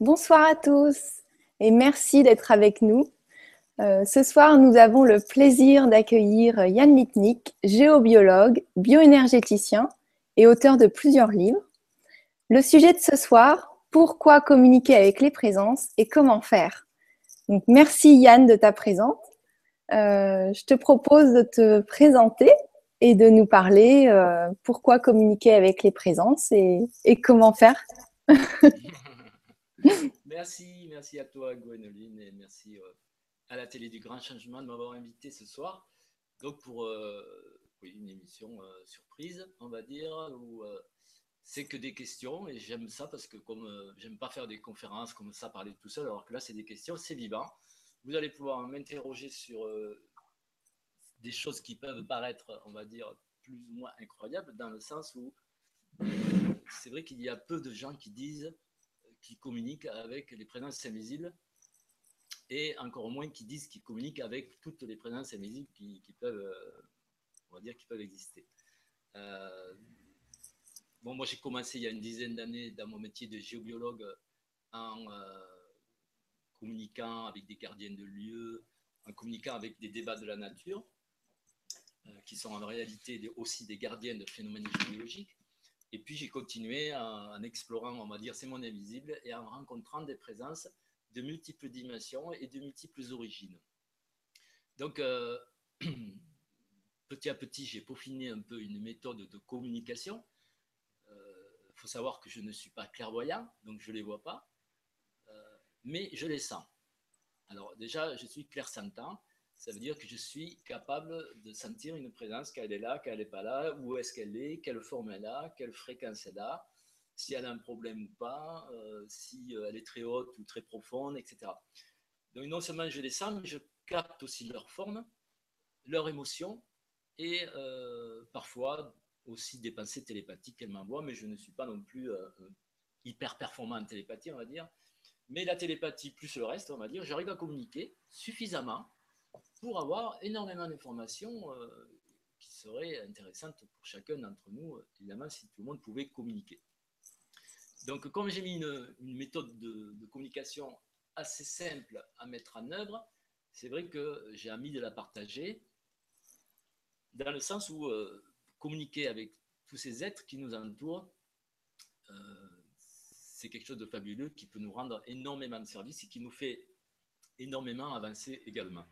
Bonsoir à tous et merci d'être avec nous. Euh, ce soir, nous avons le plaisir d'accueillir Yann Litnik, géobiologue, bioénergéticien et auteur de plusieurs livres. Le sujet de ce soir, pourquoi communiquer avec les présences et comment faire? Merci Yann de ta présence. Euh, je te propose de te présenter et de nous parler euh, pourquoi communiquer avec les présences et comment faire. merci, merci à toi Gwenoline et merci euh, à la télé du Grand Changement de m'avoir invité ce soir. Donc pour euh, une émission euh, surprise, on va dire, où c'est que des questions et j'aime ça parce que comme j'aime pas faire des conférences comme ça, parler tout seul, alors que là c'est des questions, c'est vivant. Vous allez pouvoir m'interroger sur des choses qui peuvent paraître, on va dire, plus ou moins incroyables, dans le sens où c'est vrai qu'il y a peu de gens qui disent qui communiquent avec les présences invisibles et encore moins qui disent qu'ils communiquent avec toutes les présences invisibles qui, peuvent, euh, on va dire, qui peuvent exister. Euh, bon, moi, j'ai commencé il y a une dizaine d'années dans mon métier de géobiologue en euh, communiquant avec des gardiens de lieux, en communiquant avec des débats de la nature, qui sont en réalité aussi des gardiens de phénomènes géologiques. Et puis j'ai continué en, explorant, on va dire, ces mondes invisibles et en rencontrant des présences de multiples dimensions et de multiples origines. Donc, euh, petit à petit, j'ai peaufiné un peu une méthode de communication. Il euh, faut savoir que je ne suis pas clairvoyant, donc je ne les vois pas, euh, mais je les sens. Alors déjà, je suis clairsentant, ça veut dire que je suis capable de sentir une présence, qu'elle est là, qu'elle n'est pas là, où est-ce qu'elle est, quelle forme elle a, quelle fréquence elle a, si elle a un problème ou pas, euh, si euh, elle est très haute ou très profonde, etc. Donc non seulement je les sens, mais je capte aussi leur forme, leur émotion et euh, parfois aussi des pensées télépathiques qu'elle m'envoie, mais je ne suis pas non plus hyper performant en télépathie, on va dire. Mais la télépathie plus le reste, on va dire, j'arrive à communiquer suffisamment pour avoir énormément d'informations euh, qui seraient intéressantes pour chacun d'entre nous, évidemment, si tout le monde pouvait communiquer. Donc, comme j'ai mis une, méthode de, communication assez simple à mettre en œuvre, c'est vrai que j'ai envie de la partager dans le sens où euh, communiquer avec tous ces êtres qui nous entourent, euh, c'est quelque chose de fabuleux qui peut nous rendre énormément de service et qui nous fait énormément avancer également.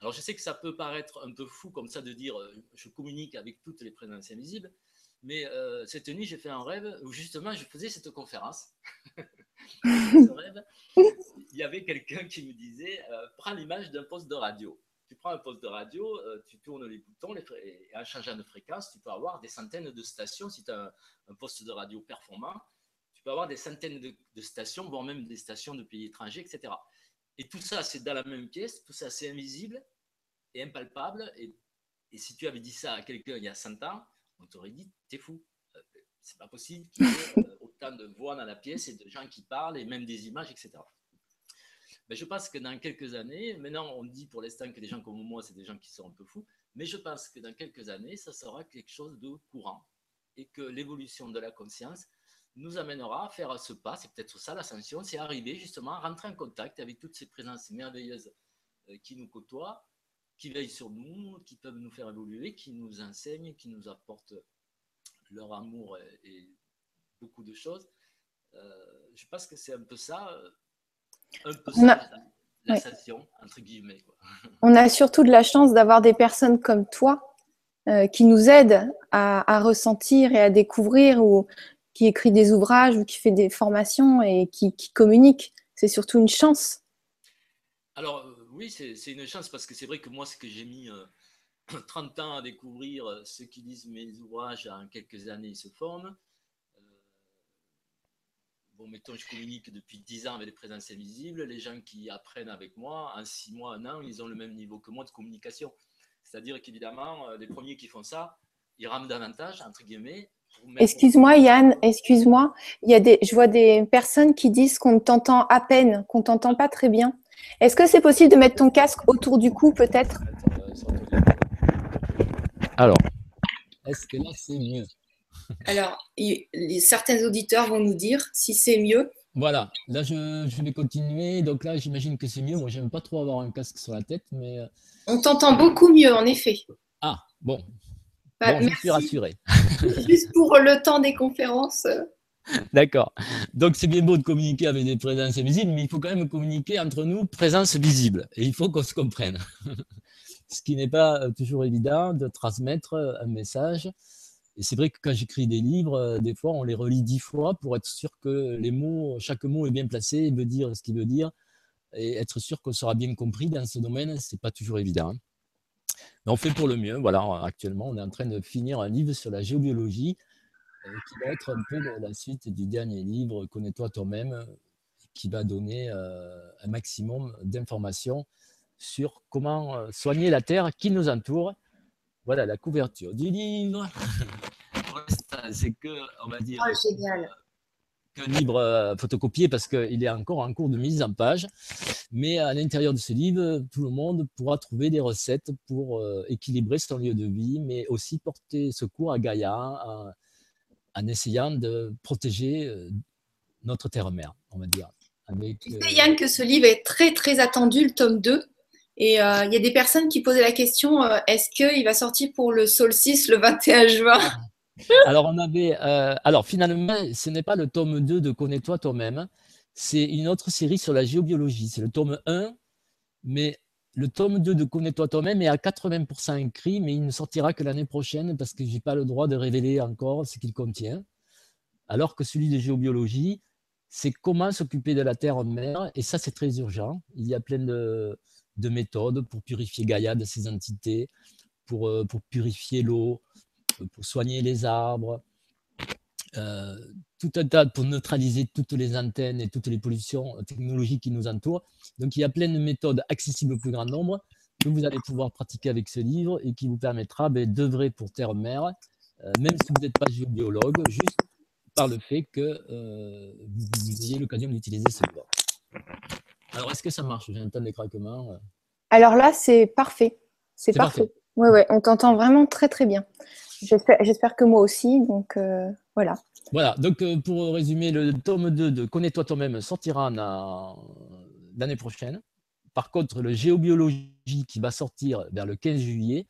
Alors je sais que ça peut paraître un peu fou comme ça de dire euh, je communique avec toutes les présences invisibles, mais euh, cette nuit j'ai fait un rêve où justement je faisais cette conférence. il y avait quelqu'un qui me disait euh, prends l'image d'un poste de radio. Tu prends un poste de radio, tu tournes les boutons et en changeant de fréquence, tu peux avoir des centaines de stations. Si tu as un, poste de radio performant, tu peux avoir des centaines de stations, voire même des stations de pays étrangers, etc. Et tout ça, c'est dans la même pièce, tout ça, c'est invisible, impalpable. Et, si tu avais dit ça à quelqu'un il y a 100 ans, on t'aurait dit, t'es fou. Euh, c'est pas possible qu'il y ait euh, autant de voix dans la pièce et de gens qui parlent et même des images, etc. Mais je pense que dans quelques années, maintenant on dit pour l'instant que les gens comme moi, c'est des gens qui sont un peu fous, mais je pense que dans quelques années, ça sera quelque chose de courant et que l'évolution de la conscience nous amènera à faire ce pas, c'est peut-être ça l'ascension, c'est arriver justement à rentrer en contact avec toutes ces présences merveilleuses euh, qui nous côtoient qui veillent sur nous, qui peuvent nous faire évoluer, qui nous enseignent, qui nous apportent leur amour et, beaucoup de choses. Euh, je pense que c'est un peu ça, euh, un peu ça, la, entre guillemets. On a surtout de la chance d'avoir des personnes comme toi euh, qui nous aident à, ressentir et à découvrir ou qui écrit des ouvrages ou qui fait des formations et qui, communique. C'est surtout une chance. Alors, oui, c'est une chance parce que c'est vrai que moi, ce que j'ai mis 30 euh, ans à découvrir, euh, ceux qui lisent mes ouvrages, en quelques années, ils se forment. Euh, bon, mettons, je communique depuis 10 ans avec les présences invisibles. Les gens qui apprennent avec moi, en 6 mois, un an, ils ont le même niveau que moi de communication. C'est-à-dire qu'évidemment, les premiers qui font ça, ils rament davantage, entre guillemets. Excuse-moi Yann, excuse-moi. Il y a des, je vois des personnes qui disent qu'on t'entend à peine, qu'on t'entend pas très bien. Est-ce que c'est possible de mettre ton casque autour du cou, peut-être? Alors, est-ce que là, c'est mieux? Alors, certains auditeurs vont nous dire si c'est mieux. Voilà, là je, vais continuer. Donc là, j'imagine que c'est mieux. Moi, j'aime pas trop avoir un casque sur la tête, mais. Euh, On t'entend beaucoup mieux, en effet. Ah, bon. Bah, bon, je suis rassuré. Juste pour le temps des conférences. D'accord. Donc c'est bien beau de communiquer avec des présences invisibles, mais il faut quand même communiquer entre nous présence visible. Et il faut qu'on se comprenne. Ce qui n'est pas euh, toujours évident de transmettre un message et c'est vrai que quand j'écris des livres, euh, des fois, on les relit dix fois pour être sûr que les mots, chaque mot est bien placé et veut dire ce qu'il veut dire. Et être sûr qu'on sera bien compris dans ce domaine, c'est pas toujours évident. Mais on fait pour le mieux. Voilà, actuellement, on est en train de finir un livre sur la géobiologie euh, qui va être un peu la suite du dernier livre, Connais-toi toi-même, qui va donner euh, un maximum d'informations sur comment soigner la Terre qui nous entoure voilà la couverture du livre. c'est que, on va dire, oh, génial. Livre euh, photocopié parce qu'il est encore en cours de mise en page. Mais à l'intérieur de ce livre, tout le monde pourra trouver des recettes pour euh, équilibrer son lieu de vie, mais aussi porter secours à Gaïa en, essayant de protéger euh, notre terre-mère, on va dire. tu sais, Yann, que ce livre est très, très attendu, le tome 2. Et euh, il y a des personnes qui posaient la question euh, est-ce qu'il va sortir pour le solstice le 21 juin? Alors, on avait, euh, alors finalement, ce n'est pas le tome 2 de Connais-toi toi-même, c'est une autre série sur la géobiologie. C'est le tome 1, mais le tome 2 de Connais-toi toi-même est à 80% écrit, mais il ne sortira que l'année prochaine parce que je n'ai pas le droit de révéler encore ce qu'il contient. Alors que celui de géobiologie, c'est comment s'occuper de la terre en mer, et ça, c'est très urgent. Il y a plein de, de méthodes pour purifier Gaïa de ces entités, pour, euh, pour purifier l'eau, pour soigner les arbres, euh, tout un tas pour neutraliser toutes les antennes et toutes les pollutions technologiques qui nous entourent. Donc il y a plein de méthodes accessibles au plus grand nombre que vous allez pouvoir pratiquer avec ce livre et qui vous permettra ben, d'œuvrer pour Terre-Mère, euh, même si vous n'êtes pas géobiologue, juste par le fait que vous, vous, ayez l'occasion d'utiliser ce livre. Alors, est-ce que ça marche? J'entends des craquements. Euh. Alors là, c'est parfait. C'est parfait. Oui, ouais, on t'entend vraiment très, très bien. J'espère que moi aussi. Donc, euh, voilà. Voilà. Donc, euh, pour résumer, le tome 2 de Connais-toi toi-même sortira l'année prochaine. Par contre, le géobiologie qui va sortir vers le 15 juillet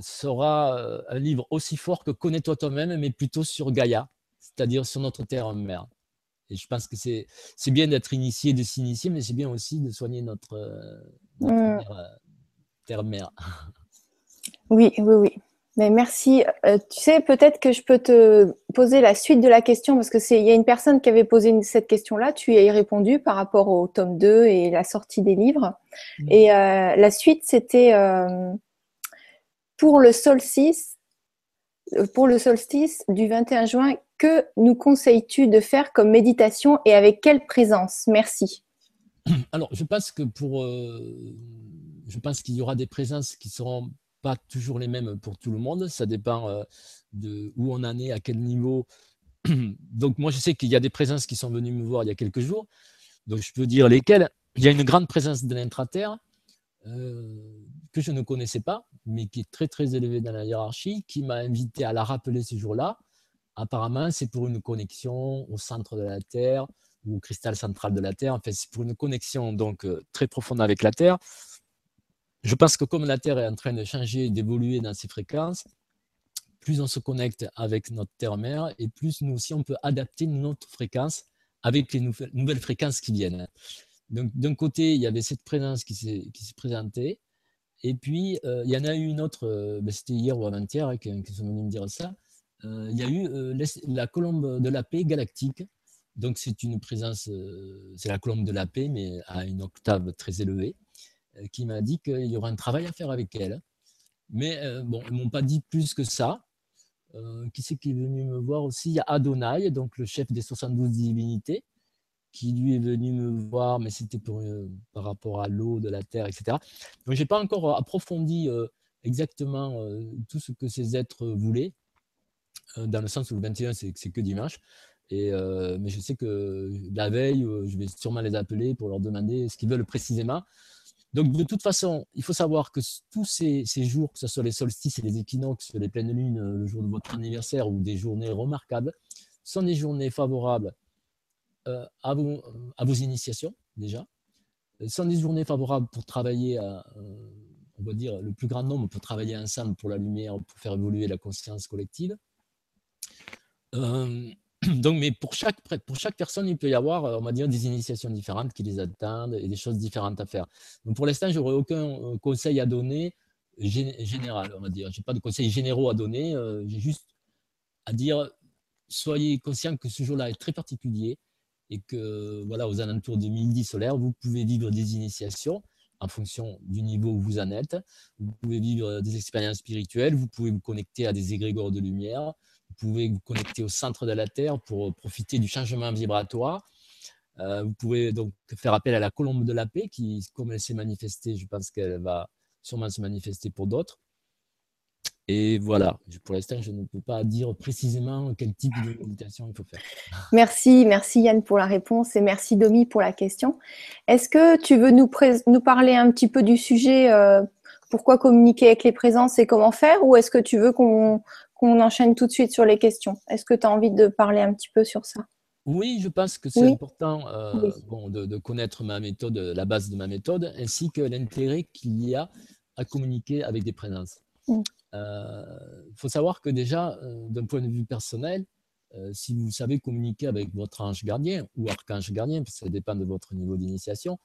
sera un livre aussi fort que Connais-toi toi-même, mais plutôt sur Gaïa, c'est-à-dire sur notre terre mère. Et je pense que c'est bien d'être initié, de s'initier, mais c'est bien aussi de soigner notre, euh, mm. euh, terre-mère. Oui, oui, oui. Mais merci. Euh, tu sais, peut-être que je peux te poser la suite de la question parce que c'est il y a une personne qui avait posé cette question-là. Tu y as répondu par rapport au tome 2 et la sortie des livres. Mm. Et la suite, c'était pour le solstice, pour le solstice du 21 juin. Que nous conseilles-tu de faire comme méditation et avec quelle présence? Merci. Alors, je pense que pour, euh, je pense qu'il y aura des présences qui seront toujours les mêmes pour tout le monde. Ça dépend euh, de où on en est, à quel niveau. Donc, moi, je sais qu'il y a des présences qui sont venues me voir il y a quelques jours. Donc, je peux dire lesquelles. Il y a une grande présence de l'intraterre euh, que je ne connaissais pas, mais qui est très très élevée dans la hiérarchie, qui m'a invité à la rappeler ce jour-là Apparemment, c'est pour une connexion au centre de la Terre ou au cristal central de la Terre. En fait, c'est pour une connexion donc euh, très profonde avec la Terre. Je pense que comme la Terre est en train de changer, d'évoluer dans ses fréquences, plus on se connecte avec notre Terre-mère et plus nous aussi on peut adapter notre fréquence avec les nouvelles fréquences qui viennent. Donc d'un côté, il y avait cette présence qui s'est présentée, et puis euh, il y en a eu une autre, euh, ben, c'était hier ou avant-hier hein, qui, sont venus me dire ça, euh, il y a eu la colombe de la paix galactique. Donc c'est une présence, c'est la colombe de la paix, mais à une octave très élevée, qui m'a dit qu'il y aura un travail à faire avec elle. Mais bon, ils m'ont pas dit plus que ça. qui c'est qui est venu me voir aussi? Il y a Adonai, donc le chef des 72 divinités, qui lui est venu me voir, mais c'était par rapport à l'eau, de la terre, etc. Donc, je n'ai pas encore approfondi exactement tout ce que ces êtres voulaient. Euh, dans le sens où le 21, c'est que dimanche. Et, euh, mais je sais que la veille, euh, je vais sûrement les appeler pour leur demander ce qu'ils veulent précisément. Donc, de toute façon, il faut savoir que tous ces, jours, que ce soit les solstices et les équinoxes, les pleines lunes, le jour de votre anniversaire ou des journées remarquables, sont des journées favorables à, vos, à, vos, initiations, déjà. Sont des journées favorables pour travailler, on va dire, le plus grand nombre peut travailler ensemble pour la lumière, pour faire évoluer la conscience collective. donc, mais pour chaque, pour chaque personne, il peut y avoir, on va dire, des initiations différentes qui les attendent et des choses différentes à faire. Donc, pour l'instant, je n'aurai aucun conseil à donner général, on va dire. Je n'ai pas de conseils généraux à donner. J'ai juste à dire, soyez conscient que ce jour-là est très particulier et que, voilà, aux alentours de midi solaire, vous pouvez vivre des initiations en fonction du niveau où vous en êtes. Vous pouvez vivre des expériences spirituelles, vous pouvez vous connecter à des égrégores de lumière, vous pouvez vous connecter au centre de la Terre pour profiter du changement vibratoire. Euh, vous pouvez donc faire appel à la colombe de la paix qui, comme elle s'est manifestée, je pense qu'elle va sûrement se manifester pour d'autres. Et voilà, pour l'instant, je ne peux pas dire précisément quel type de méditation il faut faire. Merci, merci Yann pour la réponse et merci Domi pour la question. Est-ce que tu veux nous, nous, parler un petit peu du sujet euh, pourquoi communiquer avec les présences et comment faire ou est-ce que tu veux qu'on enchaîne tout de suite sur les questions Est-ce que tu as envie de parler un petit peu sur ça? Oui, je pense que c'est important euh, de, de, connaître ma méthode, la base de ma méthode, ainsi que l'intérêt qu'il y a à communiquer avec des présences. Il mm. euh, faut savoir que déjà, euh, d'un point de vue personnel, si vous savez communiquer avec votre ange gardien ou archange gardien, parce que ça dépend de votre niveau d'initiation,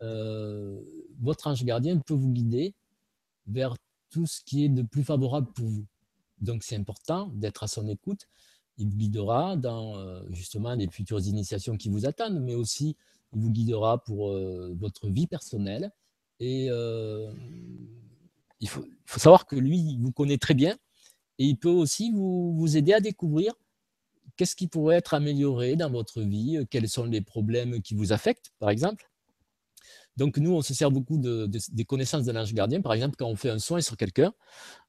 votre ange gardien peut vous guider vers tout ce qui est de plus favorable pour vous. Donc c'est important d'être à son écoute. Il vous guidera dans justement les futures initiations qui vous attendent, mais aussi il vous guidera pour votre vie personnelle. Et il faut, savoir que lui, il vous connaît très bien et il peut aussi vous, aider à découvrir qu'est-ce qui pourrait être amélioré dans votre vie, euh, quels sont les problèmes qui vous affectent, par exemple. Donc nous, on se sert beaucoup de, des connaissances de l'ange gardien, par exemple quand on fait un soin sur quelqu'un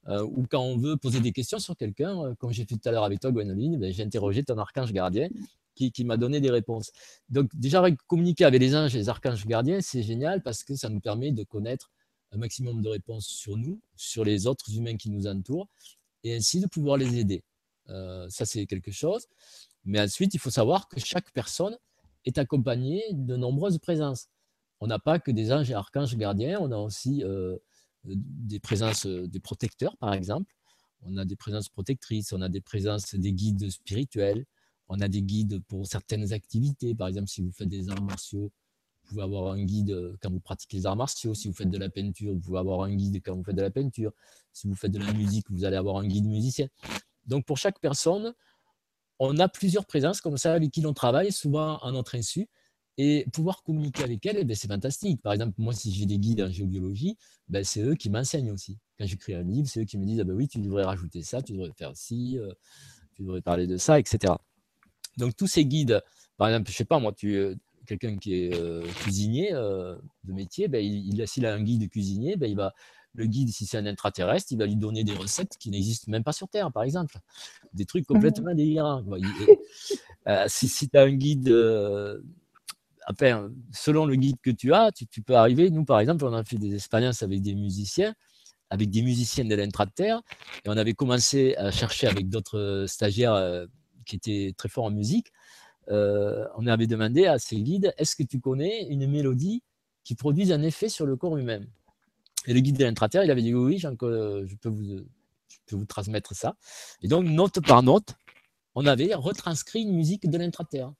euh, ou quand on veut poser des questions sur quelqu'un, euh, comme j'ai fait tout à l'heure avec toi, Gwenoline, ben, j'ai interrogé ton archange gardien qui, qui m'a donné des réponses. Donc déjà, communiquer avec les anges et les archanges gardiens, c'est génial parce que ça nous permet de connaître un maximum de réponses sur nous, sur les autres humains qui nous entourent, et ainsi de pouvoir les aider. Euh, ça, c'est quelque chose. Mais ensuite, il faut savoir que chaque personne est accompagnée de nombreuses présences. On n'a pas que des anges et archanges gardiens, on a aussi euh, des présences euh, des protecteurs, par exemple. On a des présences protectrices, on a des présences des guides spirituels, on a des guides pour certaines activités. Par exemple, si vous faites des arts martiaux, vous pouvez avoir un guide euh, quand vous pratiquez les arts martiaux. Si vous faites de la peinture, vous pouvez avoir un guide quand vous faites de la peinture. Si vous faites de la musique, vous allez avoir un guide musicien. Donc pour chaque personne, on a plusieurs présences comme ça avec qui l'on travaille, souvent en notre insu. Et pouvoir communiquer avec elles, ben, c'est fantastique. Par exemple, moi, si j'ai des guides en géobiologie, ben, c'est eux qui m'enseignent aussi. Quand j'écris un livre, c'est eux qui me disent ah ben oui, tu devrais rajouter ça, tu devrais faire ci, euh, tu devrais parler de ça, etc. Donc tous ces guides, par exemple, je sais pas moi, tu, euh, quelqu'un qui est euh, cuisinier euh, de métier, ben, il, s'il a un guide cuisinier, ben, il va, le guide, si c'est un intraterrestre, il va lui donner des recettes qui n'existent même pas sur Terre, par exemple. Des trucs complètement délirants. Euh, si, si tu as un guide, selon le guide que tu as, tu, peux arriver. Nous, par exemple, on a fait des expériences avec des musiciens, avec des musiciens de l'intra-terre, et on avait commencé à chercher avec d'autres stagiaires qui étaient très forts en musique euh, on avait demandé à ces guides, est-ce que tu connais une mélodie qui produise un effet sur le corps humain? Et le guide de l'intraterre, il avait dit oui, je peux, vous, vous transmettre ça. Et donc, note par note, on avait retranscrit une musique de l'intraterre.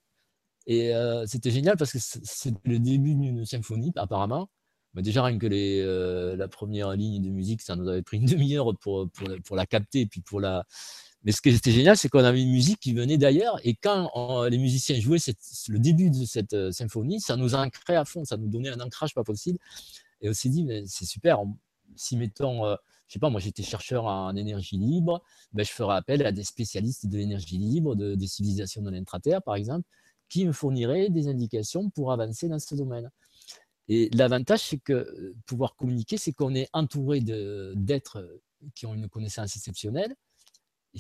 Et euh, c'était génial parce que c'est le début d'une symphonie, apparemment. Mais déjà, rien que les, euh, la première ligne de musique, ça nous avait pris une demi-heure pour, pour, la capter puis pour la, mais ce qui était génial, c'est qu'on avait une musique qui venait d'ailleurs, et quand les musiciens jouaient le début de cette euh, symphonie, ça nous ancrait à fond, ça nous donnait un ancrage pas possible. Et on s'est dit, c'est super, si mettons, euh, je sais pas, moi j'étais chercheur en énergie libre, ben, je ferais appel à des spécialistes de l'énergie libre, de, des civilisations de l'intraterre, par exemple, qui me fourniraient des indications pour avancer dans ce domaine. Et l'avantage, c'est que euh, pouvoir communiquer, c'est qu'on est entouré d'êtres qui ont une connaissance exceptionnelle,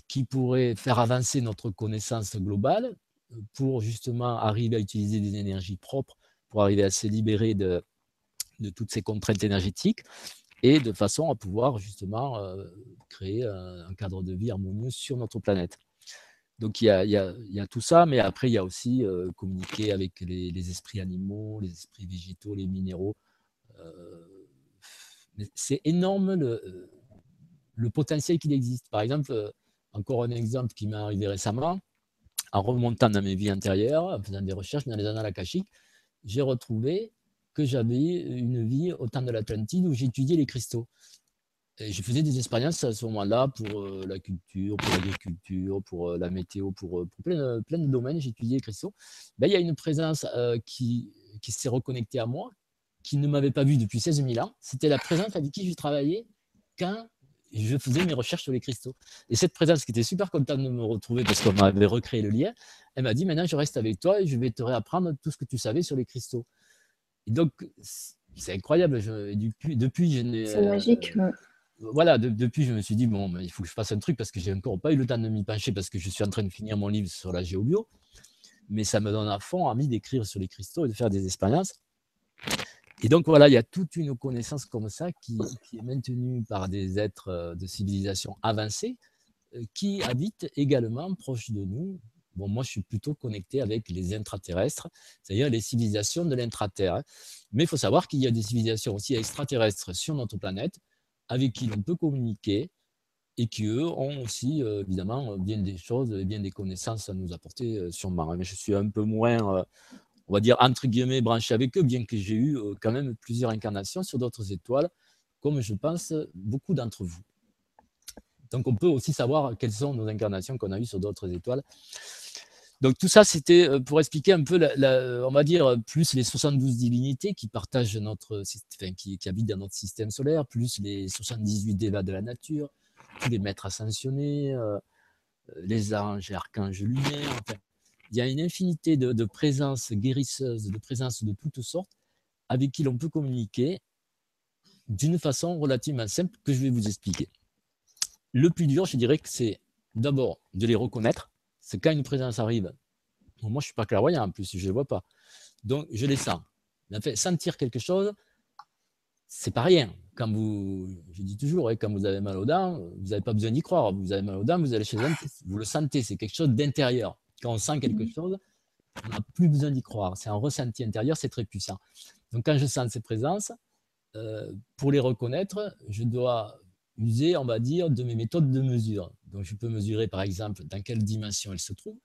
qui pourrait faire avancer notre connaissance globale euh, pour justement arriver à utiliser des énergies propres, pour arriver à se libérer de, de toutes ces contraintes énergétiques et de façon à pouvoir justement euh, créer un, cadre de vie harmonieux sur notre planète. Donc il y, a, tout ça, mais après il y a aussi communiquer avec les, esprits animaux, les esprits végétaux, les minéraux. C'est énorme le, potentiel qu'il existe. Par exemple, encore un exemple qui m'est arrivé récemment, en remontant dans mes vies antérieures, en faisant des recherches dans les annales akashiques, j'ai retrouvé que j'avais une vie au temps de l'Atlantide où j'étudiais les cristaux. Et je faisais des expériences à ce moment-là pour euh, la culture, pour l'agriculture, pour euh, la météo, pour, euh, plein, de, plein, de domaines. J'étudiais les cristaux. Ben, il y a une présence qui, qui s'est reconnectée à moi, qui ne m'avait pas vu depuis 16 000 ans. C'était la présence avec qui je travaillais quand je faisais mes recherches sur les cristaux. Et cette présence qui était super contente de me retrouver parce qu'on m'avait recréé le lien, elle m'a dit maintenant je reste avec toi et je vais te réapprendre tout ce que tu savais sur les cristaux. Et donc c'est incroyable. Je, depuis, depuis, je n'ai. C'est magique. Euh, voilà, depuis, je me suis dit, bon, il faut que je fasse un truc parce que j'ai encore pas eu le temps de m'y pencher parce que je suis en train de finir mon livre sur la géobio. Mais ça me donne à fond envie d'écrire sur les cristaux et de faire des expériences. Et donc voilà, il y a toute une connaissance comme ça qui, est maintenue par des êtres euh, de civilisation avancée euh, qui habitent également proche de nous. Bon, moi, je suis plutôt connecté avec les intraterrestres, c'est-à-dire les civilisations de l'intraterre. Hein. Mais il faut savoir qu'il y a des civilisations aussi extraterrestres sur notre planète avec qui l'on peut communiquer et qui, eux, ont aussi, euh, évidemment, bien des choses, bien des connaissances à nous apporter sûrement. Mais je suis un peu moins on va dire, entre guillemets, branché avec eux, bien que j'ai eu euh, quand même plusieurs incarnations sur d'autres étoiles, comme je pense beaucoup d'entre vous. Donc on peut aussi savoir quelles sont nos incarnations qu'on a eues sur d'autres étoiles. Donc tout ça, c'était euh, pour expliquer un peu, on va dire, plus les 72 divinités qui partagent notre, enfin, qui, habitent dans notre système solaire, plus les 78 dévas de la nature, tous les maîtres ascensionnés, euh, les anges et archanges lumières, enfin, il y a une infinité de, présences guérisseuses, de présences de toutes sortes, avec qui l'on peut communiquer d'une façon relativement simple que je vais vous expliquer. Le plus dur, je dirais c'est d'abord de les reconnaître. C'est quand une présence arrive. moi, je ne suis pas clairvoyant en plus, je ne les vois pas. Donc, je les sens. En fait, sentir quelque chose, c'est pas rien. Quand vous, je dis toujours, hein, quand vous avez mal aux dents, vous n'avez pas besoin d'y croire. Vous avez mal aux dents, vous allez chez un vous le sentez, c'est quelque chose d'intérieur. Quand on sent quelque mhm. chose, on n'a plus besoin d'y croire. C'est un ressenti intérieur, c'est très puissant. Donc quand je sens ces présences, euh, pour les reconnaître, je dois user, on va dire, de mes méthodes de mesure. Donc je peux mesurer par exemple dans quelle dimension elles se trouvent.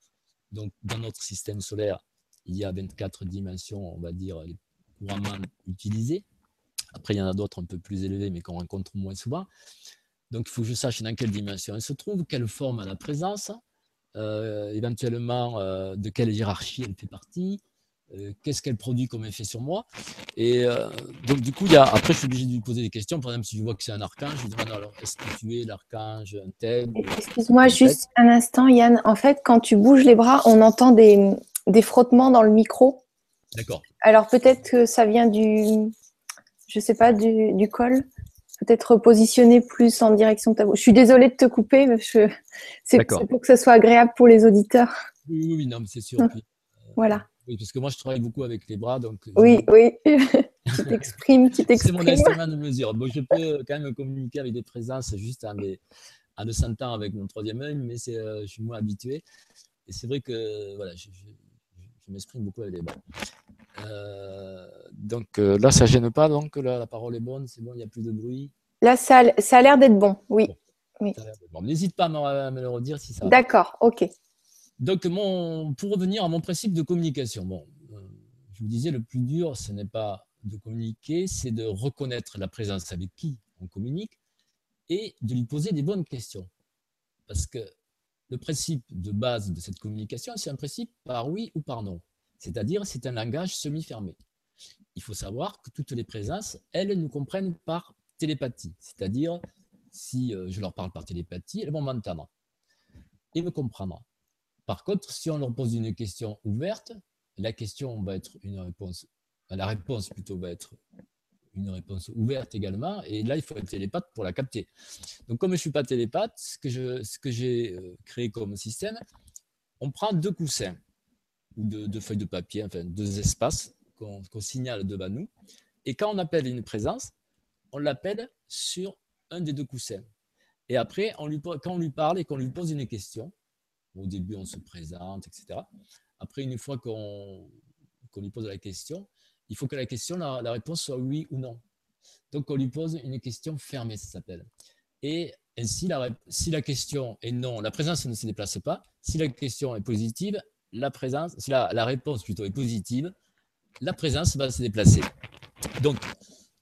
Donc dans notre système solaire, il y a 24 dimensions, on va dire, couramment utilisées. Après, il y en a d'autres un peu plus élevées, mais qu'on rencontre moins souvent. Donc, il faut que je sache dans quelle dimension elles se trouvent, quelle forme a la présence, euh, éventuellement euh, de quelle hiérarchie elle fait partie, qu'est-ce qu'elle produit comme effet sur moi. Et donc, du coup, il y a, après, je suis obligé de lui poser des questions. Par exemple, si je vois que c'est un archange, je lui demande alors, est-ce que tu es l'archange un tel Excuse-moi juste un instant, Yann. En fait, quand tu bouges les bras, on entend des, des frottements dans le micro. D'accord. Alors, peut-être que ça vient du, je sais pas, du, du col peut-être positionner plus en direction de ta bouche. Je suis désolée de te couper, mais c'est pour que ce soit agréable pour les auditeurs. Oui, oui, non, mais c'est sûr. Hum. voilà. Oui, parce que moi, je travaille beaucoup avec les bras, donc. Oui, oui. tu t'exprimes, tu t'exprimes. C'est mon instrument de mesure. Bon, je peux quand même communiquer avec des présences juste en, les, en le sentant avec mon troisième œil, mais euh, je suis moins habitué. Et c'est vrai que voilà, je, m'exprime beaucoup avec les bras. Euh, donc euh, là, ça gêne pas, donc là, la parole est bonne, c'est bon, il n'y a plus de bruit. Là, ça, a l'air d'être bon, oui. N'hésite pas à me, le redire si ça. D'accord, ok. Donc, mon, pour revenir à mon principe de communication, bon, euh, je vous disais, le plus dur, ce n'est pas de communiquer, c'est de reconnaître la présence avec qui on communique et de lui poser des bonnes questions. Parce que le principe de base de cette communication, c'est un principe par oui ou par non. C'est-à-dire, c'est un langage semi-fermé. Il faut savoir que toutes les présences, elles nous comprennent par télépathie. C'est-à-dire, si euh, je leur parle par télépathie, elles vont m'entendre et me comprendre. Par contre, si on leur pose une question ouverte, la question va être une réponse, la réponse plutôt va être une réponse ouverte également. Et là, il faut être télépathe pour la capter. Donc, comme je ne suis pas télépathe, ce que, ce que j'ai euh, créé comme système, on prend deux coussins ou de, feuilles de papier, enfin deux espaces qu'on signale devant nous. Et quand on appelle une présence, on l'appelle sur un des deux coussins. Et après, on lui, quand on lui parle et qu'on lui pose une question, Au début, on se présente, etc. Après, une fois qu'on lui pose la question, il faut que la question, la, réponse soit oui ou non. Donc, on lui pose une question fermée, ça s'appelle. Et ainsi, si la question est non, la présence ne se déplace pas. Si la question est positive, la présence, si la, la réponse plutôt est positive, la présence va se déplacer. Donc,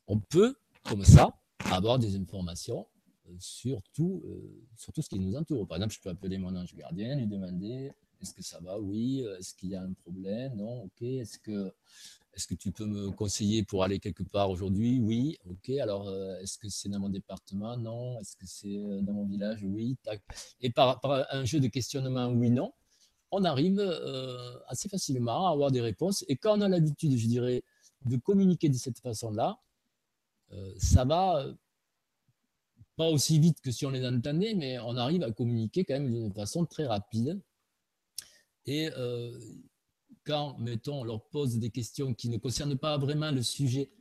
on peut, comme ça, avoir des informations sur tout, euh, sur tout ce qui nous entoure. Par exemple, je peux appeler mon ange gardien, lui demander est-ce que ça va? Oui. Est-ce qu'il y a un problème? Non. Ok. Est-ce que, est que tu peux me conseiller pour aller quelque part aujourd'hui? Oui. Ok. Alors, euh, est-ce que c'est dans mon département? Non. Est-ce que c'est dans mon village? Oui. Et par, un jeu de questionnement oui-non, on arrive assez facilement à avoir des réponses. Et quand on a l'habitude, je dirais, de communiquer de cette façon-là, euh, ça va euh, pas aussi vite que si on les entendait, mais on arrive à communiquer quand même d'une façon très rapide. Et euh, quand, mettons, on leur pose des questions qui ne concernent pas vraiment le sujet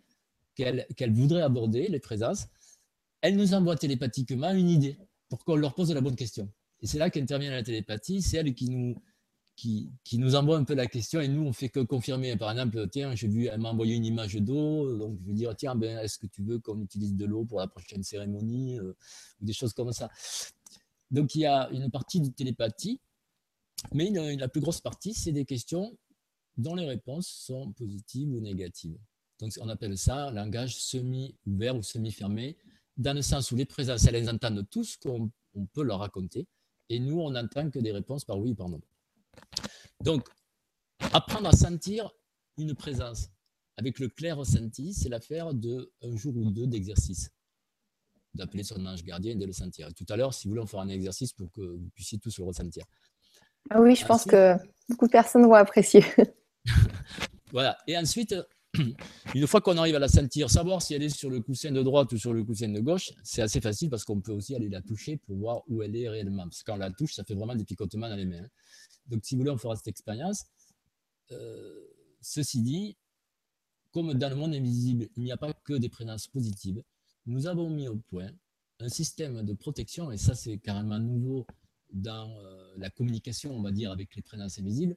qu'elles voudraient aborder, les présences, elles nous envoient télépathiquement une idée pour qu'on leur pose la bonne question. Et c'est là qu'intervient la télépathie, c'est elle qui nous, qui, nous envoie un peu la question et nous, on fait que confirmer. Par exemple, tiens, j'ai vu, elle m'a envoyé une image d'eau, donc je vais dire, tiens, ben, est-ce que tu veux qu'on utilise de l'eau pour la prochaine cérémonie euh, ou des choses comme ça. Donc, il y a une partie de télépathie, mais la plus grosse partie, c'est des questions dont les réponses sont positives ou négatives. Donc, on appelle ça langage semi-ouvert ou semi-fermé, dans le sens où les présences, elles entendent tout ce qu'on peut leur raconter, et nous, on n'entend que des réponses par oui ou par non. Donc, apprendre à sentir une présence avec le clair ressenti, c'est l'affaire d'un jour ou deux d'exercice. D'appeler son ange gardien et de le sentir. tout à l'heure, si vous voulez, on fera un exercice pour que vous puissiez tous le ressentir. Ah oui, je pense que beaucoup de personnes vont apprécier. voilà. Et ensuite, une fois qu'on arrive à la sentir, savoir si elle est sur le coussin de droite ou sur le coussin de gauche, c'est assez facile parce qu'on peut aussi aller la toucher pour voir où elle est réellement. Parce que quand on la touche, ça fait vraiment des picotements dans les mains. Hein. Donc, si vous voulez, on fera cette expérience. Euh, ceci dit, comme dans le monde invisible, il n'y a pas que des présences positives, nous avons mis au point un système de protection, et ça c'est carrément nouveau dans euh, la communication, on va dire, avec les présences invisibles.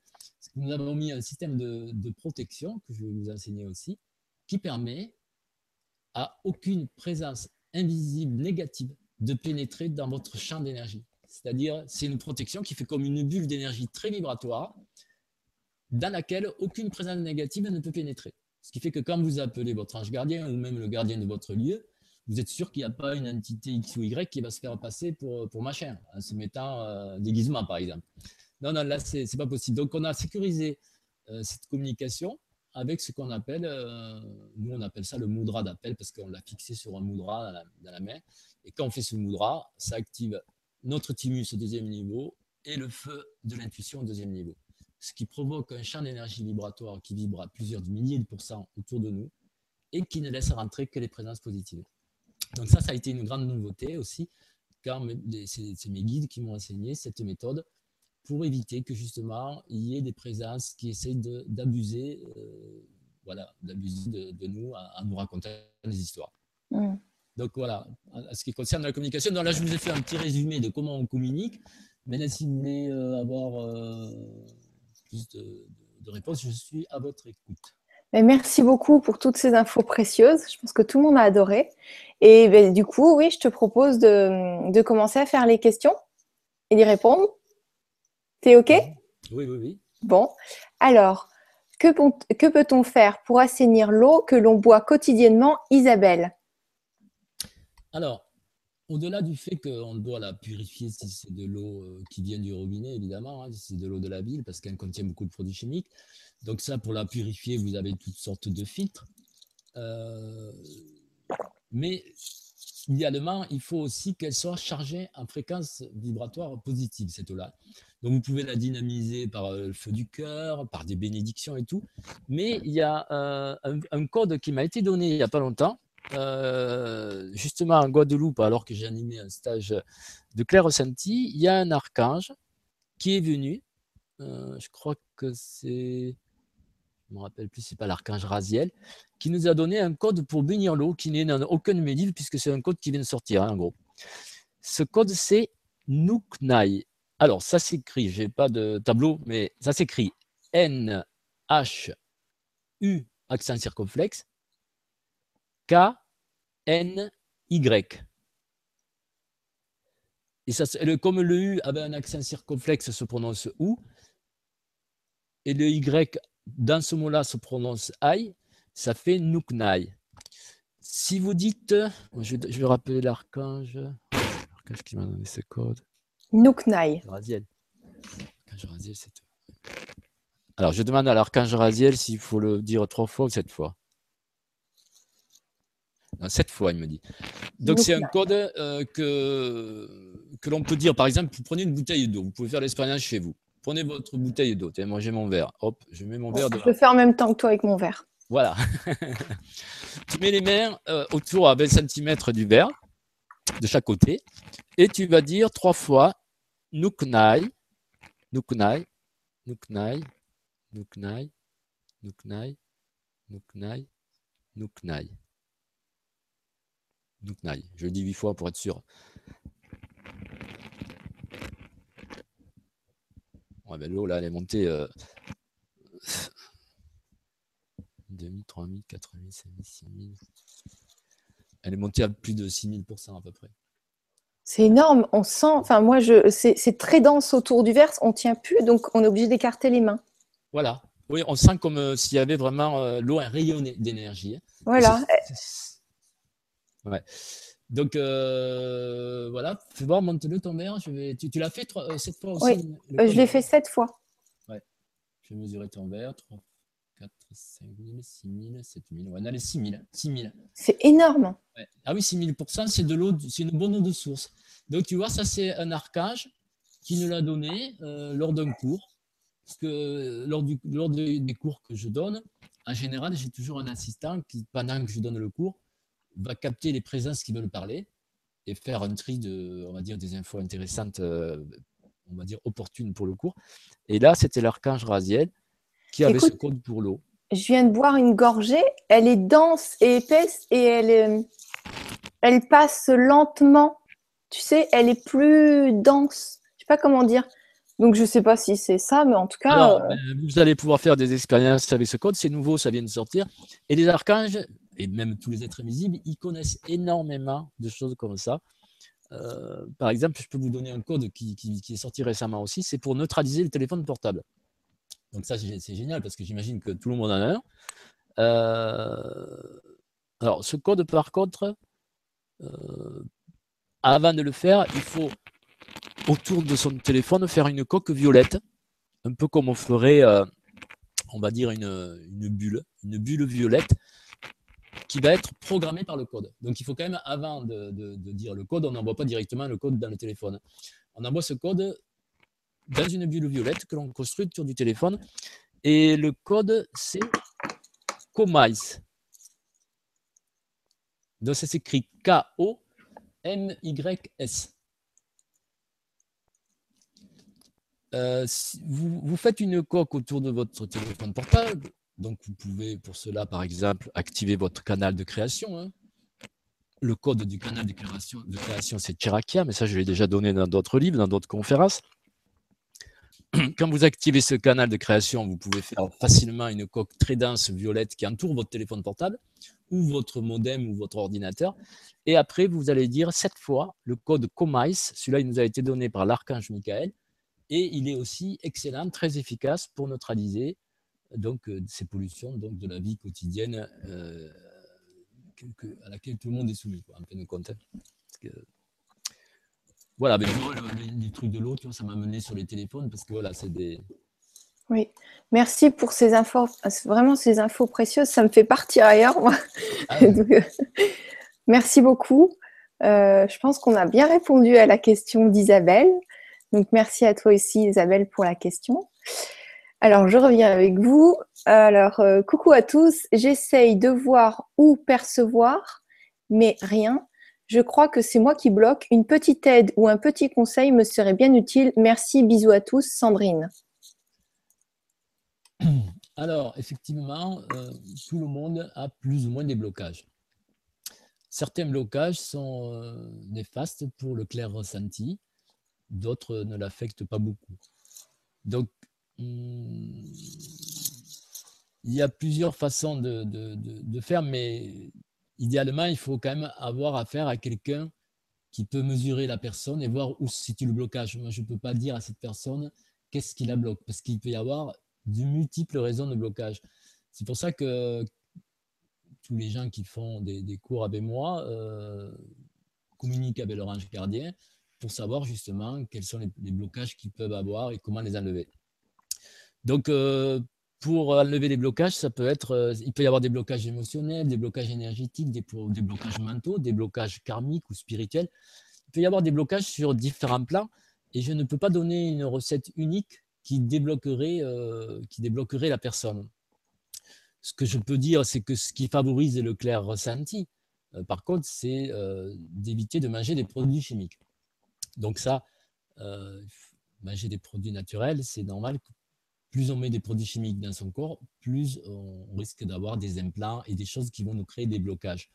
Nous avons mis un système de, de, protection, que je vais vous enseigner aussi, qui permet à aucune présence invisible négative de pénétrer dans votre champ d'énergie. C'est-à-dire, c'est une protection qui fait comme une bulle d'énergie très vibratoire dans laquelle aucune présence négative ne peut pénétrer. Ce qui fait que quand vous appelez votre ange gardien ou même le gardien de votre lieu, vous êtes sûr qu'il n'y a pas une entité X ou Y qui va se faire passer pour, pour machin, en se mettant euh, déguisement, par exemple. Non, non, là, ce n'est pas possible. Donc, on a sécurisé euh, cette communication avec ce qu'on appelle, euh, nous, on appelle ça le moudra d'appel parce qu'on l'a fixé sur un moudra dans la, dans la, main. Et quand on fait ce moudra, ça active notre thymus au deuxième niveau et le feu de l'intuition au deuxième niveau. Ce qui provoque un champ d'énergie vibratoire qui vibre à plusieurs milliers de pourcents autour de nous et qui ne laisse rentrer que les présences positives. Donc ça, ça a été une grande nouveauté aussi, car c'est mes guides qui m'ont enseigné cette méthode pour éviter que justement il y ait des présences qui essayent d'abuser euh, voilà, d'abuser de, nous à, nous raconter des histoires. Mmh. Donc voilà, à ce qui concerne la communication. Donc là, je vous ai fait un petit résumé de comment on communique. Mais là, si vous voulez euh, avoir euh, plus de, réponses, je suis à votre écoute. Merci beaucoup pour toutes ces infos précieuses. Je pense que tout le monde a adoré. Et ben, du coup, oui, je te propose de, commencer à faire les questions et d'y répondre. T'es OK? Oui, oui, oui. Bon, alors, que, que peut-on faire pour assainir l'eau que l'on boit quotidiennement, Isabelle? Alors, au-delà du fait qu'on doit la purifier si c'est de l'eau euh, qui vient du robinet, évidemment, hein, si c'est de l'eau de la ville, parce qu'elle contient beaucoup de produits chimiques. Donc ça, pour la purifier, vous avez toutes sortes de filtres. Euh, mais idéalement, il faut aussi qu'elle soit chargée en fréquence vibratoire positive, cette eau-là. Donc vous pouvez la dynamiser par euh, le feu du cœur, par des bénédictions et tout. Mais il y a un, code qui m'a été donné il n'y a pas longtemps, euh, justement en Guadeloupe, alors que j'ai animé un stage de Claire Ressenti, il y a un archange qui est venu. Euh, je crois que c'est. Je ne me rappelle plus, c'est pas l'archange Raziel, qui nous a donné un code pour bénir l'eau qui n'est dans aucun médive, puisque c'est un code qui vient de sortir, hein, en gros. Ce code, c'est Nuknai. Alors, ça s'écrit, je n'ai pas de tableau, mais ça s'écrit N, H, U, accent circonflexe, K, N, Y. Et ça, comme le U avait un accent circonflexe, se prononce OU, et le Y dans ce mot-là se prononce AI, ça fait Nuknai. Si vous dites, je, vais rappeler l'archange, l'archange qui m'a donné ce code. Nuknai. Raziel. Raziel, c'est Alors, je demande à l'archange Raziel s'il faut le dire trois fois ou sept fois. Non, sept fois, il me dit. Donc, c'est un code euh, que, que l'on peut dire, par exemple, vous prenez une bouteille d'eau, vous pouvez faire l'expérience chez vous. Prenez votre bouteille d'eau. Moi, j'ai mon verre. Hop, je mets mon verre. Je le fais en même temps que toi avec mon verre. Voilà. tu mets les mains euh, autour à 20 cm du verre, de chaque côté, et tu vas dire trois fois Nuknai, Nuknai, Nuknai, Nuknai, Nuknai, Nuknai, Nuknai. Nuknai. Je le dis huit fois pour être sûr. Ben, l'eau, là, elle est montée. Euh... 2000, 3000, 4000, 5000, 6000. Elle est montée à plus de 6000% à peu près. C'est énorme. On sent, enfin, moi, je, c'est très dense autour du verre. On ne tient plus, donc on est obligé d'écarter les mains. Voilà. Oui, on sent comme euh, s'il y avait vraiment euh, l'eau, un rayon d'énergie. Hein. Voilà. Ouais. Donc euh, voilà, fais voir, monte-le ton verre. Je vais... Tu, l'as fait trois, sept fois aussi Oui, je l'ai fait sept fois. Ouais. Je vais mesurer ton verre. 3, 4, 5 000, 6 000, 7 000. Ouais, on a les 6 000. 6 000. C'est énorme. Ouais. Ah oui, 6 000 c'est de l'eau, c'est une bonne eau de source. Donc tu vois, ça c'est un arcage qui nous l'a donné euh, lors d'un cours. Parce que euh, lors, du, lors des cours que je donne, en général, j'ai toujours un assistant qui, pendant que je donne le cours, va capter les présences qui veulent parler et faire un tri de, on va dire, des infos intéressantes, euh, on va dire opportunes pour le cours. Et là, c'était l'archange Raziel qui avait ce code pour l'eau. Je viens de boire une gorgée, elle est dense et épaisse et elle, euh, elle passe lentement. Tu sais, elle est plus dense. Je sais pas comment dire. Donc, je ne sais pas si c'est ça, mais en tout cas. Euh, ben, vous allez pouvoir faire des expériences avec ce code. C'est nouveau, ça vient de sortir. Et les archanges, et même tous les êtres invisibles, ils connaissent énormément de choses comme ça. Euh, par exemple, je peux vous donner un code qui, est sorti récemment aussi, c'est pour neutraliser le téléphone portable. Donc ça, c'est génial parce que j'imagine que tout le monde en a un. Euh, alors, ce code, par contre, euh, avant de le faire, il faut, autour de son téléphone, faire une coque violette, un peu comme on ferait, on va dire, une, une bulle, une bulle violette qui va être programmé par le code. Donc il faut quand même, avant de, dire le code, on n'envoie pas directement le code dans le téléphone. On envoie ce code dans une bulle violette que l'on construit autour du téléphone. Et le code, c'est COMYS. Donc ça s'écrit K-O-M-Y-S. Euh, vous, faites une coque autour de votre téléphone portable, donc, vous pouvez pour cela, par exemple, activer votre canal de création. Hein. Le code du canal de création, c'est Chirakia, mais ça, je l'ai déjà donné dans d'autres livres, dans d'autres conférences. Quand vous activez ce canal de création, vous pouvez faire facilement une coque très dense violette qui entoure votre téléphone portable ou votre modem ou votre ordinateur. Et après, vous allez dire cette fois le code COMICE. Celui-là, il nous a été donné par l'archange Michael. Et il est aussi excellent, très efficace pour neutraliser donc euh, ces pollutions donc, de la vie quotidienne euh, à laquelle tout le monde est soumis, en fin de compte. Hein. voilà, mais les, trucs de l'eau, ça m'a mené sur les téléphones parce que voilà, c'est des. Oui, merci pour ces infos, vraiment ces infos précieuses. Ça me fait partir ailleurs, moi. Ah euh, merci beaucoup. je pense qu'on a bien répondu à la question d'Isabelle. Donc, merci à toi aussi, Isabelle, pour la question. Alors, je reviens avec vous. Alors, euh, coucou à tous. J'essaye de voir ou percevoir, mais rien. Je crois que c'est moi qui bloque. Une petite aide ou un petit conseil me serait bien utile. Merci, bisous à tous. Sandrine. Alors, effectivement, euh, tout le monde a plus ou moins des blocages. Certains blocages sont euh, néfastes pour le clair ressenti, d'autres ne l'affectent pas beaucoup. Donc, il y a plusieurs façons de, faire, mais idéalement, il faut quand même avoir affaire à quelqu'un qui peut mesurer la personne et voir où se situe le blocage. Moi, je ne peux pas dire à cette personne qu'est-ce qui la bloque, parce qu'il peut y avoir de multiples raisons de blocage. C'est pour ça que tous les gens qui font des, cours avec moi euh, communiquent avec leur ange gardien pour savoir justement quels sont les, blocages qu'ils peuvent avoir et comment les enlever. Donc, euh, pour enlever les blocages, ça peut être, euh, il peut y avoir des blocages émotionnels, des blocages énergétiques, des, des, blocages mentaux, des blocages karmiques ou spirituels. Il peut y avoir des blocages sur différents plans et je ne peux pas donner une recette unique qui débloquerait, euh, qui débloquerait la personne. Ce que je peux dire, c'est que ce qui favorise le clair ressenti, par contre, c'est d'éviter de manger des produits chimiques. Donc ça, manger des produits naturels, c'est normal plus on met des produits chimiques dans son corps, plus on risque d'avoir des implants et des choses qui vont nous créer des blocages.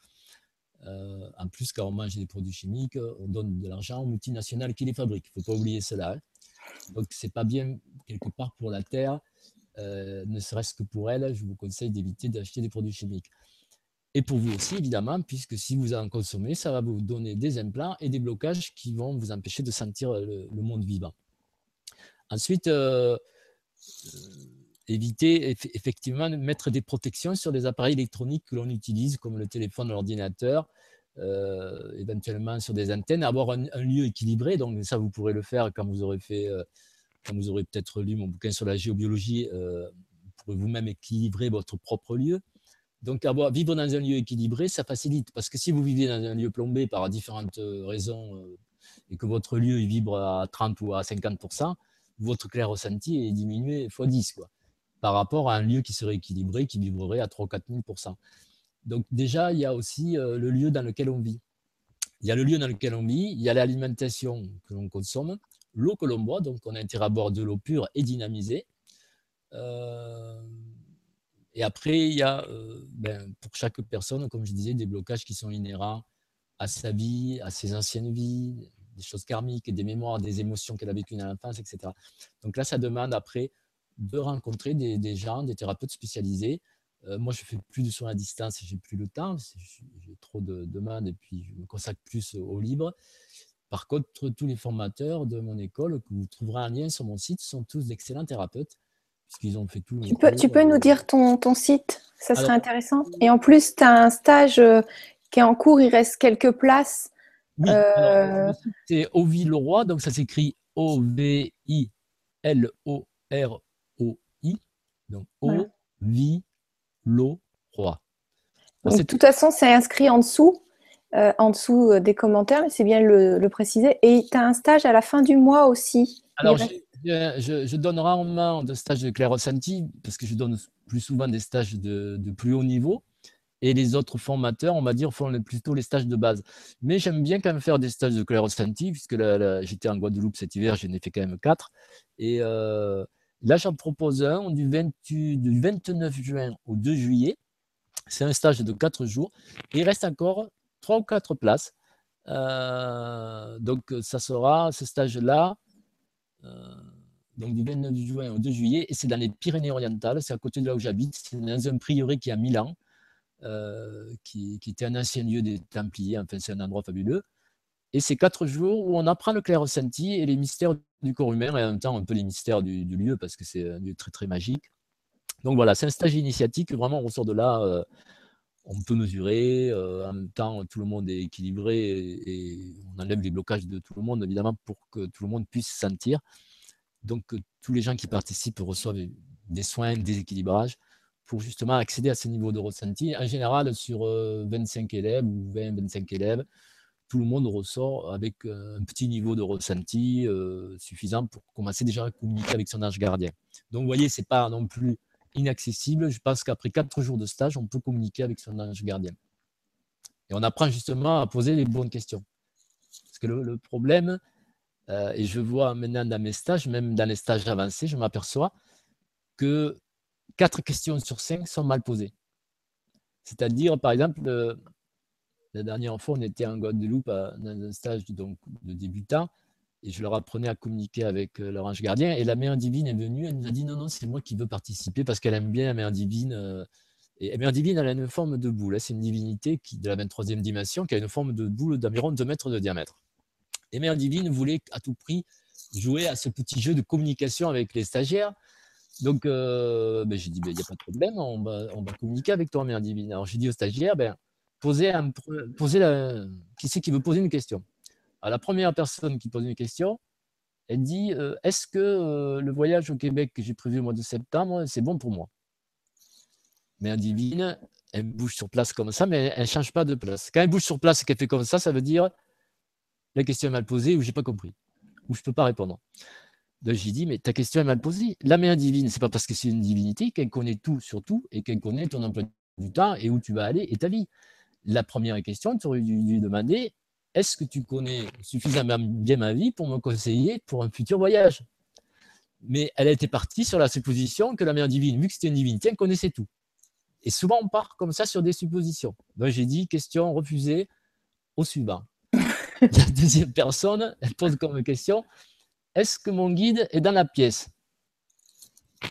Euh, en plus, quand on mange des produits chimiques, on donne de l'argent aux multinationales qui les fabriquent. Il ne faut pas oublier cela. Hein. Donc, ce n'est pas bien quelque part pour la Terre, euh, ne serait-ce que pour elle, je vous conseille d'éviter d'acheter des produits chimiques. Et pour vous aussi, évidemment, puisque si vous en consommez, ça va vous donner des implants et des blocages qui vont vous empêcher de sentir le, monde vivant. Ensuite, euh, euh, éviter effectivement de mettre des protections sur les appareils électroniques que l'on utilise, comme le téléphone, l'ordinateur, euh, éventuellement sur des antennes, avoir un, lieu équilibré. Donc ça, vous pourrez le faire quand vous aurez fait, euh, quand vous aurez peut-être lu mon bouquin sur la géobiologie, vous pourrez vous-même équilibrer votre propre lieu. Donc vivre dans un lieu équilibré, ça facilite, parce que si vous vivez dans un lieu plombé par différentes raisons et que votre lieu vibre à 30 ou à 50 votre clair ressenti est diminué x 10 quoi, par rapport à un lieu qui serait équilibré, qui vibrerait à 3 4 000% Donc déjà, il y a aussi euh, le lieu dans lequel on vit. Il y a le lieu dans lequel on vit, il y a l'alimentation que l'on consomme, l'eau que l'on boit, donc on a intérêt à boire de l'eau pure et dynamisée. Euh, et après, il y a euh, ben, pour chaque personne, comme je disais, des blocages qui sont inhérents à sa vie, à ses anciennes vies, des choses karmiques, des mémoires, des émotions qu'elle a vécues dans l'enfance, etc. Donc là, ça demande après de rencontrer des, gens, des thérapeutes spécialisés. Euh, moi, je fais plus de soins à distance, j'ai plus le temps, j'ai trop de demandes et puis je me consacre plus au libre. Par contre, tous les formateurs de mon école, que vous trouverez un lien sur mon site, sont tous d'excellents thérapeutes, puisqu'ils ont fait tout. Tu peux, tu peux nous euh, dire ton, ton site? Ça serait intéressant. Et en plus, tu as un stage euh, qui est en cours, il reste quelques places. Oui, euh, c'est Ovi Leroy, donc ça s'écrit O-V-I-L-O-R-O-I. Donc Ovi Leroy. de toute façon, c'est inscrit en dessous, euh, en dessous euh, des commentaires, mais c'est bien le, le préciser. Et tu as un stage à la fin du mois aussi. Alors, je, donne rarement de stage de clair ressenti parce que je donne plus souvent des stages de plus haut niveau. Et les autres formateurs, on va dire, font plutôt les stages de base. Mais j'aime bien quand même faire des stages de clair ressenti, puisque j'étais en Guadeloupe cet hiver, j'en ai fait quand même quatre. Et euh, là, j'en propose un du, 29 juin au 2 juillet. C'est un stage de quatre jours. Il reste encore trois ou quatre places. Euh, donc, ça sera ce stage-là. Euh, donc du 29 juin au 2 juillet, et c'est dans les Pyrénées-Orientales, c'est à côté de là où j'habite, c'est dans un prieuré qui est à Milan, euh, qui, était un ancien lieu des Templiers. Enfin, c'est un endroit fabuleux. Et c'est quatre jours où on apprend le clair ressenti et les mystères du corps humain et en même temps un peu les mystères du, lieu parce que c'est un lieu très très magique. Donc voilà, c'est un stage initiatique. Vraiment, on ressort de là, euh, on peut mesurer. Euh, en même temps, tout le monde est équilibré et, on enlève les blocages de tout le monde, évidemment, pour que tout le monde puisse sentir. Donc, tous les gens qui participent reçoivent des soins, des équilibrages pour justement accéder à ce niveau de ressenti. En général, sur 25 euh, élèves ou 20-25 élèves, tout le monde ressort avec euh, un petit niveau de ressenti euh, suffisant pour commencer déjà à communiquer avec son ange gardien. Donc, vous voyez, ce n'est pas non plus inaccessible. Je pense qu'après quatre jours de stage, on peut communiquer avec son ange gardien. Et on apprend justement à poser les bonnes questions. Parce que le, problème, et je vois maintenant dans mes stages, même dans les stages avancés, je m'aperçois que 4 questions sur 5 sont mal posées. C'est-à-dire, par exemple, la dernière fois, on était en Guadeloupe dans un stage donc, de débutant et je leur apprenais à communiquer avec leur ange gardien. Et la mère divine est venue, elle nous a dit non, non, c'est moi qui veux participer parce qu'elle aime bien la mère divine. Et la mère divine, elle a une forme de boule. Hein. C'est une divinité qui, de la 23e dimension qui a une forme de boule d'environ 2 mètres de diamètre. Et mère divine voulait à tout prix jouer à ce petit jeu de communication avec les stagiaires. Donc, ben, j'ai dit, ben, il n'y a pas de problème, on va, communiquer avec toi, mère divine. Alors, j'ai dit aux stagiaires, ben, posez, un, la, qui c'est qui veut poser une question à la première personne qui pose une question, elle dit euh, Est-ce que euh, le voyage au Québec que j'ai prévu au mois de septembre, c'est bon pour moi? Mais divine, elle bouge sur place comme ça, mais elle ne change pas de place. Quand elle bouge sur place et qu'elle fait comme ça, ça veut dire la question est mal posée ou j'ai pas compris, ou je ne peux pas répondre. Donc j'ai dit, mais ta question est mal posée. La mère divine, c'est pas parce que c'est une divinité qu'elle connaît tout sur tout et qu'elle connaît ton emploi du temps et où tu vas aller et ta vie. La première question, tu aurais dû lui demander est-ce que tu connais suffisamment bien ma vie pour me conseiller pour un futur voyage? Mais elle était partie sur la supposition que la mère divine, vu que c'était une divinité, elle connaissait tout. Et souvent, on part comme ça sur des suppositions. Donc, j'ai dit question refusée au suivant. la deuxième personne, elle pose comme question Est-ce que mon guide est dans la pièce?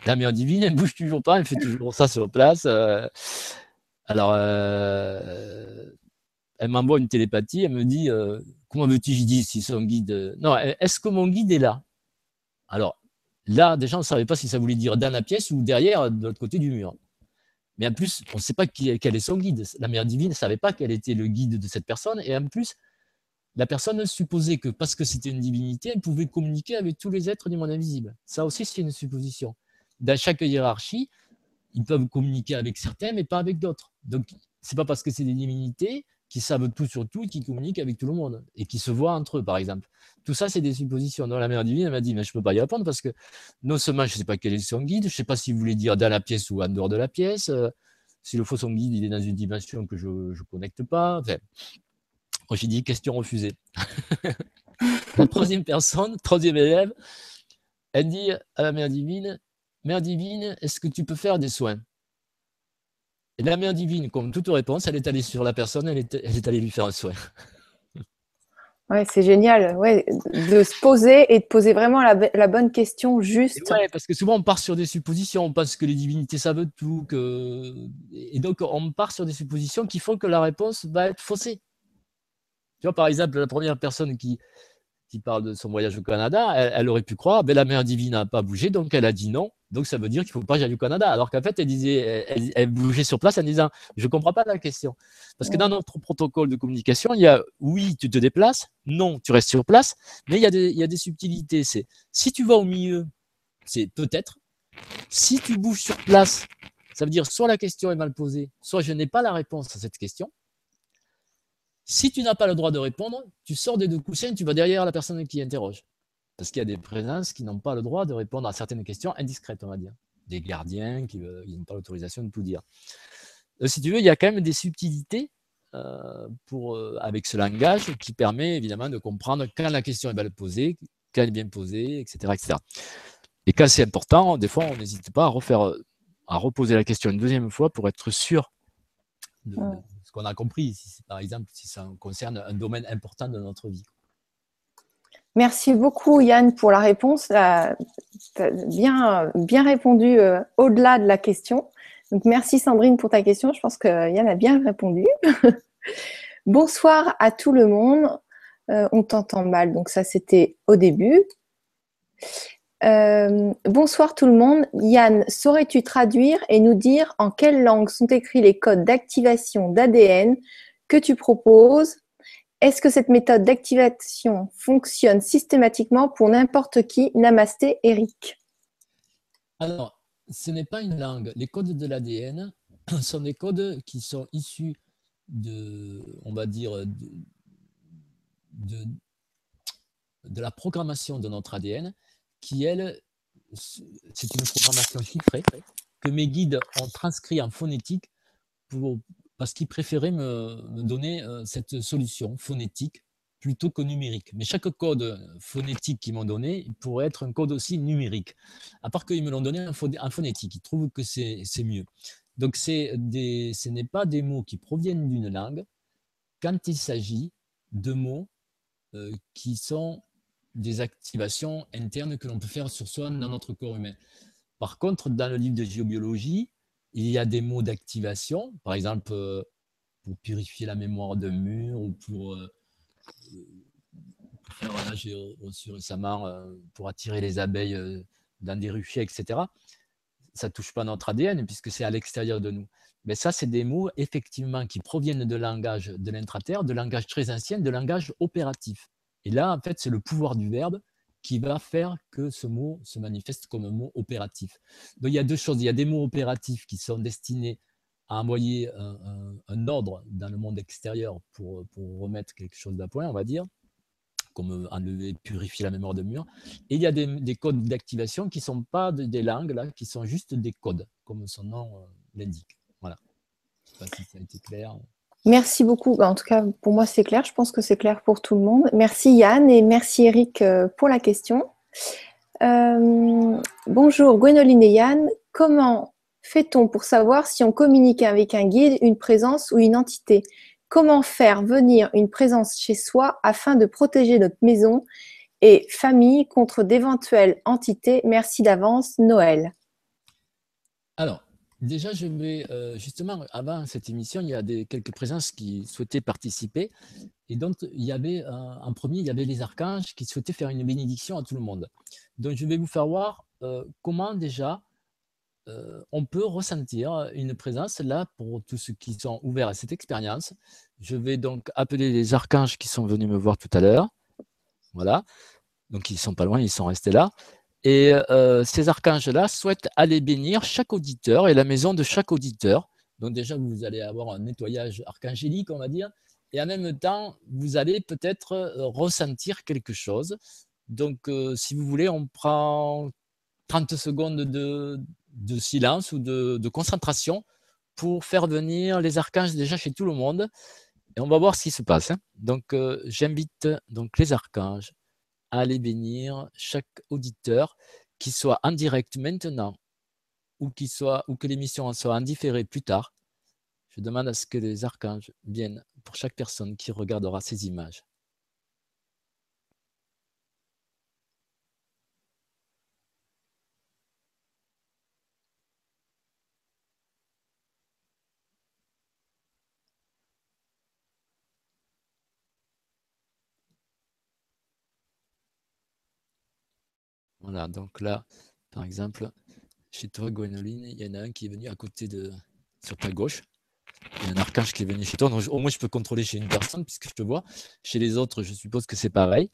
La mère divine, elle bouge toujours pas, elle fait toujours ça sur place. Euh. alors, euh, elle m'envoie une télépathie, elle me dit euh, Comment veux-tu? Je dis si son guide. Non, est-ce que mon guide est là? Alors, là, déjà, on ne savait pas si ça voulait dire dans la pièce ou derrière, de l'autre côté du mur. Mais en plus, on ne sait pas qui, quel est son guide. La mère divine ne savait pas quel était le guide de cette personne. Et en plus, la personne supposait que parce que c'était une divinité, elle pouvait communiquer avec tous les êtres du monde invisible. Ça aussi, c'est une supposition. Dans chaque hiérarchie, ils peuvent communiquer avec certains, mais pas avec d'autres. Donc, c'est pas parce que c'est des divinités qui savent tout sur tout et qui communiquent avec tout le monde et qui se voient entre eux, par exemple. Tout ça, c'est des suppositions. Dans la mère divine, m'a dit, mais je ne peux pas y répondre parce que non seulement je ne sais pas quel est son guide, je ne sais pas s'il voulait dire dans la pièce ou en dehors de la pièce. Euh, si le faux son guide, il est dans une dimension que je ne connecte pas. J'ai dit question refusée. la troisième personne, troisième élève, elle dit à la mère divine, Mère divine, est-ce que tu peux faire des soins? Et la mère divine, comme toute réponse, elle est allée sur la personne, elle est, allée lui faire un soin. Ouais, c'est génial, ouais, de se poser et de poser vraiment la, bonne question juste. Ouais, parce que souvent on part sur des suppositions, on pense que les divinités savent tout, que... et donc on part sur des suppositions qui font que la réponse va être faussée. Tu vois, par exemple, la première personne qui, qui parle de son voyage au Canada, elle, aurait pu croire, ben, la mère divine n'a pas bougé, donc elle a dit non. Donc ça veut dire qu'il ne faut pas aller au Canada. Alors qu'en fait, elle, disait, elle, bougeait sur place en disant, je ne comprends pas la question. Parce que dans notre protocole de communication, il y a oui, tu te déplaces, non, tu restes sur place, mais il y a des, il y a des subtilités. C'est si tu vas au milieu, c'est peut-être. Si tu bouges sur place, ça veut dire soit la question est mal posée, soit je n'ai pas la réponse à cette question. Si tu n'as pas le droit de répondre, tu sors des deux coussins, tu vas derrière la personne qui interroge. Parce qu'il y a des présences qui n'ont pas le droit de répondre à certaines questions indiscrètes, on va dire. Des gardiens qui n'ont pas l'autorisation de tout dire. Euh, si tu veux, il y a quand même des subtilités euh, euh, avec ce langage qui permet évidemment de comprendre quand la question est mal posée, quand elle est bien posée, etc. etc. Et quand c'est important, des fois, on n'hésite pas à refaire, à reposer la question une deuxième fois pour être sûr de, qu'on a compris, par exemple, si ça concerne un domaine important de notre vie. Merci beaucoup Yann pour la réponse. As bien, bien répondu euh, au-delà de la question. Donc merci Sandrine pour ta question. Je pense que Yann a bien répondu. Bonsoir à tout le monde. Euh, on t'entend mal, donc ça c'était au début. Euh, bonsoir tout le monde. Yann, saurais-tu traduire et nous dire en quelle langue sont écrits les codes d'activation d'ADN que tu proposes? Est-ce que cette méthode d'activation fonctionne systématiquement pour n'importe qui? Namasté, Eric. Alors, ce n'est pas une langue. Les codes de l'ADN sont des codes qui sont issus de, on va dire, de, de la programmation de notre ADN elle, c'est une programmation chiffrée que mes guides ont transcrit en phonétique parce qu'ils préféraient me, donner euh, cette solution phonétique plutôt que numérique. Mais chaque code phonétique qu'ils m'ont donné pourrait être un code aussi numérique. À part qu'ils me l'ont donné en, phonétique, ils trouvent que c'est mieux. Donc des, ce n'est pas des mots qui proviennent d'une langue quand il s'agit de mots euh, qui sont des activations internes que l'on peut faire sur soi dans notre corps humain. Par contre, dans le livre de géobiologie, il y a des mots d'activation, par exemple euh, pour purifier la mémoire d'un mur ou pour, euh, là j'ai reçu récemment, euh, pour attirer les abeilles dans des ruchers, etc. Ça ne touche pas notre ADN puisque c'est à l'extérieur de nous. Mais ça, c'est des mots effectivement qui proviennent de langage de l'intraterre, de langage très ancien, de langage opératif. Et là, en fait, c'est le pouvoir du verbe qui va faire que ce mot se manifeste comme un mot opératif. Donc il y a deux choses. Il y a des mots opératifs qui sont destinés à envoyer un, ordre dans le monde extérieur pour, pour remettre quelque chose d'à point, on va dire, comme enlever, purifier la mémoire de mur. Et il y a des, des codes d'activation qui ne sont pas des langues, là, qui sont juste des codes, comme son nom euh, l'indique. Voilà. Je ne sais pas si ça a été clair. Merci beaucoup. En tout cas, pour moi, c'est clair. Je pense que c'est clair pour tout le monde. Merci Yann et merci Eric euh, pour la question. Euh, bonjour Gwénoline et Yann. Comment fait-on pour savoir si on communique avec un guide, une présence ou une entité? Comment faire venir une présence chez soi afin de protéger notre maison et famille contre d'éventuelles entités? Merci d'avance, Noël. Alors, Déjà, je vais euh, justement, avant cette émission, il y a des, quelques présences qui souhaitaient participer. Et donc, il y avait en premier, il y avait les archanges qui souhaitaient faire une bénédiction à tout le monde. Donc, je vais vous faire voir euh, comment déjà euh, on peut ressentir une présence là pour tous ceux qui sont ouverts à cette expérience. Je vais donc appeler les archanges qui sont venus me voir tout à l'heure. Voilà. Donc, ils ne sont pas loin, ils sont restés là. Et euh, ces archanges-là souhaitent aller bénir chaque auditeur et la maison de chaque auditeur. Donc déjà, vous allez avoir un nettoyage archangélique, on va dire, et en même temps, vous allez peut-être euh, ressentir quelque chose. Donc, euh, si vous voulez, on prend 30 secondes de, silence ou de, concentration pour faire venir les archanges déjà chez tout le monde. Et on va voir ce qui se passe. Hein. Donc, j'invite donc les archanges aller bénir chaque auditeur, qui soit en direct maintenant ou, soit, ou que l'émission soit en différé plus tard. Je demande à ce que les archanges viennent pour chaque personne qui regardera ces images. Donc là, par exemple, chez toi, Gwenoline, il y en a un qui est venu à côté de, sur ta gauche. Il y a un archange qui est venu chez toi. Donc, au moins, je peux contrôler chez une personne puisque je te vois. Chez les autres, je suppose que c'est pareil.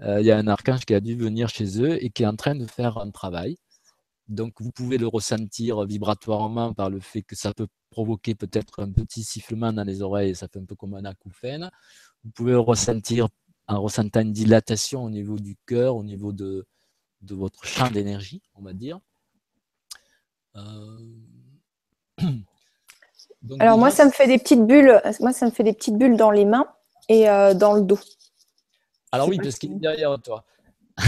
Euh, il y a un archange qui a dû venir chez eux et qui est en train de faire un travail. Donc, vous pouvez le ressentir vibratoirement par le fait que ça peut provoquer peut-être un petit sifflement dans les oreilles. Ça fait un peu comme un acouphène. Vous pouvez le ressentir en ressentant une dilatation au niveau du cœur, au niveau de, de votre champ d'énergie, on va dire. Euh, Alors moi, ça me fait des petites bulles. Moi, ça me fait des petites bulles dans les mains et euh, dans le dos. Alors oui, parce qu'il est derrière toi.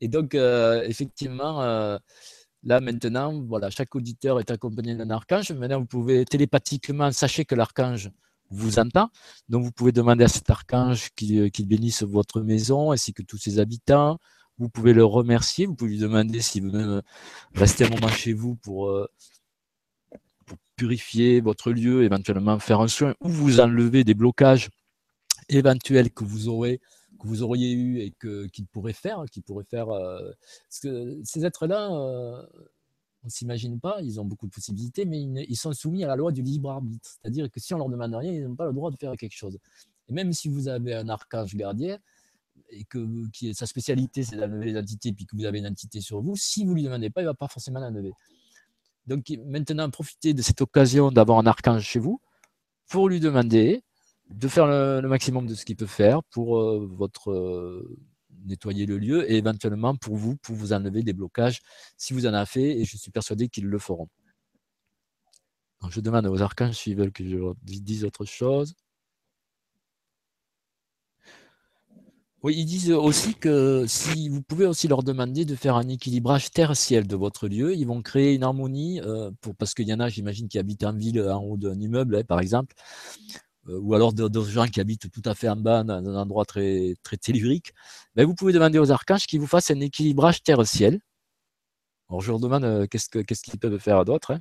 et donc, euh, effectivement, là maintenant, voilà, chaque auditeur est accompagné d'un archange. Maintenant, vous pouvez télépathiquement, sachez que l'archange vous entend. Donc, vous pouvez demander à cet archange qu'il bénisse votre maison ainsi que tous ses habitants. Vous pouvez le remercier. Vous pouvez lui demander s'il veut même rester un moment chez vous pour, euh, pour purifier votre lieu, éventuellement faire un soin ou vous enlever des blocages éventuels que vous auriez eu et qu'il pourrait faire, faire. Euh, ces êtres-là, euh, on ne s'imagine pas, ils ont beaucoup de possibilités, mais ils, sont soumis à la loi du libre arbitre. C'est-à-dire que si on leur demande rien, ils n'ont pas le droit de faire quelque chose. Et même si vous avez un archange gardien, et que sa spécialité c'est d'enlever les entités, puis que vous avez une entité sur vous, si vous ne lui demandez pas, il ne va pas forcément l'enlever. Donc maintenant, profitez de cette occasion d'avoir un archange chez vous pour lui demander de faire le, maximum de ce qu'il peut faire pour euh, votre euh, nettoyer le lieu et éventuellement pour vous, pour vous enlever des blocages si vous en avez fait et je suis persuadé qu'ils le feront. je demande aux archanges s'ils veulent que je leur dise autre chose. Oui, ils disent aussi que si vous pouvez aussi leur demander de faire un équilibrage terre-ciel de votre lieu, ils vont créer une harmonie, euh, pour, parce qu'il y en a, j'imagine, qui habitent en ville, en haut d'un immeuble, hein, par exemple, ou alors d'autres gens qui habitent tout à fait en bas, dans un endroit très, très tellurique, ben, vous pouvez demander aux archanges qu'ils vous fassent un équilibrage terre-ciel. Alors je leur demande qu'est-ce qu'ils peuvent faire d'autre. Hein.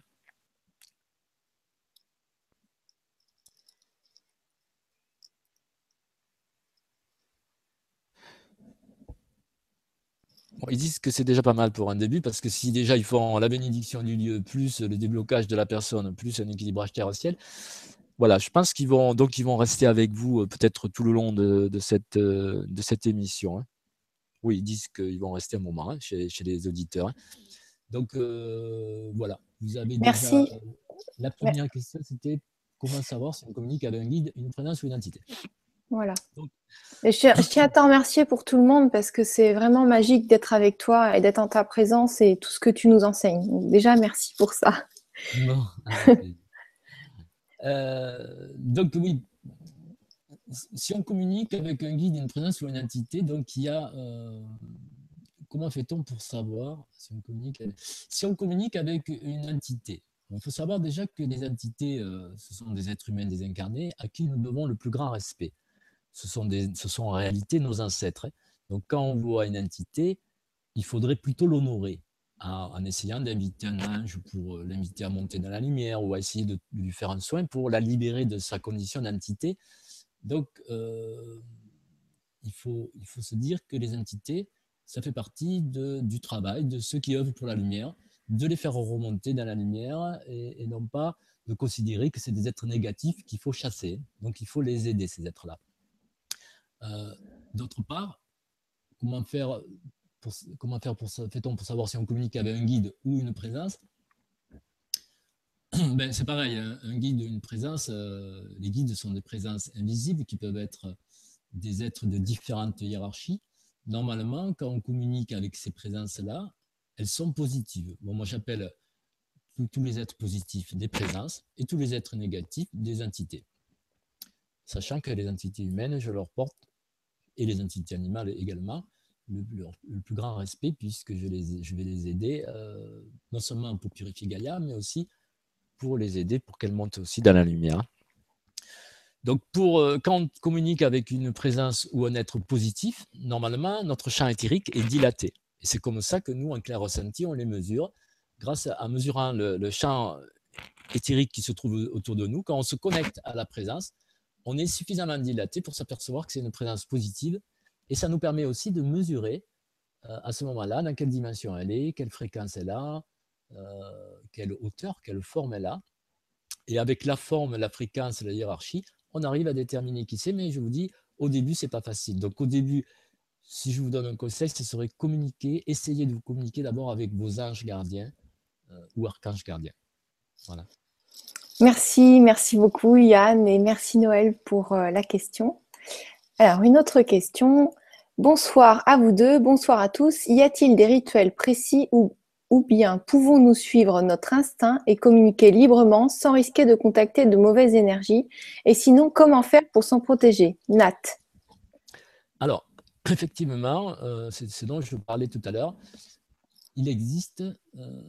ils disent que c'est déjà pas mal pour un début, parce que si déjà ils font la bénédiction du lieu, plus le déblocage de la personne, plus un équilibrage terre-ciel, voilà, je pense qu'ils vont donc ils vont rester avec vous euh, peut-être tout le long de, cette, euh, de cette émission. Hein. Oui, ils disent qu'ils vont rester un moment hein, chez, les auditeurs. Hein. Donc euh, voilà, vous avez Merci. la première question, c'était comment savoir si on communique avec un guide, une présence ou une entité? Voilà. je, tiens à te remercier pour tout le monde parce que c'est vraiment magique d'être avec toi et d'être en ta présence et tout ce que tu nous enseignes. déjà, merci pour ça. Euh, donc oui, si on communique avec un guide, une présence ou une entité, donc il a... Euh, comment fait-on pour savoir si on communique avec, si on communique avec une entité? Il faut savoir déjà que les entités, euh, ce sont des êtres humains désincarnés à qui nous devons le plus grand respect ce sont, des, ce sont en réalité nos ancêtres. Hein. Donc quand on voit une entité, il faudrait plutôt l'honorer en essayant d'inviter un ange pour euh, l'inviter à monter dans la lumière ou à essayer de, lui faire un soin pour la libérer de sa condition d'entité. Donc euh, il, faut, il faut se dire que les entités, ça fait partie de, du travail de ceux qui œuvrent pour la lumière, de les faire remonter dans la lumière et, non pas de considérer que c'est des êtres négatifs qu'il faut chasser. Donc il faut les aider, ces êtres-là. Euh, d'autre part, comment faire comment faire pour, fait-on pour savoir si on communique avec un guide ou une présence? Ben, C'est pareil, un, guide ou une présence, euh, les guides sont des présences invisibles qui peuvent être des êtres de différentes hiérarchies. Normalement, quand on communique avec ces présences-là, elles sont positives. Moi, j'appelle tous les êtres positifs des présences et tous les êtres négatifs des entités. Sachant que les entités humaines, je leur porte et les entités animales également, le, plus grand respect, puisque je, vais les aider, euh, non seulement pour purifier Gaïa, mais aussi pour les aider pour qu'elles montent aussi dans la lumière. Donc, pour, euh, quand on communique avec une présence ou un être positif, normalement, notre champ éthérique est dilaté. Et c'est comme ça que nous, en clair ressenti, on les mesure. Grâce à, mesurant le, le champ éthérique qui se trouve autour de nous, quand on se connecte à la présence, on est suffisamment dilaté pour s'apercevoir que c'est une présence positive. Et ça nous permet aussi de mesurer euh, à ce moment-là dans quelle dimension elle est, quelle fréquence elle a, euh, quelle hauteur, quelle forme elle a. Et avec la forme, la fréquence, la hiérarchie, on arrive à déterminer qui c'est. Mais je vous dis, au début, c'est pas facile. Donc au début, si je vous donne un conseil, ce serait communiquer, essayer de vous communiquer d'abord avec vos anges gardiens euh, ou archanges gardiens. Voilà. Merci, merci beaucoup Yann et merci Noël pour la question. Alors, une autre question. Bonsoir à vous deux, bonsoir à tous. Y a-t-il des rituels précis ou, ou bien pouvons-nous suivre notre instinct et communiquer librement sans risquer de contacter de mauvaises énergies? Et sinon, comment faire pour s'en protéger? Nat. Alors, effectivement, euh, c'est ce dont je parlais tout à l'heure. Il existe euh,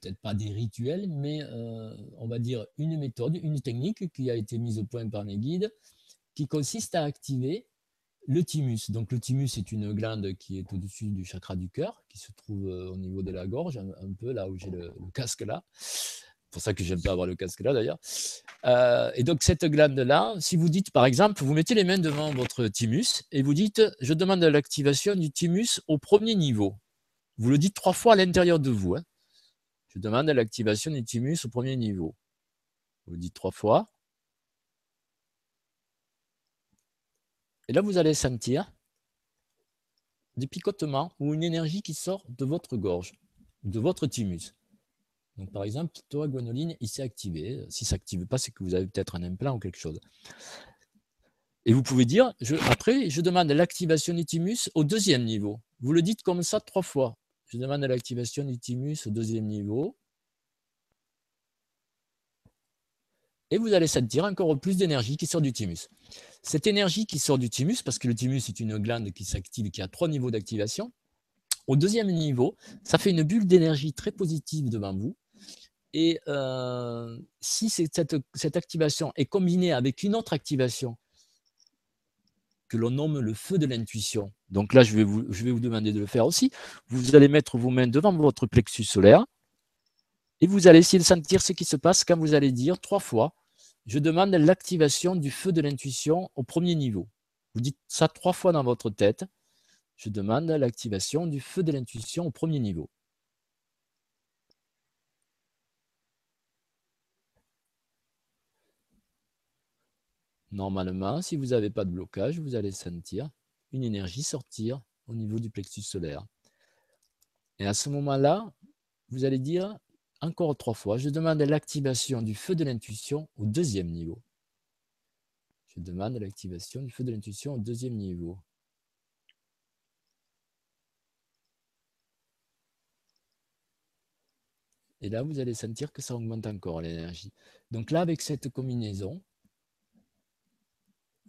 peut-être pas des rituels, mais euh, on va dire une méthode, une technique qui a été mise au point par les guides, qui consiste à activer le thymus. Donc le thymus est une glande qui est au-dessus du chakra du cœur, qui se trouve euh, au niveau de la gorge, un, peu là où j'ai le, casque là. C'est pour ça que j'aime pas avoir le casque là d'ailleurs. Euh, et donc cette glande-là, si vous dites par exemple, vous mettez les mains devant votre thymus et vous dites, je demande l'activation du thymus au premier niveau. Vous le dites trois fois à l'intérieur de vous. Hein. Je demande l'activation du thymus au premier niveau. Vous dites trois fois. Et là, vous allez sentir des picotements ou une énergie qui sort de votre gorge, de votre thymus. Donc, par exemple, toi, guanoline, il s'est activé. Si ça s'active pas, c'est que vous avez peut-être un implant ou quelque chose. Et vous pouvez dire, après, je demande l'activation du thymus au deuxième niveau. Vous le dites comme ça trois fois. Je demande l'activation du thymus au deuxième niveau. Et vous allez sentir encore plus d'énergie qui sort du thymus. Cette énergie qui sort du thymus, parce que le thymus est une glande qui s'active, qui a trois niveaux d'activation, au deuxième niveau, ça fait une bulle d'énergie très positive devant vous. Et euh, si cette, activation est combinée avec une autre activation que l'on nomme le feu de l'intuition, donc là je vais vous demander de le faire aussi, vous allez mettre vos mains devant votre plexus solaire et vous allez essayer de sentir ce qui se passe quand vous allez dire trois fois, je demande l'activation du feu de l'intuition au premier niveau. Vous dites ça trois fois dans votre tête, je demande l'activation du feu de l'intuition au premier niveau. Normalement, si vous n'avez pas de blocage, vous allez sentir une énergie sortir au niveau du plexus solaire. Et à ce moment-là, vous allez dire encore trois fois, je demande l'activation du feu de l'intuition au deuxième niveau. Je demande l'activation du feu de l'intuition au deuxième niveau. Et là, vous allez sentir que ça augmente encore l'énergie. Donc là, avec cette combinaison,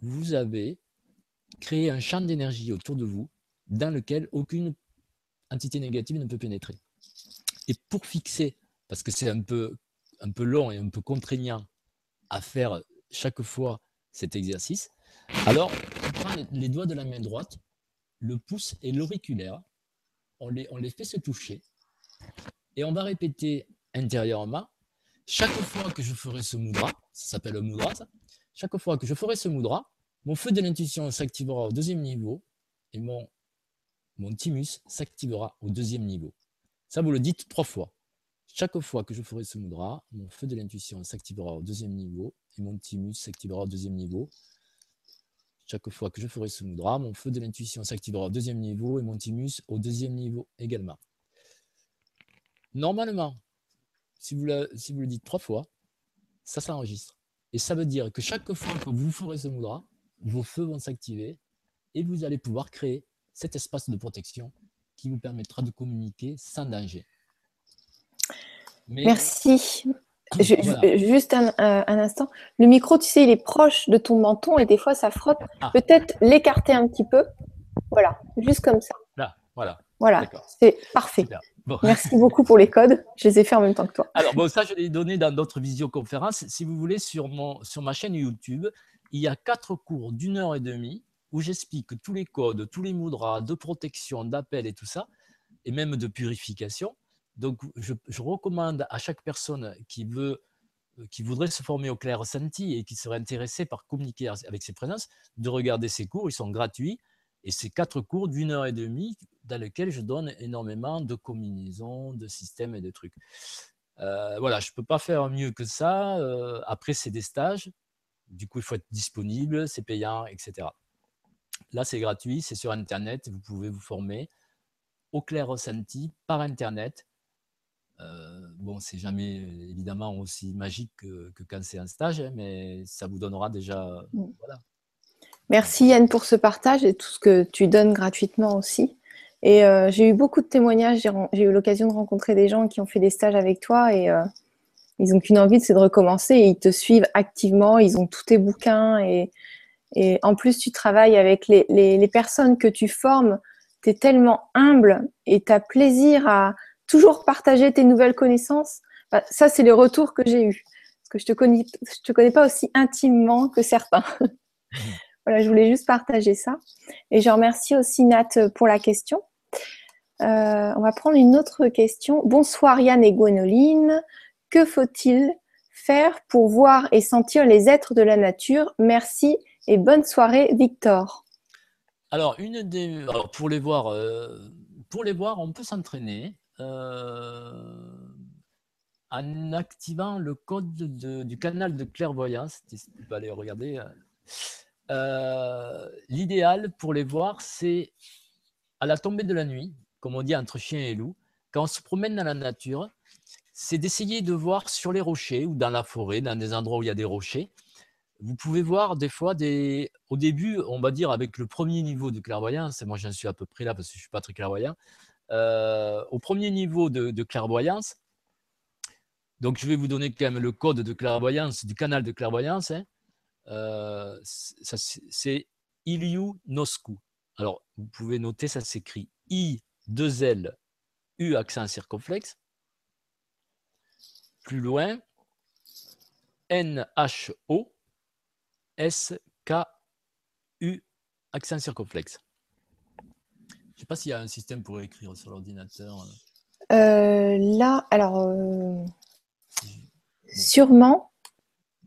vous avez créé un champ d'énergie autour de vous dans lequel aucune entité négative ne peut pénétrer. Et pour fixer, parce que c'est un peu, long et un peu contraignant à faire chaque fois cet exercice, alors on prend les doigts de la main droite, le pouce et l'auriculaire, on les, fait se toucher, et on va répéter intérieurement, chaque fois que je ferai ce mudra, ça s'appelle un mudra, ça, chaque fois que je ferai ce mudra, mon feu de l'intuition s'activera au deuxième niveau et mon thymus s'activera au deuxième niveau. Ça, vous le dites trois fois. Chaque fois que je ferai ce mudra, mon feu de l'intuition s'activera au deuxième niveau et mon thymus s'activera au deuxième niveau. Chaque fois que je ferai ce mudra, mon feu de l'intuition s'activera au deuxième niveau et mon thymus au deuxième niveau également. Normalement, si vous, si vous le dites trois fois, ça s'enregistre. Et ça veut dire que chaque fois que vous ferez ce mudra, vos feux vont s'activer et vous allez pouvoir créer cet espace de protection qui vous permettra de communiquer sans danger. Merci. juste un, instant. Le micro, tu sais, il est proche de ton menton et des fois, ça frotte. Ah. Peut-être l'écarter un petit peu. Voilà, juste comme ça. Là, voilà. Voilà, c'est parfait. Merci beaucoup pour les codes. Je les ai fait en même temps que toi. Alors, bon, ça, je l'ai donné dans d'autres visioconférences. Si vous voulez, sur, mon, sur ma chaîne YouTube, il y a quatre cours d'une heure et demie où j'explique tous les codes, tous les moudras de protection, d'appel et tout ça, et même de purification. Donc, je, recommande à chaque personne qui veut qui voudrait se former au clair ressenti et qui serait intéressé par communiquer avec ses présences, de regarder ces cours. Ils sont gratuits. Et c'est quatre cours d'une heure et demie dans lesquels je donne énormément de combinaisons, de systèmes et de trucs. Euh, voilà, je ne peux pas faire mieux que ça. Euh, après, c'est des stages. Du coup, il faut être disponible, c'est payant, etc. Là, c'est gratuit, c'est sur Internet, vous pouvez vous former au clair ressenti par Internet. Euh, bon, c'est jamais évidemment aussi magique que, quand c'est un stage, hein, mais ça vous donnera déjà. Mm. Merci Yann pour ce partage et tout ce que tu donnes gratuitement aussi. Et euh, j'ai eu beaucoup de témoignages, j'ai eu l'occasion de rencontrer des gens qui ont fait des stages avec toi et euh, ils n'ont qu'une envie, c'est de recommencer et ils te suivent activement, ils ont tous tes bouquins et, en plus tu travailles avec les, personnes que tu formes, tu es tellement humble et tu as plaisir à toujours partager tes nouvelles connaissances. Bah, ça, c'est le retour que j'ai eu. Parce que je te connais, te connais pas aussi intimement que certains. voilà, je voulais juste partager ça. Et je remercie aussi Nat pour la question. Euh, on va prendre une autre question. Bonsoir Yann et Gwenoline. Que faut-il faire pour voir et sentir les êtres de la nature? Merci et bonne soirée, Victor. Alors, une des... pour, les voir, euh, pour les voir, on peut s'entraîner euh, en activant le code du canal de clairvoyance. Tu peux aller regarder. Euh, l'idéal pour les voir, c'est à la tombée de la nuit, comme on dit entre chien et loup, quand on se promène dans la nature, c'est d'essayer de voir sur les rochers ou dans la forêt, dans des endroits où il y a des rochers. Vous pouvez voir des fois, au début, on va dire avec le premier niveau de clairvoyance, et moi j'en suis à peu près là parce que je ne suis pas très clairvoyant, euh, au premier niveau de, clairvoyance, donc je vais vous donner quand même le code de clairvoyance, du canal de clairvoyance, hein. euh, c'est Iliu Nosku. Alors, vous pouvez noter, ça s'écrit I, 2 L, U accent circonflexe, plus loin, N-H-O, S-K-U, accent circonflexe. Sais pas s'il y a un système pour écrire sur l'ordinateur. Euh, là, alors, euh, sûrement.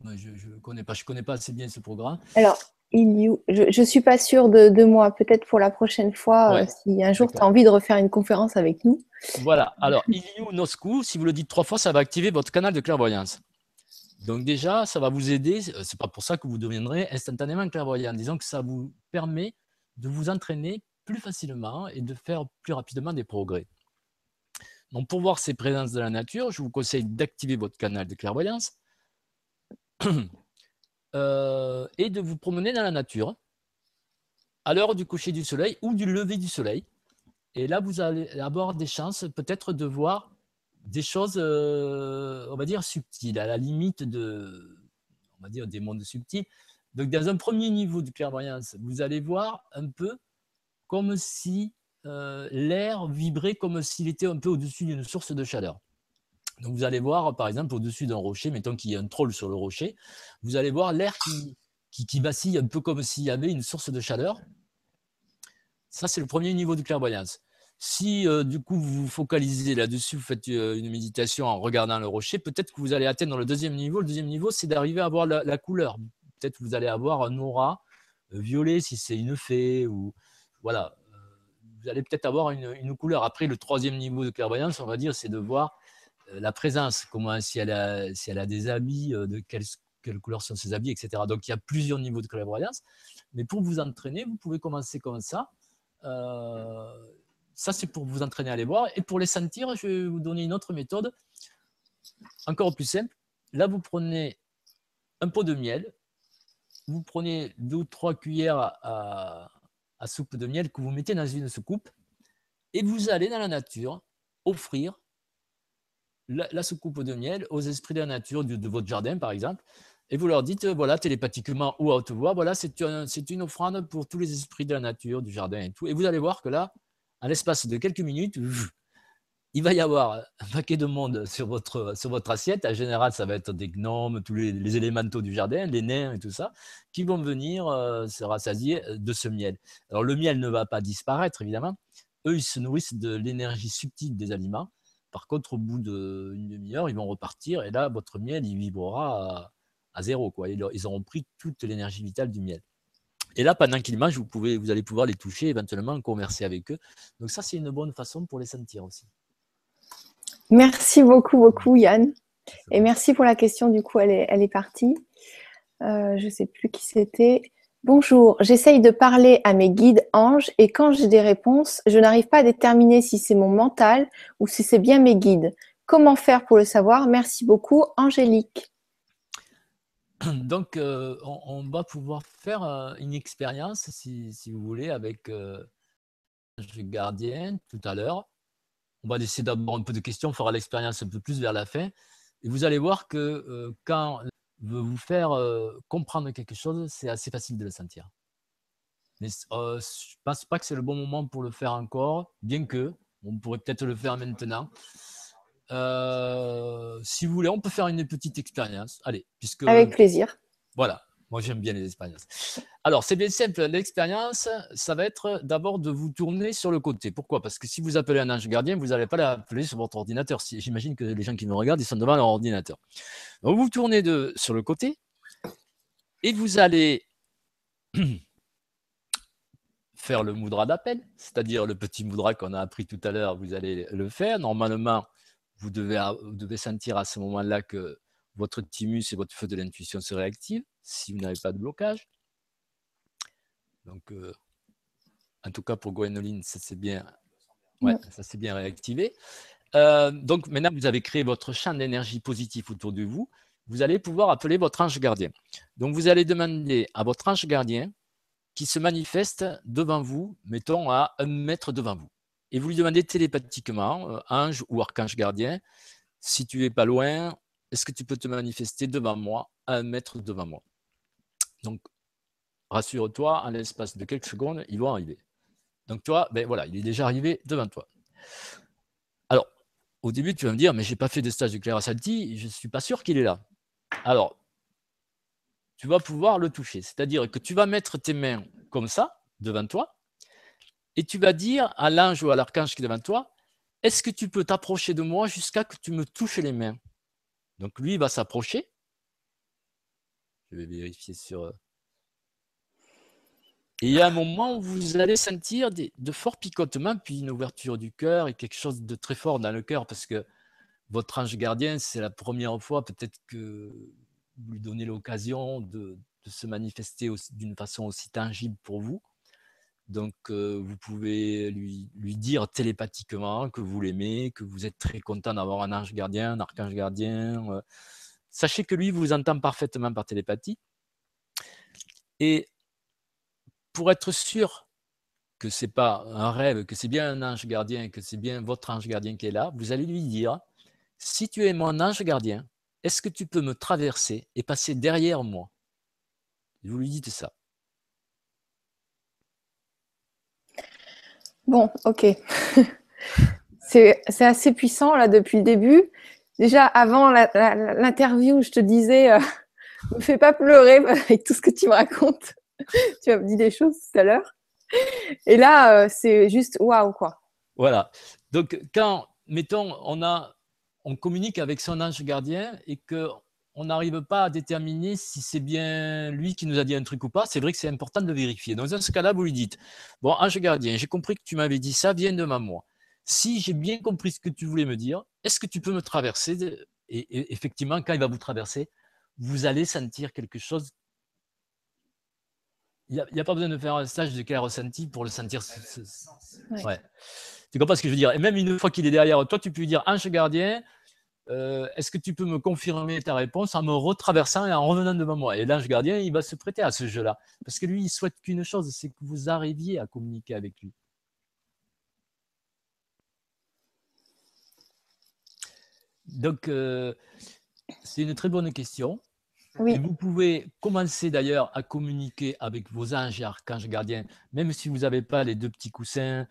je ne connais, pas, je connais pas assez bien ce programme. Alors, je ne suis pas sûre de, moi. Peut-être pour la prochaine fois, euh, si un jour tu as envie de refaire une conférence avec nous. Voilà. Alors, Iliu Nosku, si vous le dites trois fois, ça va activer votre canal de clairvoyance. Donc déjà, ça va vous aider. C'est pas pour ça que vous deviendrez instantanément clairvoyant. Disons que ça vous permet de vous entraîner plus facilement et de faire plus rapidement des progrès. Donc pour voir ces présences de la nature, je vous conseille d'activer votre canal de clairvoyance euh, et de vous promener dans la nature à l'heure du coucher du soleil ou du lever du soleil. Et là, vous allez avoir des chances peut-être de voir des choses, euh, on va dire, subtiles, à la limite de, on va dire, des mondes subtils. Donc, dans un premier niveau de clairvoyance, vous allez voir un peu comme si euh, l'air vibrait comme s'il était un peu au-dessus d'une source de chaleur. Donc, vous allez voir, par exemple, au-dessus d'un rocher, mettons qu'il y a un troll sur le rocher, vous allez voir l'air qui, qui, qui vacille un peu comme s'il y avait une source de chaleur. Ça, c'est le premier niveau de clairvoyance. Si euh, du coup vous vous focalisez là-dessus, vous faites euh, une méditation en regardant le rocher, peut-être que vous allez atteindre le deuxième niveau. Le deuxième niveau, c'est d'arriver à voir la, couleur. Peut-être que vous allez avoir un aura violet si c'est une fée ou voilà. Vous allez peut-être avoir une, couleur. Après, le troisième niveau de clairvoyance, on va dire, c'est de voir la présence, comment si elle a, si elle a des habits, de quelle, quelle couleur sont ses habits, etc. Donc il y a plusieurs niveaux de clairvoyance. Mais pour vous entraîner, vous pouvez commencer comme ça. Ça, c'est pour vous entraîner à les voir. Et pour les sentir, je vais vous donner une autre méthode, encore plus simple. Là, vous prenez un pot de miel, vous prenez deux ou trois cuillères à, soupe de miel que vous mettez dans une soucoupe, et vous allez dans la nature offrir la, soucoupe de miel aux esprits de la nature de, votre jardin, par exemple, et vous leur dites, voilà, télépathiquement ou à haute voix, voilà, c'est une offrande pour tous les esprits de la nature, du jardin et tout. Et vous allez voir que là, à l'espace de quelques minutes, il va y avoir un paquet de monde sur votre, assiette. En général, ça va être des gnomes, tous les, élémentaux du jardin, les nains et tout ça, qui vont venir euh, se rassasier de ce miel. Alors, le miel ne va pas disparaître, évidemment. Eux, ils se nourrissent de l'énergie subtile des aliments. Par contre, au bout d'une demi-heure, ils vont repartir et là, votre miel, il vibrera à, zéro. Quoi. ils auront pris toute l'énergie vitale du miel. Et là, pendant qu'ils mangent, vous, pouvez, vous allez pouvoir les toucher, éventuellement converser avec eux. Donc ça, c'est une bonne façon pour les sentir aussi. Merci beaucoup, beaucoup, Yann. Et merci pour la question. Du coup, elle est, elle est partie. Euh, je ne sais plus qui c'était. Bonjour, j'essaye de parler à mes guides anges et quand j'ai des réponses, je n'arrive pas à déterminer si c'est mon mental ou si c'est bien mes guides. Comment faire pour le savoir? Merci beaucoup, Angélique. Donc, euh, on, va pouvoir faire euh, une expérience, si, vous voulez, avec le gardien tout à l'heure. On va essayer d'avoir un peu de questions, on fera l'expérience un peu plus vers la fin. Et vous allez voir que quand veut vous faire comprendre quelque chose, c'est assez facile de le sentir. Mais je ne pense pas que c'est le bon moment pour le faire encore, bien que on pourrait peut-être le faire maintenant. Euh, si vous voulez, on peut faire une petite expérience. Allez, puisque. Avec plaisir. Voilà. Moi, j'aime bien les expériences. Alors, c'est bien simple. L'expérience, ça va être d'abord de vous tourner sur le côté. Pourquoi? Parce que si vous appelez un ange gardien, vous n'allez pas l'appeler sur votre ordinateur. J'imagine que les gens qui me regardent, ils sont devant leur ordinateur. Donc, vous tournez de, sur le côté et vous allez faire le moudra d'appel, c'est-à-dire le petit moudra qu'on a appris tout à l'heure. Vous allez le faire. Normalement, vous devez sentir à ce moment-là que votre thymus et votre feu de l'intuition se réactivent si vous n'avez pas de blocage. Donc, euh, en tout cas pour Gwenoline, ça s'est bien, ouais, ça bien réactivé. Euh, donc maintenant, vous avez créé votre champ d'énergie positif autour de vous. Vous allez pouvoir appeler votre ange gardien. Donc, vous allez demander à votre ange gardien qui se manifeste devant vous, mettons à un mètre devant vous et vous lui demandez télépathiquement, euh, ange ou archange gardien, si tu es pas loin, est-ce que tu peux te manifester devant moi, à un mètre devant moi? Donc, rassure-toi, en l'espace de quelques secondes, ils vont arriver. Donc, toi, ben voilà, il est déjà arrivé devant toi. Alors, au début, tu vas me dire, mais j'ai pas fait de stage de Claire Salti, je suis pas sûr qu'il est là. Alors, tu vas pouvoir le toucher. C'est-à-dire que tu vas mettre tes mains comme ça, devant toi, et tu vas dire à l'ange ou à l'archange qui est devant toi, est-ce que tu peux t'approcher de moi jusqu'à que tu me touches les mains? Donc lui, va s'approcher. Je vais vérifier sur... Euh, et il y a un moment où vous allez sentir de forts picotements, puis une ouverture du cœur et quelque chose de très fort dans le cœur, parce que votre ange gardien, c'est la première fois peut-être que vous lui donnez l'occasion de, se manifester d'une façon aussi tangible pour vous. Donc, euh, vous pouvez lui, dire télépathiquement que vous l'aimez, que vous êtes très content d'avoir un ange gardien, un archange gardien. Euh. Sachez que lui vous entend parfaitement par télépathie. Et pour être sûr que ce n'est pas un rêve, que c'est bien un ange gardien, que c'est bien votre ange gardien qui est là, vous allez lui dire, si tu es mon ange gardien, est-ce que tu peux me traverser et passer derrière moi? Vous lui dites ça. Bon, ok. c'est assez puissant là depuis le début. Déjà, avant l'interview, je te disais, ne euh, fais pas pleurer avec tout ce que tu me racontes. tu as dit des choses tout à l'heure. Et là, euh, c'est juste waouh, quoi. Voilà. Donc, quand, mettons, on a on communique avec son ange gardien et que on n'arrive pas à déterminer si c'est bien lui qui nous a dit un truc ou pas, c'est vrai que c'est important de vérifier. Dans ce cas-là, vous lui dites Bon, ange gardien, j'ai compris que tu m'avais dit ça, viens de moi. Si j'ai bien compris ce que tu voulais me dire, est-ce que tu peux me traverser et, effectivement, quand il va vous traverser, vous allez sentir quelque chose? Il n'y a, pas besoin de faire un stage de quel ressenti pour le sentir. Ouais. Tu comprends ce que je veux dire? Et même une fois qu'il est derrière toi, tu peux lui dire Ange gardien, euh, est-ce que tu peux me confirmer ta réponse en me retraversant et en revenant devant moi? Et l'ange gardien, il va se prêter à ce jeu-là. Parce que lui, il souhaite qu'une chose, c'est que vous arriviez à communiquer avec lui. Donc, euh, c'est une très bonne question. vous pouvez commencer d'ailleurs à communiquer avec vos anges et archanges gardiens, même si vous n'avez pas les deux petits coussins,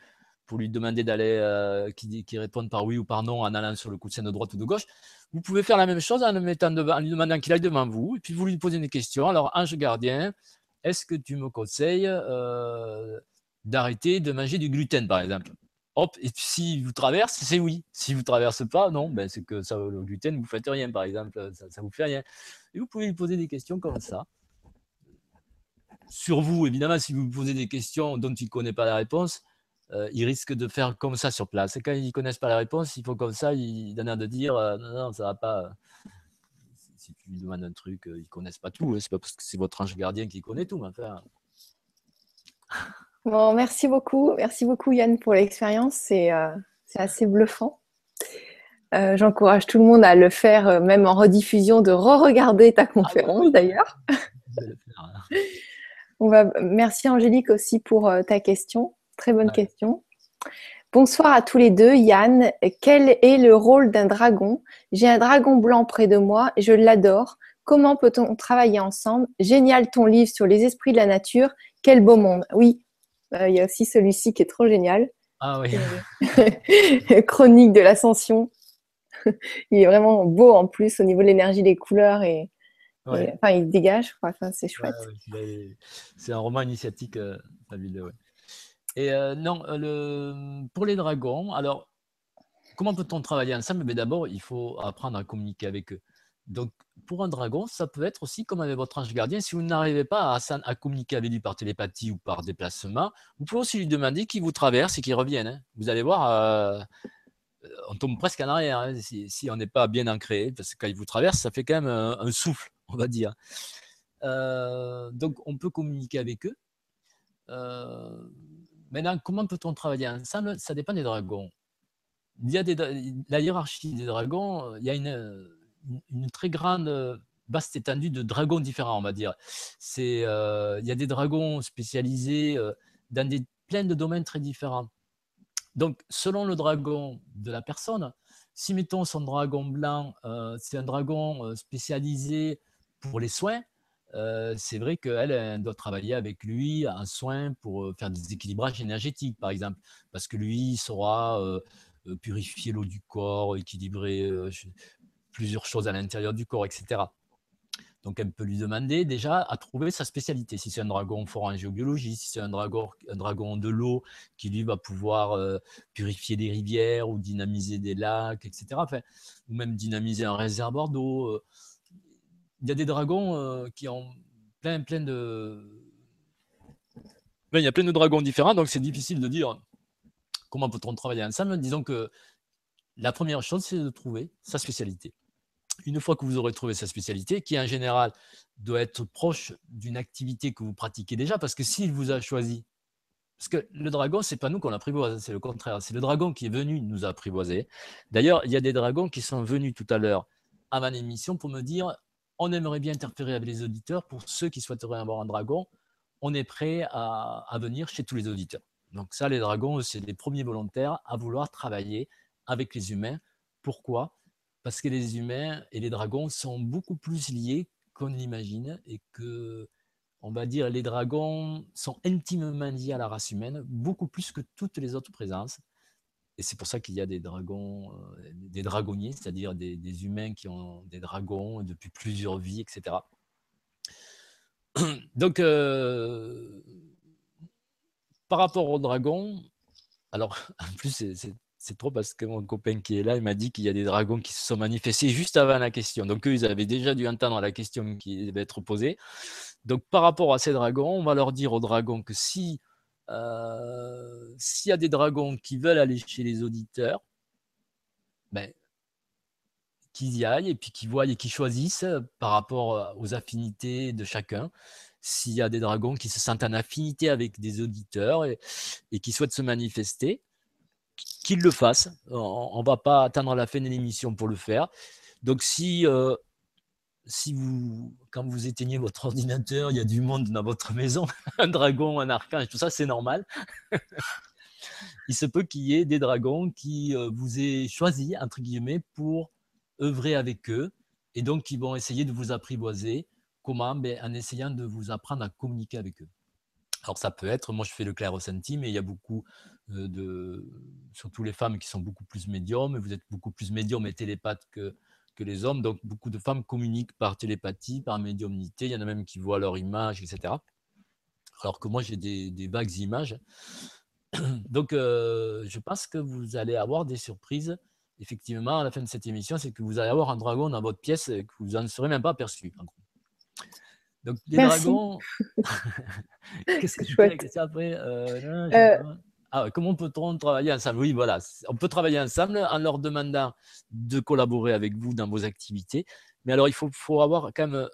pour lui demander d'aller, euh, qui, répondent par oui ou par non en allant sur le coussin de droite ou de gauche. Vous pouvez faire la même chose en, lui demandant qu'il aille devant vous, et puis vous lui posez une question. Alors, ange gardien, est-ce que tu me conseilles euh, d'arrêter de manger du gluten, par exemple? Hop, et si vous traverse, c'est oui. Si vous traverse pas, non, ben c'est que ça, le gluten, vous faites rien, par exemple, ça ne vous fait rien. Et vous pouvez lui poser des questions comme ça. Sur vous, évidemment, si vous posez des questions dont il ne connaît pas la réponse, euh, ils risquent de faire comme ça sur place. Et quand ils ne connaissent pas la réponse, il faut comme ça, ils donnent de dire euh, non, non, ça va pas. Si tu lui demandes un truc, euh, ils ne connaissent pas tout. Hein. C'est pas parce que c'est votre ange gardien qui connaît tout. Mais enfin... Bon, merci beaucoup. Merci beaucoup, Yann, pour l'expérience. C'est assez bluffant. J'encourage tout le monde à le faire, même en rediffusion, de re-regarder ta ah conférence d'ailleurs. On va... Merci Angélique aussi pour ta question. Très bonne question. Bonsoir à tous les deux. Yann, quel est le rôle d'un dragon? J'ai un dragon blanc près de moi, je l'adore. Comment peut-on travailler ensemble? Génial ton livre sur les esprits de la nature. Quel beau monde. Oui, euh, il y a aussi celui-ci qui est trop génial. Ah oui. Chronique de l'ascension. il est vraiment beau en plus au niveau de l'énergie des couleurs et, enfin il dégage. Enfin, c'est chouette. c'est un roman initiatique euh, fabuleux. Et euh, non, euh, pour les dragons, alors, comment peut-on travailler ensemble? Mais d'abord, il faut apprendre à communiquer avec eux. Donc, pour un dragon, ça peut être aussi comme avec votre ange gardien. Si vous n'arrivez pas à, à, communiquer avec lui par télépathie ou par déplacement, vous pouvez aussi lui demander qu'il vous traverse et qu'il revienne. Hein. Vous allez voir, euh, on tombe presque en arrière hein, si, on n'est pas bien ancré, parce que quand il vous traverse, ça fait quand même un, souffle, on va dire. donc, on peut communiquer avec eux. Maintenant, comment peut-on travailler ensemble? Ça dépend des dragons. Il y a la hiérarchie des dragons, euh, il y a une, très grande, euh, vaste étendue de dragons différents, on va dire. Euh, il y a des dragons spécialisés dans des, plein de domaines très différents. Donc, selon le dragon de la personne, si mettons son dragon blanc, c'est un dragon spécialisé pour les soins, c'est vrai qu'elle doit travailler avec lui en soin pour faire des équilibrages énergétiques, par exemple, parce que lui il saura purifier l'eau du corps, équilibrer plusieurs choses à l'intérieur du corps, etc. Donc, elle peut lui demander déjà à trouver sa spécialité. Si c'est un dragon fort en géobiologie, si c'est un dragon, un dragon de l'eau qui lui va pouvoir purifier des rivières ou dynamiser des lacs, etc. ou même dynamiser un réservoir d'eau. Il y a des dragons euh, qui ont plein, plein de. Ben, il y a plein de dragons différents, donc c'est difficile de dire comment peut-on travailler ensemble. Disons que la première chose, c'est de trouver sa spécialité une fois que vous aurez trouvé sa spécialité, qui en général doit être proche d'une activité que vous pratiquez déjà, parce que s'il vous a choisi, parce que le dragon, c'est pas nous qu'on apprivoise, c'est le contraire, c'est le dragon qui est venu nous apprivoiser. D'ailleurs, il y a des dragons qui sont venus tout à l'heure à ma émission pour me dire on aimerait bien interférer avec les auditeurs. Pour ceux qui souhaiteraient avoir un dragon, on est prêt à, venir chez tous les auditeurs. Donc ça, les dragons, c'est les premiers volontaires à vouloir travailler avec les humains. Pourquoi? Parce que les humains et les dragons sont beaucoup plus liés qu'on l'imagine et que, on va dire, les dragons sont intimement liés à la race humaine, beaucoup plus que toutes les autres présences. Et c'est pour ça qu'il y a des dragons, euh, des dragonniers, c'est-à-dire des, humains qui ont des dragons depuis plusieurs vies, etc. Donc, euh, par rapport aux dragons, alors en plus c'est trop parce que mon copain qui est là, il m'a dit qu'il y a des dragons qui se sont manifestés juste avant la question. Donc, eux, ils avaient déjà dû entendre la question qui devait être posée. Donc, par rapport à ces dragons, on va leur dire aux dragons que si euh, s'il y a des dragons qui veulent aller chez les auditeurs, ben, qu'ils y aillent et puis qu'ils voient et qu'ils choisissent par rapport aux affinités de chacun. S'il y a des dragons qui se sentent en affinité avec des auditeurs et, qui souhaitent se manifester, qu'il le fasse. On ne va pas attendre la fin de l'émission pour le faire. Donc, si, euh, si vous, quand vous éteignez votre ordinateur, il y a du monde dans votre maison, un dragon, un archange, tout ça, c'est normal. il se peut qu'il y ait des dragons qui euh, vous aient choisi, entre guillemets, pour œuvrer avec eux. Et donc, ils vont essayer de vous apprivoiser. Comment? Ben, En essayant de vous apprendre à communiquer avec eux. Alors ça peut être, moi je fais le clair ressenti, mais il y a beaucoup euh, de, surtout les femmes qui sont beaucoup plus médiums, vous êtes beaucoup plus médium et télépathe que, que les hommes, donc beaucoup de femmes communiquent par télépathie, par médiumnité, il y en a même qui voient leur image, etc. Alors que moi j'ai des, vagues images. Donc euh, je pense que vous allez avoir des surprises effectivement à la fin de cette émission, c'est que vous allez avoir un dragon dans votre pièce et que vous n'en serez même pas aperçu. Donc, les dragons. Qu'est-ce que fais avec ça après? Euh, euh ah, Comment peut-on travailler ensemble? Oui, voilà. On peut travailler ensemble en leur demandant de collaborer avec vous dans vos activités. Mais alors, il faut, avoir quand même.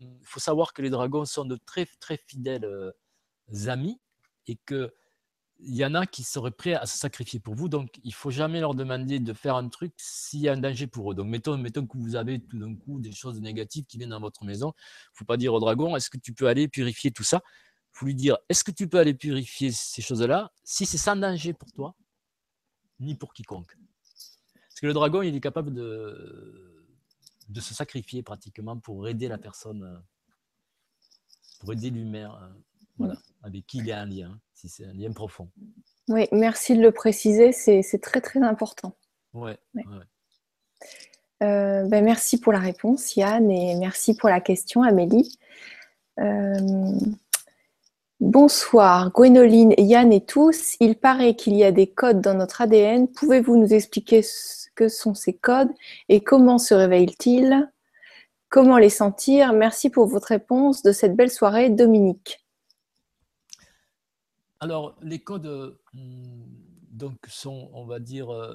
Il faut savoir que les dragons sont de très, très fidèles euh, amis et que il y en a qui seraient prêts à se sacrifier pour vous. Donc, il faut jamais leur demander de faire un truc s'il y a un danger pour eux. Donc, mettons, mettons que vous avez tout d'un coup des choses négatives qui viennent dans votre maison. Il ne faut pas dire au dragon, est-ce que tu peux aller purifier tout ça? Faut lui dire, est-ce que tu peux aller purifier ces choses-là si c'est sans danger pour toi, ni pour quiconque? Parce que le dragon, il est capable de, de se sacrifier pratiquement pour aider la personne, pour aider l'humain. Euh, voilà, avec qui il y a un lien si c'est un lien profond. Oui, merci de le préciser, c'est très très important. Ouais, euh, ben, merci pour la réponse, Yann, et merci pour la question, Amélie. Euh, bonsoir, Gwénoline, Yann et tous. Il paraît qu'il y a des codes dans notre ADN. Pouvez-vous nous expliquer ce que sont ces codes et comment se réveillent-ils? Comment les sentir? Merci pour votre réponse de cette belle soirée, Dominique. Alors, les codes euh, sont, on va dire, euh,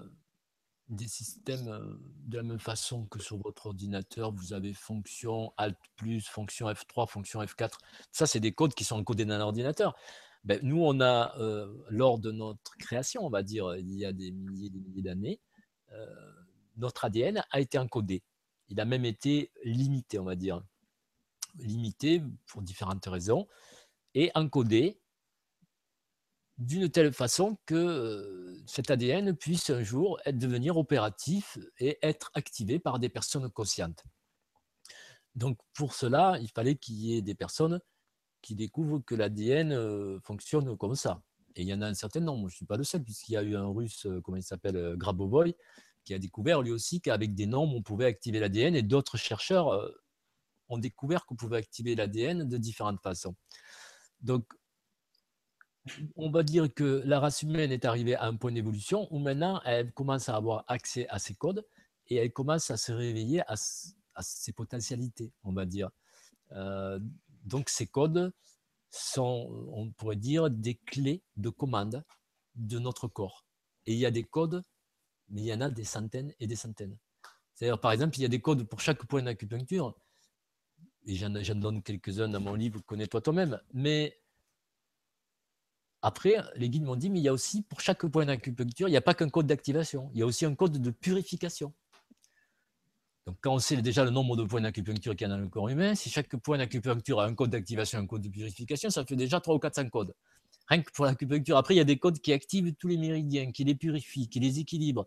des systèmes euh, de la même façon que sur votre ordinateur. Vous avez fonction Alt, fonction F3, fonction F4. Ça, c'est des codes qui sont encodés dans l'ordinateur. Ben, nous, on a, lors de notre création, on va dire, il y a des milliers et des milliers d'années, notre ADN a été encodé. Il a même été limité, on va dire. Limité pour différentes raisons et encodé d'une telle façon que euh, cet ADN puisse un jour être, devenir opératif et être activé par des personnes conscientes. Donc pour cela, il fallait qu'il y ait des personnes qui découvrent que l'ADN euh, fonctionne comme ça. Et il y en a un certain nombre, je ne suis pas le seul, puisqu'il y a eu un russe, euh, comment il s'appelle, Grabovoy, qui a découvert lui aussi qu'avec des nombres, on pouvait activer l'ADN, et d'autres chercheurs ont découvert qu'on pouvait activer l'ADN de différentes façons. Donc, on va dire que la race humaine est arrivée à un point d'évolution où maintenant elle commence à avoir accès à ses codes et elle commence à se réveiller à, ses potentialités, on va dire. donc ces codes, sont, on pourrait dire, des clés de commande de notre corps. Et il y a des codes, mais il y en a des centaines et des centaines. C'est-à-dire, par exemple, il y a des codes pour chaque point d'acupuncture, et j'en donne quelques-uns dans mon livre, Connais-toi toi-même, mais après, les guides m'ont dit, mais il y a aussi, pour chaque point d'acupuncture, il n'y a pas qu'un code d'activation, il y a aussi un code de purification. Donc, quand on sait déjà le nombre de points d'acupuncture qu'il y a dans le corps humain, si chaque point d'acupuncture a un code d'activation, un code de purification, ça fait déjà 300 ou 400 codes. Rien que pour l'acupuncture. Après, il y a des codes qui activent tous les méridiens, qui les purifient, qui les équilibrent.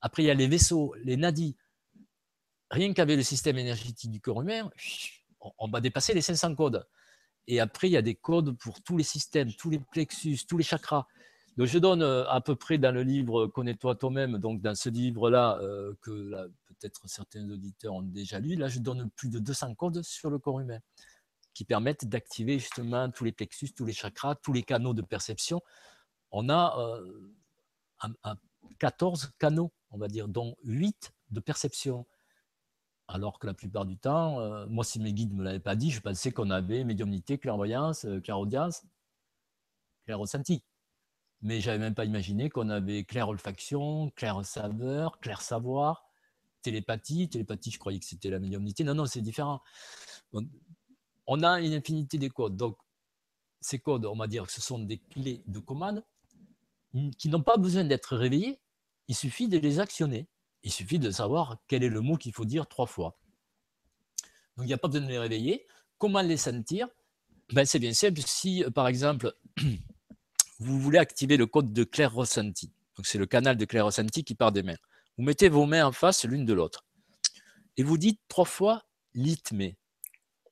Après, il y a les vaisseaux, les nadis. Rien qu'avec le système énergétique du corps humain, on va dépasser les 500 codes. Et après, il y a des codes pour tous les systèmes, tous les plexus, tous les chakras. Donc, je donne euh, à peu près dans le livre Connais-toi toi-même, donc dans ce livre-là, euh, que peut-être certains auditeurs ont déjà lu, là, je donne plus de 200 codes sur le corps humain qui permettent d'activer justement tous les plexus, tous les chakras, tous les canaux de perception. On a 14 euh, canaux, on va dire, dont 8 de perception. Alors que la plupart du temps, moi, si mes guides ne me l'avaient pas dit, je pensais qu'on avait médiumnité, clairvoyance, clairaudience, clair ressenti mais j'avais même pas imaginé qu'on avait claire olfaction, claire saveur, clair savoir, télépathie. Télépathie, je croyais que c'était la médiumnité. Non, non, c'est différent. On a une infinité de codes. Donc, ces codes, on va dire que ce sont des clés de commande qui n'ont pas besoin d'être réveillés. Il suffit de les actionner. Il suffit de savoir quel est le mot qu'il faut dire trois fois. Donc, il n'y a pas besoin de les réveiller. Comment les sentir? Ben, C'est bien simple. Si, par exemple, vous voulez activer le code de clair ressenti. Donc c'est le canal de clair ressenti qui part des mains. Vous mettez vos mains en face l'une de l'autre. Et vous dites trois fois litmé.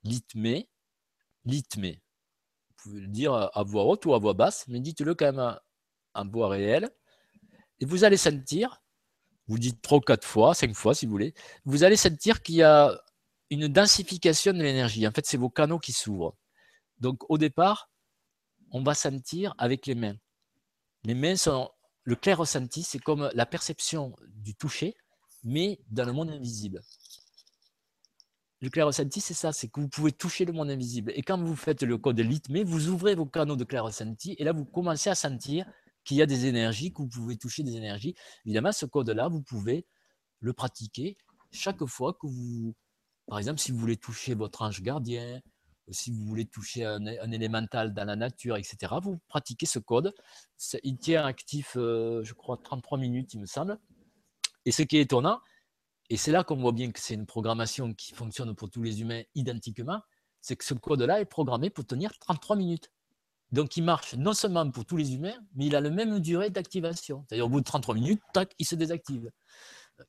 Litmé, litmé. Vous pouvez le dire à voix haute ou à voix basse, mais dites-le quand même en voix réelle. Et vous allez sentir, vous dites trois ou quatre fois, cinq fois si vous voulez, vous allez sentir qu'il y a une densification de l'énergie. En fait, c'est vos canaux qui s'ouvrent. Donc au départ, on va sentir avec les mains. Les mains sont le clair ressenti, c'est comme la perception du toucher, mais dans le monde invisible. Le clair ressenti, c'est ça, c'est que vous pouvez toucher le monde invisible. Et quand vous faites le code mais vous ouvrez vos canaux de clair ressenti, et là, vous commencez à sentir qu'il y a des énergies, que vous pouvez toucher des énergies. Évidemment, ce code-là, vous pouvez le pratiquer chaque fois que vous, par exemple, si vous voulez toucher votre ange gardien, si vous voulez toucher un, élémental dans la nature, etc., vous pratiquez ce code. Il tient actif, euh, je crois, 33 minutes, il me semble. Et ce qui est étonnant, et c'est là qu'on voit bien que c'est une programmation qui fonctionne pour tous les humains identiquement, c'est que ce code-là est programmé pour tenir 33 minutes. Donc il marche non seulement pour tous les humains, mais il a la même durée d'activation. C'est-à-dire au bout de 33 minutes, tac, il se désactive.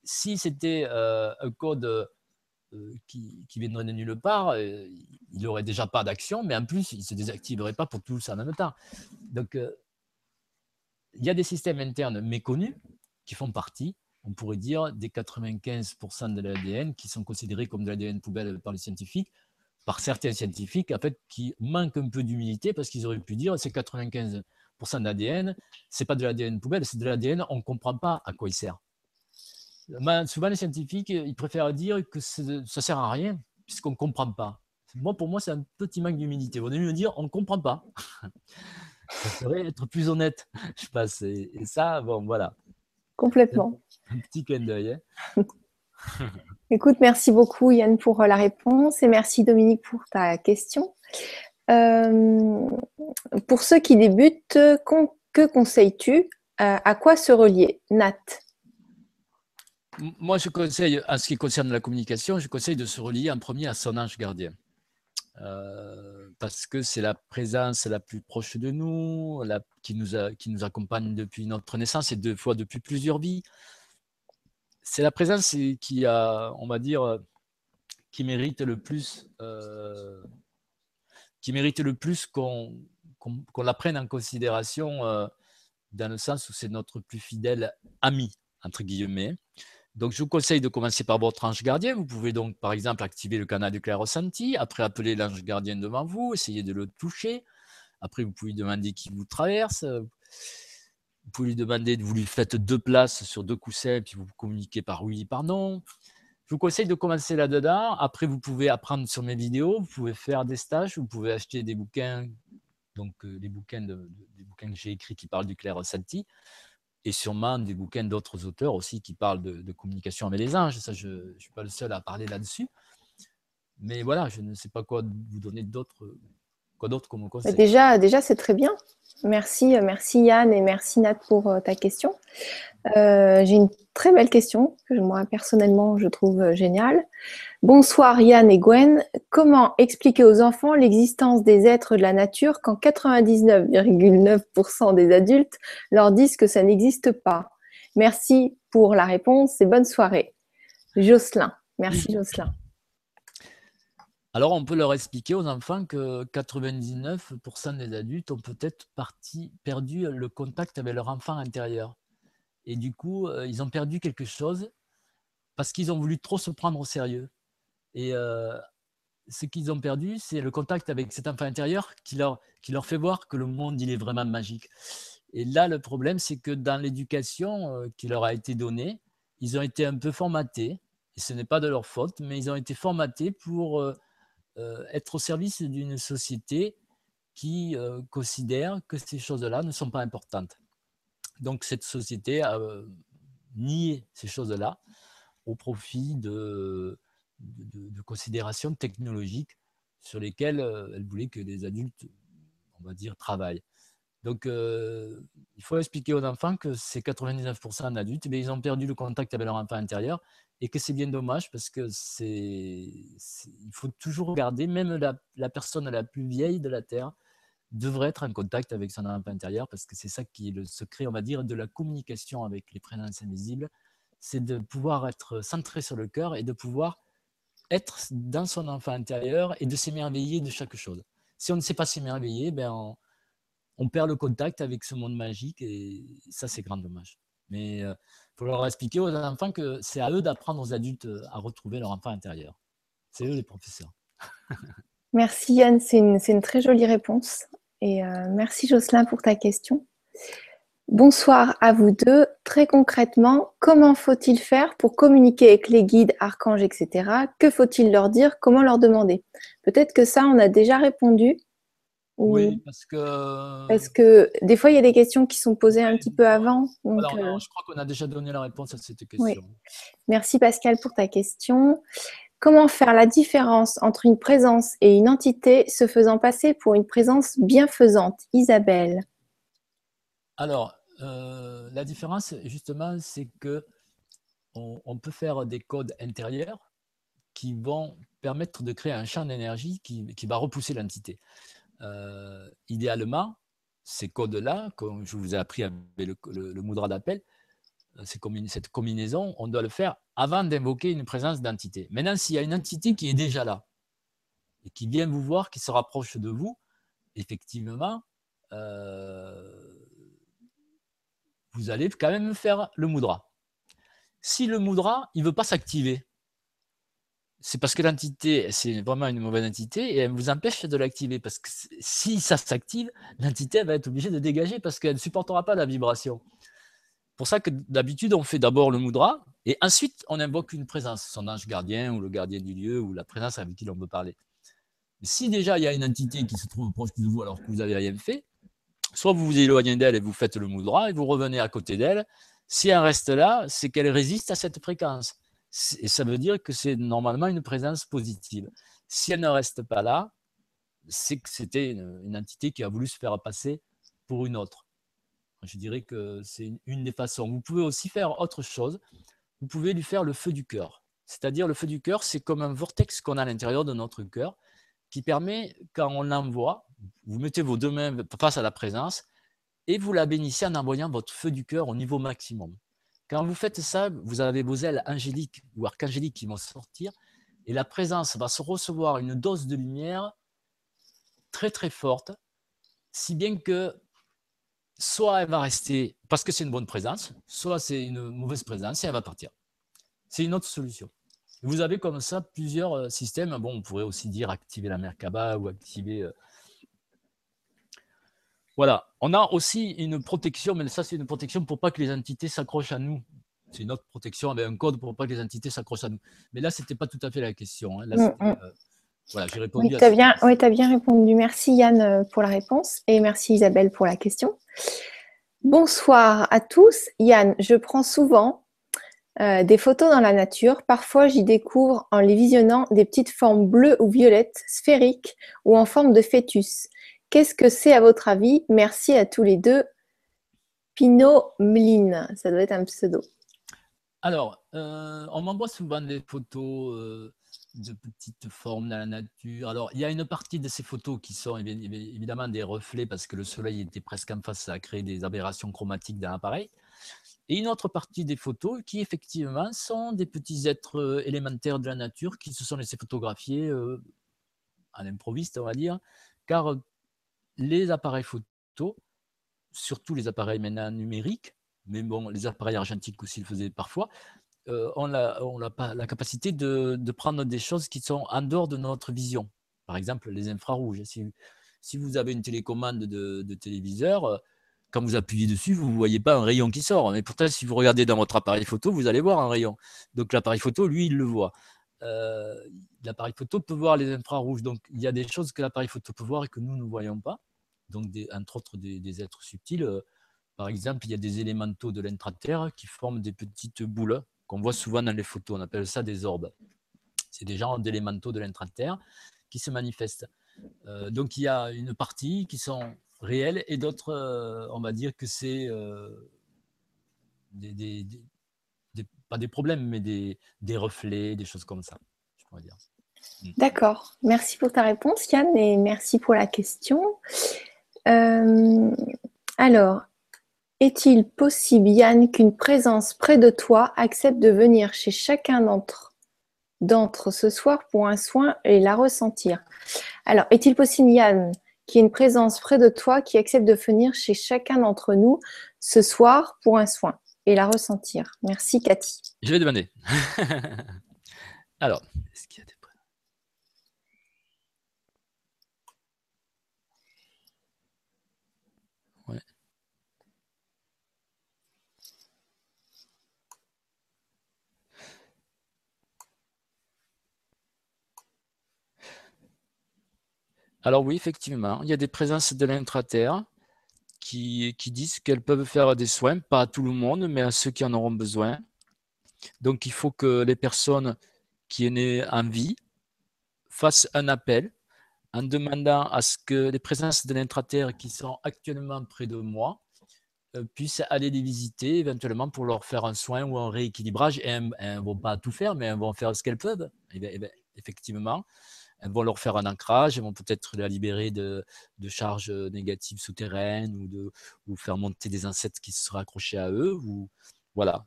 Si c'était euh, un code euh, qui, qui, viendrait de nulle part, euh, il n'aurait déjà pas d'action, mais en plus, il ne se désactiverait pas pour tout ça en même temps. Donc, euh, il y a des systèmes internes méconnus qui font partie, on pourrait dire, des 95% de l'ADN qui sont considérés comme de l'ADN poubelle par les scientifiques, par certains scientifiques, en fait, qui manquent un peu d'humilité parce qu'ils auraient pu dire c'est 95% d'ADN, c'est pas de l'ADN poubelle, c'est de l'ADN, on ne comprend pas à quoi il sert souvent, les scientifiques, ils préfèrent dire que ça ne sert à rien puisqu'on ne comprend pas. Moi, pour moi, c'est un petit manque d'humilité. On est mieux dire on ne comprend pas. ça serait être plus honnête, je pense. Et, ça, bon, voilà. Complètement. Un, petit clin d'œil. Hein. Écoute, merci beaucoup Yann pour euh, la réponse et merci Dominique pour ta question. Euh, pour ceux qui débutent, que conseilles-tu euh, À quoi se relier Nat? Moi, je conseille, en ce qui concerne la communication, je conseille de se relier en premier à son ange gardien. Parce que c'est la présence la plus proche de nous, qui nous accompagne depuis notre naissance et deux fois depuis plusieurs vies. C'est la présence qui a, on va dire, qui mérite le plus, euh, qui mérite le plus qu'on la prenne en considération euh, dans le sens où c'est notre plus fidèle ami, entre guillemets. Donc, je vous conseille de commencer par votre ange gardien. Vous pouvez donc, par exemple, activer le canal du clair ressenti, après appeler l'ange gardien devant vous, essayer de le toucher. Après, vous pouvez demander qui vous traverse. Vous pouvez lui demander, vous lui faites deux places sur deux coussins, puis vous communiquez par oui, par non. Je vous conseille de commencer là-dedans. Après, vous pouvez apprendre sur mes vidéos, vous pouvez faire des stages, vous pouvez acheter des bouquins, donc euh, bouquins, de, des bouquins que j'ai écrits qui parlent du clair ressenti et sûrement des bouquins d'autres auteurs aussi qui parlent de, communication avec les anges. Ça, je ne suis pas le seul à parler là-dessus. Mais voilà, je ne sais pas quoi vous donner d'autres quoi d'autre comme conseil? Déjà, déjà c'est très bien. Merci, merci Yann et merci Nat pour euh, ta question. Euh, j'ai une très belle question que moi personnellement je trouve euh, géniale. Bonsoir Yann et Gwen. Comment expliquer aux enfants l'existence des êtres de la nature quand 99,9% des adultes leur disent que ça n'existe pas? Merci pour la réponse et bonne soirée. Jocelyn. Merci Jocelyn. Alors, on peut leur expliquer aux enfants que 99% des adultes ont peut-être perdu le contact avec leur enfant intérieur. Et du coup, euh, ils ont perdu quelque chose parce qu'ils ont voulu trop se prendre au sérieux. Et euh, ce qu'ils ont perdu, c'est le contact avec cet enfant intérieur qui leur, qui leur fait voir que le monde, il est vraiment magique. Et là, le problème, c'est que dans l'éducation euh, qui leur a été donnée, ils ont été un peu formatés, et ce n'est pas de leur faute, mais ils ont été formatés pour être au service d'une société qui considère que ces choses-là ne sont pas importantes. Donc cette société a nié ces choses-là au profit de, de, considérations technologiques sur lesquelles elle voulait que les adultes, on va dire, travaillent. Donc, il faut expliquer aux enfants que ces 99% d'adultes, eh ils ont perdu le contact avec leur enfant intérieur et que c'est bien dommage parce que c'est, il faut toujours regarder, même la, la, personne la plus vieille de la Terre devrait être en contact avec son enfant intérieur parce que c'est ça qui est le secret, on va dire, de la communication avec les présences invisibles, c'est de pouvoir être centré sur le cœur et de pouvoir être dans son enfant intérieur et de s'émerveiller de chaque chose. Si on ne sait pas s'émerveiller, ben on, on perd le contact avec ce monde magique et ça, c'est grand dommage. Mais il euh, faut leur expliquer aux enfants que c'est à eux d'apprendre aux adultes euh, à retrouver leur enfant intérieur. C'est eux les professeurs. merci Yann, c'est une, très jolie réponse. Et euh, merci Jocelyn pour ta question. Bonsoir à vous deux. Très concrètement, comment faut-il faire pour communiquer avec les guides, archanges, etc. Que faut-il leur dire? Comment leur demander? Peut-être que ça, on a déjà répondu, oui, parce que. Parce que des fois, il y a des questions qui sont posées un petit peu avant. Donc, euh, je crois qu'on a déjà donné la réponse à cette question. Merci Pascal pour ta question. Comment faire la différence entre une présence et une entité se faisant passer pour une présence bienfaisante? Isabelle. Alors, euh, la différence, justement, c'est que on, peut faire des codes intérieurs qui vont permettre de créer un champ d'énergie qui, qui va repousser l'entité. Euh, idéalement, ces codes-là, comme je vous ai appris avec le, le, moudra d'appel, euh, cette combinaison, on doit le faire avant d'invoquer une présence d'entité. Maintenant, s'il y a une entité qui est déjà là et qui vient vous voir, qui se rapproche de vous, effectivement, euh, vous allez quand même faire le moudra. Si le moudra, il ne veut pas s'activer, c'est parce que l'entité, c'est vraiment une mauvaise entité et elle vous empêche de l'activer. Parce que si ça s'active, l'entité va être obligée de dégager parce qu'elle ne supportera pas la vibration. pour ça que d'habitude, on fait d'abord le moudra et ensuite on invoque une présence, son ange gardien ou le gardien du lieu ou la présence avec qui l'on veut parler. Si déjà il y a une entité qui se trouve proche de vous alors que vous n'avez rien fait, soit vous vous éloignez d'elle et vous faites le moudra et vous revenez à côté d'elle. Si elle reste là, c'est qu'elle résiste à cette fréquence. Et ça veut dire que c'est normalement une présence positive. Si elle ne reste pas là, c'est que c'était une, entité qui a voulu se faire passer pour une autre. Je dirais que c'est une, des façons. Vous pouvez aussi faire autre chose. Vous pouvez lui faire le feu du cœur. C'est-à-dire le feu du cœur, c'est comme un vortex qu'on a à l'intérieur de notre cœur qui permet, quand on l'envoie, vous mettez vos deux mains face à la présence et vous la bénissez en envoyant votre feu du cœur au niveau maximum. Quand vous faites ça, vous avez vos ailes angéliques ou archangéliques qui vont sortir et la présence va se recevoir une dose de lumière très très forte si bien que soit elle va rester parce que c'est une bonne présence, soit c'est une mauvaise présence et elle va partir. C'est une autre solution. Vous avez comme ça plusieurs euh, systèmes. Bon, on pourrait aussi dire activer la Merkaba ou activer. Euh, voilà. On a aussi une protection, mais ça, c'est une protection pour pas que les entités s'accrochent à nous. C'est une autre protection avec un code pour pas que les entités s'accrochent à nous. Mais là, ce n'était pas tout à fait la question. Hein. Mm, mm. Euh, voilà, j'ai répondu oui, tu as, bien, oui, as bien répondu. Merci Yann pour la réponse et merci Isabelle pour la question. Bonsoir à tous. Yann, je prends souvent euh, des photos dans la nature. Parfois, j'y découvre en les visionnant des petites formes bleues ou violettes, sphériques ou en forme de fœtus. Qu'est-ce que c'est à votre avis? Merci à tous les deux. Pinot Mline, ça doit être un pseudo. Alors, euh, on m'envoie souvent des photos euh, de petites formes dans la nature. Alors, il y a une partie de ces photos qui sont évidemment des reflets parce que le soleil était presque en face, ça a créé des aberrations chromatiques dans l'appareil et une autre partie des photos qui effectivement sont des petits êtres euh, élémentaires de la nature qui se sont laissés photographier euh, à l'improviste, on va dire, car les appareils photo, surtout les appareils maintenant numériques, mais bon, les appareils argentiques aussi le faisaient parfois, ont, la, capacité de, prendre des choses qui sont en dehors de notre vision. Par exemple, les infrarouges. Si, vous avez une télécommande de, de téléviseur, quand vous appuyez dessus, vous ne voyez pas un rayon qui sort. Mais pourtant, si vous regardez dans votre appareil photo, vous allez voir un rayon. Donc l'appareil photo, lui, il le voit. Euh, l'appareil photo peut voir les infrarouges. Donc il y a des choses que l'appareil photo peut voir et que nous ne voyons pas. Donc entre autres des, êtres subtils. Euh, par exemple, il y a des élémentaux de l'intraterre qui forment des petites boules qu'on voit souvent dans les photos. On appelle ça des orbes. C'est des genres d'élémentaux de l'intraterre qui se manifestent. Euh, donc il y a une partie qui sont réels et d'autres, on va dire que c'est des, des problèmes, mais des, reflets, des choses comme ça, je pourrais dire. Mm. D'accord. Merci pour ta réponse, Yann, et merci pour la question. Euh, alors, est-il possible, Yann, qu'une présence près de toi accepte de venir chez chacun d'entre d'entre ce soir pour un soin et la ressentir? Alors, est-il possible, Yann, qui est une présence près de toi qui accepte de venir chez chacun d'entre nous ce soir pour un soin? Et la ressentir. Merci Cathy. Je vais demander. Alors, est-ce qu'il y a des ouais. Alors oui, effectivement, il y a des présences de l'intraterre qui, disent qu'elles peuvent faire des soins, pas à tout le monde, mais à ceux qui en auront besoin. Donc il faut que les personnes qui aient en vie fassent un appel en demandant à ce que les présences de l'intraterre qui sont actuellement près de moi euh, puissent aller les visiter éventuellement pour leur faire un soin ou un rééquilibrage. Et elles ne vont pas tout faire, mais elles vont faire ce qu'elles peuvent. Eh bien, effectivement, elles vont leur faire un ancrage, elles vont peut-être la libérer de, charges négatives souterraines ou, faire monter des insectes qui se seraient accrochés à eux. Voilà.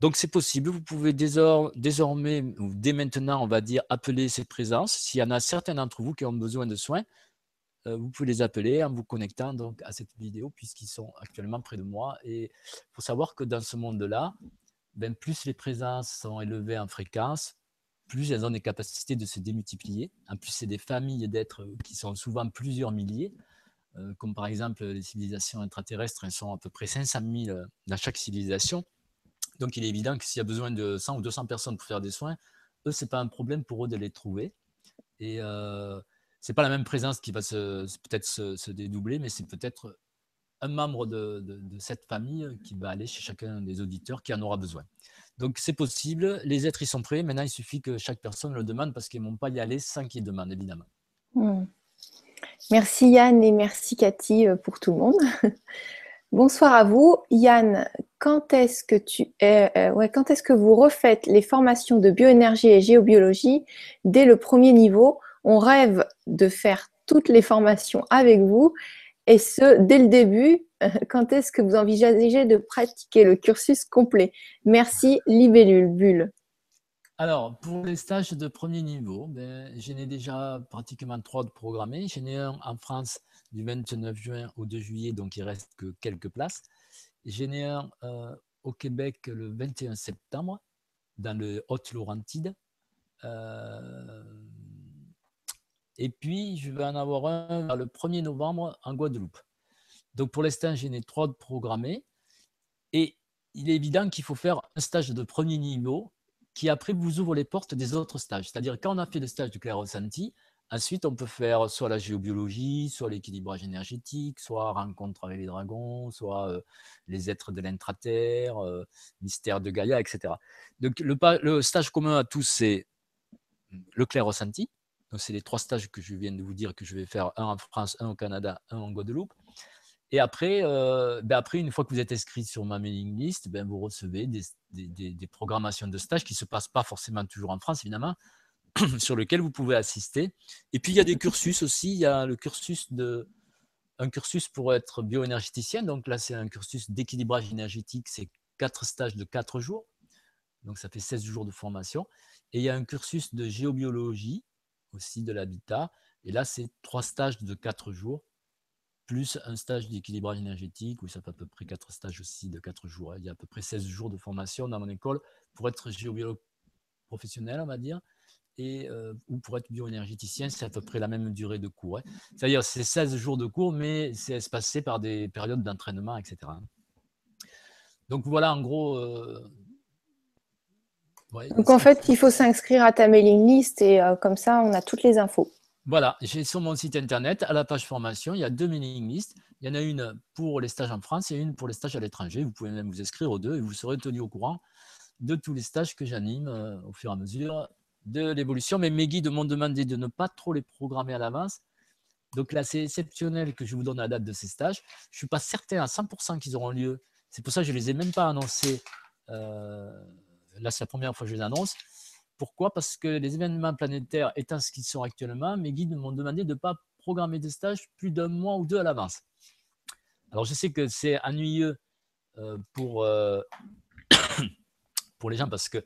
Donc c'est possible, vous pouvez désormais, ou dès maintenant, on va dire, appeler ces présences. S'il y en a certains d'entre vous qui ont besoin de soins, euh, vous pouvez les appeler en vous connectant donc à cette vidéo puisqu'ils sont actuellement près de moi. Et il faut savoir que dans ce monde-là, ben, plus les présences sont élevées en fréquence, plus elles ont des capacités de se démultiplier. En plus, c'est des familles d'êtres qui sont souvent plusieurs milliers, euh, comme par exemple les civilisations extraterrestres, elles sont à peu près 500 000 euh, dans chaque civilisation. Donc, il est évident que s'il y a besoin de 100 ou 200 personnes pour faire des soins, eux, ce n'est pas un problème pour eux de les trouver. Et euh, ce n'est pas la même présence qui va peut-être se, dédoubler, mais c'est peut-être un membre de, cette famille qui va aller chez chacun des auditeurs qui en aura besoin. Donc c'est possible, les êtres y sont prêts, maintenant il suffit que chaque personne le demande parce qu'ils ne vont pas y aller sans qu'ils demandent, évidemment. Hmm. Merci Yann et merci Cathy euh, pour tout le monde. Bonsoir à vous. Yann, quand est-ce que tu euh, ouais, quand est-ce que vous refaites les formations de bioénergie et géobiologie dès le premier niveau? On rêve de faire toutes les formations avec vous et ce, dès le début, quand est-ce que vous envisagez de pratiquer le cursus complet? Merci, Libellule Bulle. Alors, pour les stages de premier niveau, ben, j'en ai déjà pratiquement trois de programmés. J'en ai un en France du 29 juin au 2 juillet, donc il reste que quelques places. J'en ai un euh, au Québec le 21 septembre, dans le Haute-Laurentide. Euh, et puis, je vais en avoir un le 1er novembre en Guadeloupe. Donc, pour l'instant, j'en ai trois de programmés. Et il est évident qu'il faut faire un stage de premier niveau qui après vous ouvre les portes des autres stages. C'est-à-dire quand on a fait le stage du clair ressenti, ensuite on peut faire soit la géobiologie, soit l'équilibrage énergétique, soit rencontre avec les dragons, soit euh, les êtres de l'intraterre, euh, mystère de Gaïa, etc. Donc le, le stage commun à tous, c'est le clair ressenti. Donc c'est les trois stages que je viens de vous dire que je vais faire, un en France, un au Canada, un en Guadeloupe. Et après, euh, ben après, une fois que vous êtes inscrit sur ma mailing list, ben vous recevez des, des, des, programmations de stages qui ne se passent pas forcément toujours en France, évidemment, sur lesquels vous pouvez assister. Et puis, il y a des cursus aussi. Il y a le cursus de, un cursus pour être bioénergéticien. Donc là, c'est un cursus d'équilibrage énergétique. C'est quatre stages de quatre jours. Donc, ça fait 16 jours de formation. Et il y a un cursus de géobiologie aussi de l'habitat. Et là, c'est trois stages de quatre jours plus un stage d'équilibrage énergétique, où ça fait à peu près quatre stages aussi de quatre jours. Hein. Il y a à peu près 16 jours de formation dans mon école pour être géobiologue professionnel, on va dire, et, euh, ou pour être bioénergéticien, c'est à peu près la même durée de cours. Hein. C'est-à-dire c'est 16 jours de cours, mais c'est espacé par des périodes d'entraînement, etc. Hein. Donc voilà, en gros. Euh, Donc en fait, il faut s'inscrire à ta mailing list et euh, comme ça, on a toutes les infos. Voilà, j'ai sur mon site internet, à la page formation, il y a deux mailing lists. Il y en a une pour les stages en France et une pour les stages à l'étranger. Vous pouvez même vous inscrire aux deux et vous serez tenu au courant de tous les stages que j'anime euh, au fur et à mesure de l'évolution. Mais mes guides m'ont demandé de ne pas trop les programmer à l'avance. Donc là, c'est exceptionnel que je vous donne la date de ces stages. Je ne suis pas certain à 100% qu'ils auront lieu. C'est pour ça que je ne les ai même pas annoncés. Euh, là, c'est la première fois que je les annonce. Pourquoi? Parce que les événements planétaires étant ce qu'ils sont actuellement, mes guides m'ont demandé de ne pas programmer des stages plus d'un mois ou deux à l'avance. Alors je sais que c'est ennuyeux euh, pour, euh, pour les gens parce que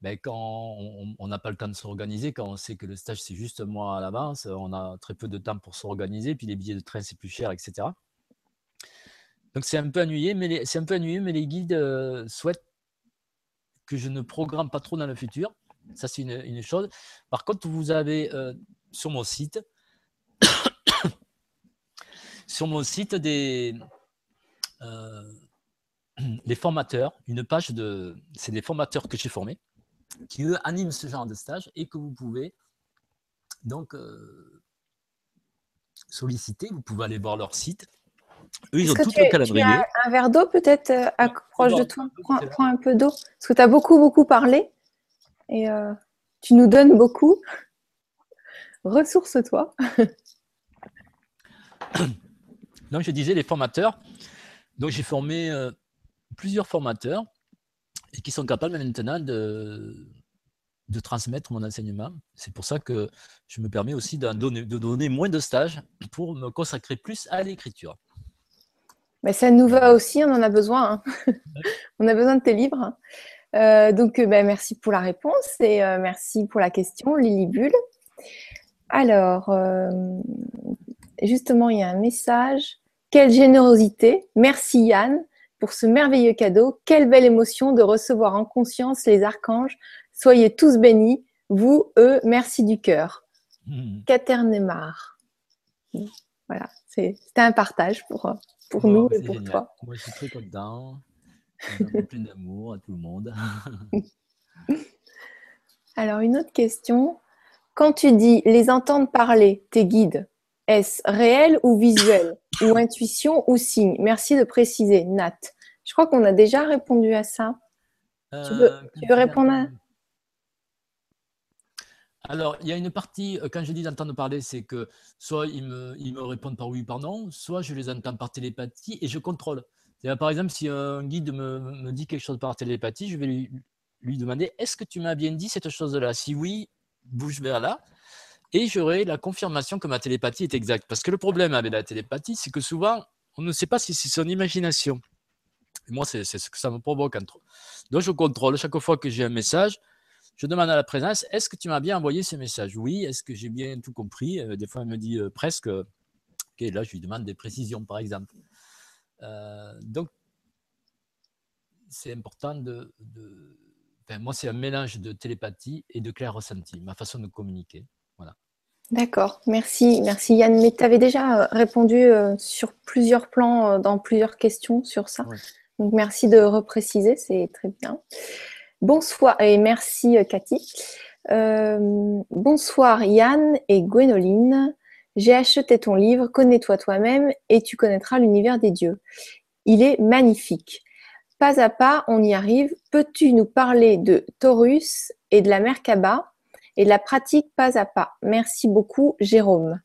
ben, quand on n'a pas le temps de s'organiser, quand on sait que le stage c'est juste un mois à l'avance, on a très peu de temps pour s'organiser, puis les billets de train c'est plus cher, etc. Donc c'est un peu ennuyé, mais c'est un peu ennuyeux, mais les guides euh, souhaitent que je ne programme pas trop dans le futur ça, c'est une, chose. Par contre, vous avez euh, sur mon site, sur mon site des euh, les formateurs, une page de, c'est des formateurs que j'ai formés qui animent ce genre de stage et que vous pouvez donc euh, solliciter. Vous pouvez aller voir leur site. Eux, ils ont tout le calendrier. Tu as un verre d'eau peut-être proche de toi? prends, un peu d'eau. Parce que tu as beaucoup, beaucoup parlé et euh, tu nous donnes beaucoup. Ressource-toi. Donc, je disais les formateurs. Donc, j'ai formé euh, plusieurs formateurs et qui sont capables maintenant de, de transmettre mon enseignement. C'est pour ça que je me permets aussi donner, de donner moins de stages pour me consacrer plus à l'écriture. Mais ça nous va aussi, on en a besoin. Hein. on a besoin de tes livres. Euh, donc, euh, ben, merci pour la réponse et euh, merci pour la question, Lily Bulle. Alors, justement, il y a un message. Quelle générosité. Merci Yann pour ce merveilleux cadeau. Quelle belle émotion de recevoir en conscience les archanges. Soyez tous bénis. Vous, eux, merci du cœur. Mmh. Voilà, c'était un partage pour, pour nous et pour toi. Moi, je suis très content plein d'amour à tout le monde. Alors, une autre question. Quand tu dis les entendre parler, tes guides, est-ce réel ou visuel Ou intuition ou signe? Merci de préciser, Nat. Je crois qu'on a déjà répondu à ça. tu, veux, euh, répondre à... Alors, il y a une partie, euh, quand je dis d'entendre parler, c'est que soit ils me, répondent par oui ou par non, soit je les entends par télépathie et je contrôle. Par exemple, si un guide me, dit quelque chose par télépathie, je vais lui, demander est-ce que tu m'as bien dit cette chose-là? Si oui, bouge vers là. Et j'aurai la confirmation que ma télépathie est exacte. Parce que le problème avec la télépathie, c'est que souvent, on ne sait pas si c'est son imagination. moi, c'est ce que ça me provoque. Entre... Donc, je contrôle chaque fois que j'ai un message. Je demande à la présence, est-ce que tu m'as bien envoyé ce message? Oui, est-ce que j'ai bien tout compris? Des fois, elle me dit presque. Ok, là, je lui demande des précisions, par exemple. donc, c'est important de, moi, c'est un mélange de télépathie et de clair ressenti, ma façon de communiquer. Voilà. D'accord, merci, merci Yann. Mais tu avais déjà euh, répondu euh, sur plusieurs plans, euh, dans plusieurs questions sur ça. Donc merci de repréciser, c'est très bien. Bonsoir et merci Cathy. bonsoir Yann et Gwénoline. J'ai acheté ton livre Connais-toi toi-même et tu connaîtras l'univers des dieux. Il est magnifique. Pas à pas, on y arrive. Peux-tu nous parler de Taurus et de la Merkaba et de la pratique pas à pas? Merci beaucoup, Jérôme.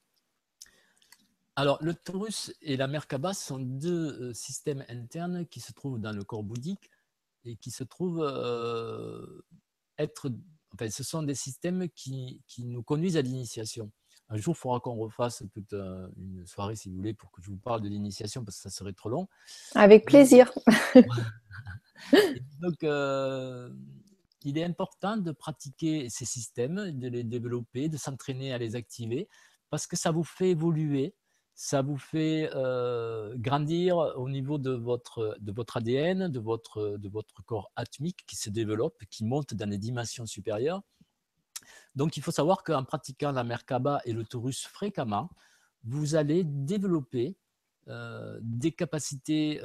Alors, le Taurus et la Merkaba sont deux euh, systèmes internes qui se trouvent dans le corps bouddhique et qui se trouvent euh, être. Enfin, ce sont des systèmes qui, qui nous conduisent à l'initiation. Un jour, il faudra qu'on refasse toute euh, une soirée, si vous voulez, pour que je vous parle de l'initiation, parce que ça serait trop long. Avec plaisir. donc, euh, il est important de pratiquer ces systèmes, de les développer, de s'entraîner à les activer, parce que ça vous fait évoluer, ça vous fait grandir au niveau de votre, de votre ADN, de votre, de votre corps atmique qui se développe, qui monte dans les dimensions supérieures. Donc, il faut savoir qu'en pratiquant la Merkaba et le Taurus fréquemment, vous allez développer des capacités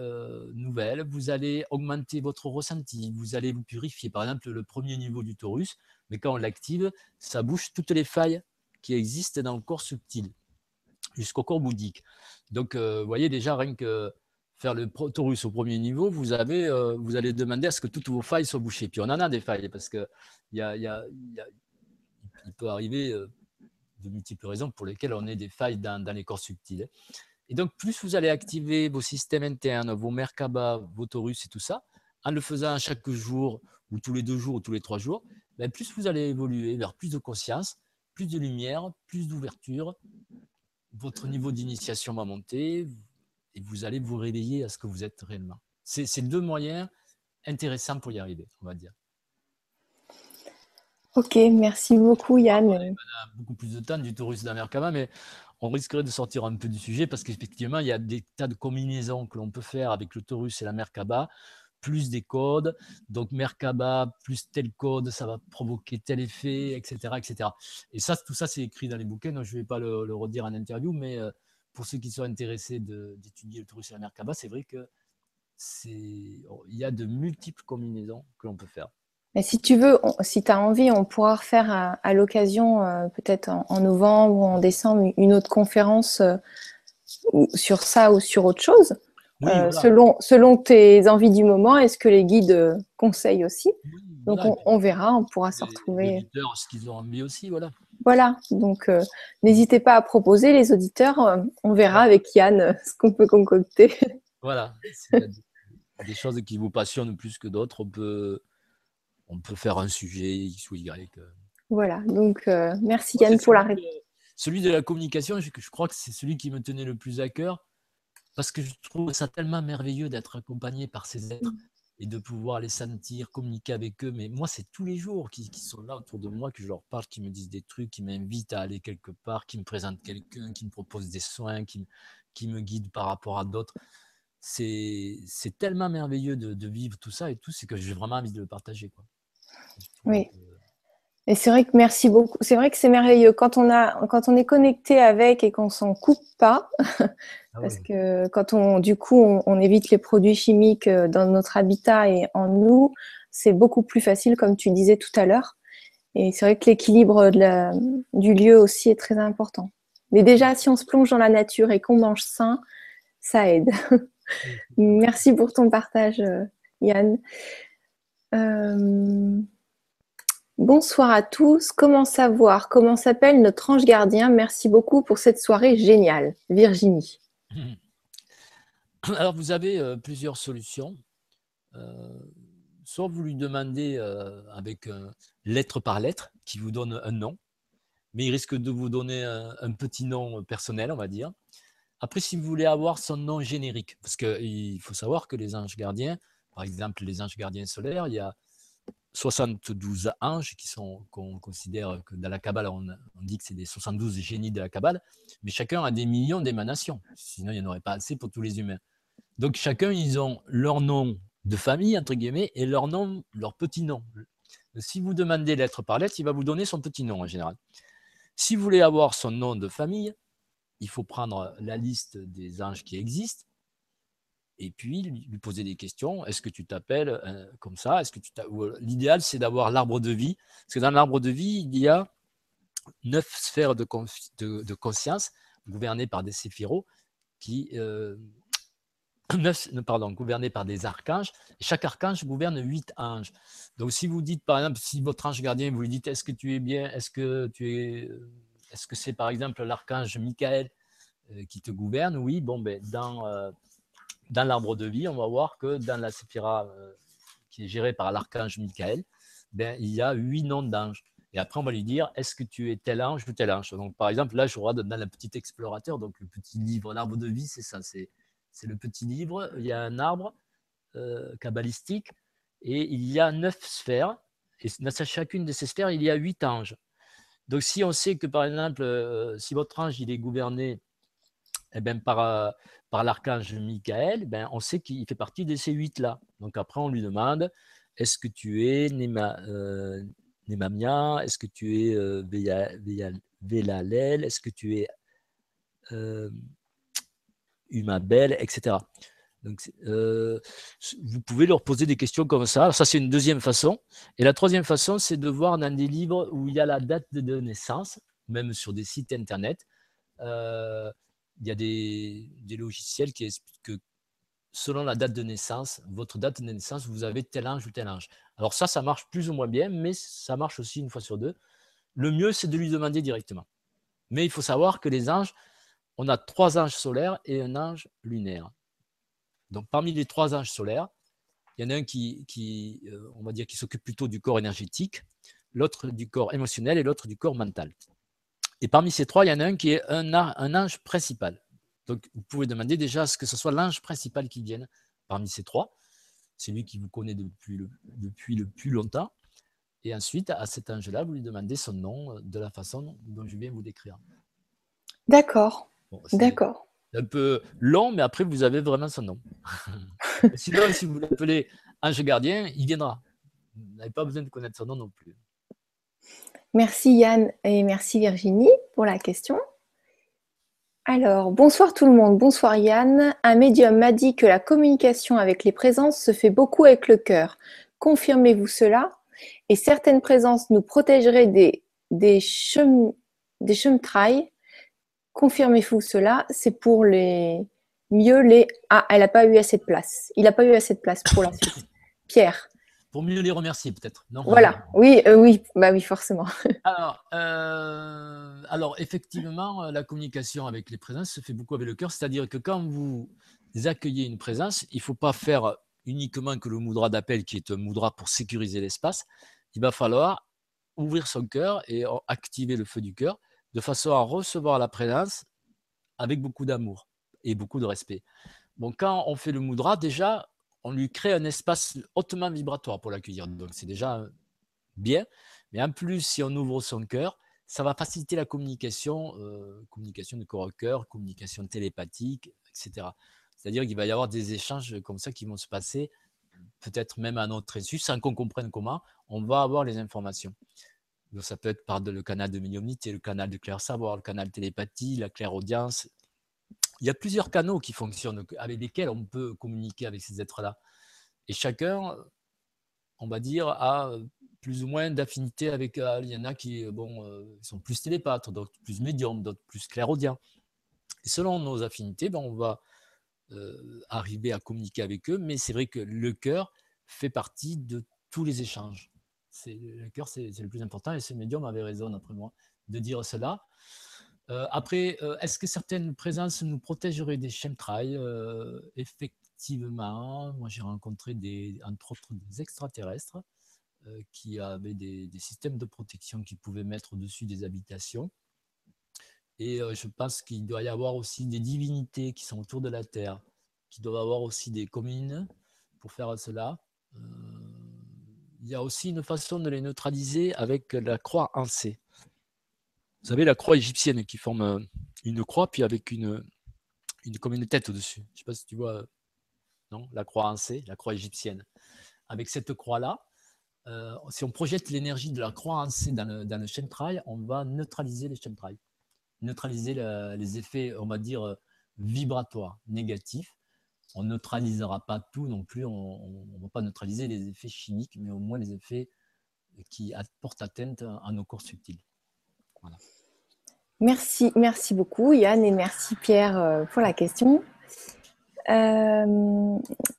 nouvelles, vous allez augmenter votre ressenti, vous allez vous purifier. Par exemple, le premier niveau du Taurus, mais quand on l'active, ça bouge toutes les failles qui existent dans le corps subtil, jusqu'au corps bouddhique. Donc, euh, vous voyez déjà, rien que faire le Taurus au premier niveau, vous, avez, vous allez demander à ce que toutes vos failles soient bouchées. Puis on en a des failles, parce a, il peut arriver euh, de multiples raisons pour lesquelles on a des failles dans, les corps subtils. Et donc, plus vous allez activer vos systèmes internes, vos Merkaba, vos Taurus et tout ça, en le faisant chaque jour, ou tous les deux jours, ou tous les trois jours, ben, plus vous allez évoluer vers plus de conscience, plus de lumière, plus d'ouverture. Votre niveau d'initiation va monter et vous allez vous réveiller à ce que vous êtes réellement. C'est deux moyens intéressants pour y arriver, on va dire. Ok, merci beaucoup Yann. On a beaucoup plus de temps du Taurus d'Amerkaba, mais on risquerait de sortir un peu du sujet parce qu'effectivement, il y a des tas de combinaisons que l'on peut faire avec le Taurus et la Merkaba, plus des codes. Donc Merkaba plus tel code, ça va provoquer tel effet, etc. etc. Et ça, tout ça, c'est écrit dans les bouquins, je ne vais pas le, redire en interview, mais euh, pour ceux qui sont intéressés d'étudier le Taurus et la Merkaba, c'est vrai que il y a de multiples combinaisons que l'on peut faire. Mais si tu veux, si tu as envie, on pourra refaire à, l'occasion, euh, peut-être en, novembre ou en décembre, une autre conférence euh, sur ça ou sur autre chose, euh, selon, selon tes envies du moment et ce que les guides conseillent aussi? donc on, verra, on pourra se retrouver. Les ce qu'ils ont envie aussi, voilà. Voilà, donc n'hésitez pas à proposer, les auditeurs, on verra avec Yann ce qu'on peut concocter. Voilà, des choses qui vous passionnent plus que d'autres, on peut on peut faire un sujet X ou Y. Euh. Voilà, donc euh, merci Yann pour la réponse. Celui de la communication, je, je crois que c'est celui qui me tenait le plus à cœur parce que je trouve ça tellement merveilleux d'être accompagné par ces êtres et de pouvoir les sentir, communiquer avec eux. Mais moi, c'est tous les jours qui, sont là autour de moi, que je leur parle, qui me disent des trucs, qui m'invitent à aller quelque part, qui me présentent quelqu'un, qui me propose des soins, qui, qui me guident par rapport à d'autres. C'est tellement merveilleux de, de, vivre tout ça et tout, c'est que j'ai vraiment envie de le partager. Quoi. Oui. Et c'est vrai que merci beaucoup. C'est vrai que c'est merveilleux quand on a, quand on est connecté avec et qu'on s'en coupe pas, ah parce que quand on, du coup, on, évite les produits chimiques euh, dans notre habitat et en nous, c'est beaucoup plus facile, comme tu disais tout à l'heure. Et c'est vrai que l'équilibre du lieu aussi est très important. Mais déjà, si on se plonge dans la nature et qu'on mange sain, ça aide. Merci pour ton partage, euh, Yann. Euh, bonsoir à tous. Comment savoir? Comment s'appelle notre ange gardien? Merci beaucoup pour cette soirée géniale. Virginie. Alors, vous avez euh, plusieurs solutions. Euh, soit vous lui demandez avec lettre par lettre, qui vous donne un nom, mais il risque de vous donner un, petit nom personnel, on va dire. Après, si vous voulez avoir son nom générique, parce qu'il faut savoir que les anges gardiens, par exemple, les anges gardiens solaires, il y a 72 anges qui sont qu'on considère que dans la Kabbale, on, dit que c'est des 72 génies de la Kabbale, mais chacun a des millions d'émanations. Sinon, il n'y en aurait pas assez pour tous les humains. Donc chacun, ils ont leur nom de famille, entre guillemets, et leur nom, leur petit nom. Si vous demandez lettre par lettre, il va vous donner son petit nom en général. Si vous voulez avoir son nom de famille, il faut prendre la liste des anges qui existent et puis lui poser des questions. Est-ce que tu t'appelles euh, comme ça? Est-ce que tu euh, L'idéal, c'est d'avoir l'arbre de vie. Parce que dans l'arbre de vie, il y a neuf sphères de, conscience gouvernées par des séphiros qui. Euh, neuf, pardon, gouvernées par des archanges. Chaque archange gouverne huit anges. Donc, si vous dites, par exemple, si votre ange gardien, vous lui dites, est-ce que tu es bien? Est-ce que tu es. Est-ce que c'est par exemple l'archange Michael qui te gouverne? Oui, bon, ben, dans dans l'arbre de vie, on va voir que dans la séphira euh, qui est gérée par l'archange Michael, ben, il y a huit noms d'anges. Et après, on va lui dire, est-ce que tu es tel ange ou tel ange? Donc, par exemple, là, je regarde dans le petit explorateur, donc le petit livre, l'arbre de vie, c'est ça, c'est, le petit livre. Il y a un arbre euh, kabbalistique et il y a neuf sphères. Et dans chacune de ces sphères, il y a huit anges. Donc, si on sait que, par exemple, euh, si votre ange, il est gouverné eh ben, par, par l'archange Michael, ben, on sait qu'il fait partie de ces huit-là. Donc après, on lui demande, est-ce que tu es Nema, euh, Nemamia Est-ce que tu es euh, Vélalel? Est-ce que tu es euh, Humabel Etc. Donc, euh, vous pouvez leur poser des questions comme ça. ça, c'est une deuxième façon. Et la troisième façon, c'est de voir dans des livres où il y a la date de naissance, même sur des sites internet. Il y a des, logiciels qui expliquent que selon la date de naissance, votre date de naissance, vous avez tel ange ou tel ange. Alors ça, ça marche plus ou moins bien, mais ça marche aussi une fois sur deux. Le mieux, c'est de lui demander directement. Mais il faut savoir que les anges, on a trois anges solaires et un ange lunaire. Donc parmi les trois anges solaires, il y en a un qui, euh, s'occupe plutôt du corps énergétique, l'autre du corps émotionnel et l'autre du corps mental. Et parmi ces trois, il y en a un qui est un, un ange principal. Donc, vous pouvez demander déjà à ce que ce soit l'ange principal qui vienne parmi ces trois. C'est lui qui vous connaît depuis le, depuis le plus longtemps. Et ensuite, à cet ange-là, vous lui demandez son nom euh, de la façon dont je viens vous décrire. D'accord. D'accord. Un peu long, mais après, vous avez vraiment son nom. Sinon, si vous l'appelez ange gardien, il viendra. Vous n'avez pas besoin de connaître son nom non plus. Merci Yann et merci Virginie pour la question. Alors, bonsoir tout le monde, bonsoir Yann. Un médium m'a dit que la communication avec les présences se fait beaucoup avec le cœur. Confirmez-vous cela? Et certaines présences nous protégeraient des, des. Confirmez-vous cela? C'est pour les mieux les... Ah, elle n'a pas eu assez de place. Il n'a pas eu assez de place pour la suite. Pierre. Pour mieux les remercier, peut-être. Voilà, oui, euh, oui, bah oui, forcément. Alors, euh, alors, effectivement, euh, la communication avec les présences se fait beaucoup avec le cœur. C'est-à-dire que quand vous accueillez une présence, il ne faut pas faire uniquement que le moudra d'appel, qui est un moudra pour sécuriser l'espace. Il va falloir ouvrir son cœur et activer le feu du cœur de façon à recevoir la présence avec beaucoup d'amour et beaucoup de respect. Bon, quand on fait le moudra, déjà, on lui crée un espace hautement vibratoire pour l'accueillir. Donc c'est déjà bien. Mais en plus, si on ouvre son cœur, ça va faciliter la communication, euh, communication de corps à cœur, communication télépathique, etc. C'est-à-dire qu'il va y avoir des échanges comme ça qui vont se passer, peut-être même à notre insu, sans qu'on comprenne comment, on va avoir les informations. Donc ça peut être par le canal de médiumnité, le canal de clair savoir, le canal télépathie, la claire audience, il y a plusieurs canaux qui fonctionnent, avec lesquels on peut communiquer avec ces êtres-là. Et chacun, on va dire, a plus ou moins d'affinité avec. Euh, il y en a qui bon, euh, sont plus télépathes, d'autres plus médiums, d'autres plus clairaudiens. Et selon nos affinités, ben, on va euh, arriver à communiquer avec eux, mais c'est vrai que le cœur fait partie de tous les échanges. Le cœur, c'est le plus important, et ce médium avait raison, après moi, de dire cela. Euh, après, euh, est-ce que certaines présences nous protégeraient des chemtrails euh, Effectivement, moi j'ai rencontré des, entre autres des extraterrestres qui avaient des, systèmes de protection qui pouvaient mettre au-dessus des habitations. Et je pense qu'il doit y avoir aussi des divinités qui sont autour de la Terre, qui doivent avoir aussi des communes pour faire cela. Il y a aussi une façon de les neutraliser avec la croix en C. Vous savez, la croix égyptienne qui forme euh, une croix, puis avec une, comme une tête au-dessus. Je ne sais pas si tu vois, non La croix en C, la croix égyptienne. Avec cette croix-là, euh, si on projette l'énergie de la croix en C dans le, dans on va neutraliser les chemtrails, neutraliser les effets, on va dire, euh, vibratoires négatifs. On ne neutralisera pas tout non plus, on ne va pas neutraliser les effets chimiques, mais au moins les effets qui apportent atteinte à nos corps subtils. Merci, merci beaucoup Yann et merci Pierre euh, pour la question.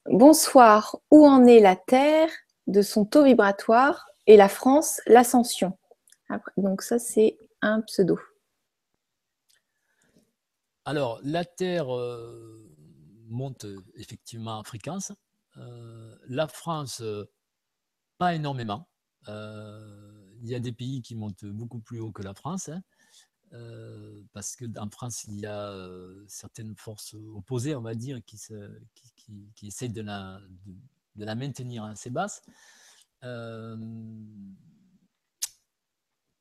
bonsoir, où en est la Terre de son taux vibratoire et la France, l'ascension? Donc ça, c'est un pseudo. Alors, la Terre euh, monte effectivement en fréquence. Euh, la France, euh, pas énormément. Il y a des pays qui montent beaucoup plus haut que la France. Hein. parce qu'en France, il y a certaines forces opposées, on va dire, qui, qui, essayent de la, maintenir assez basse. Euh,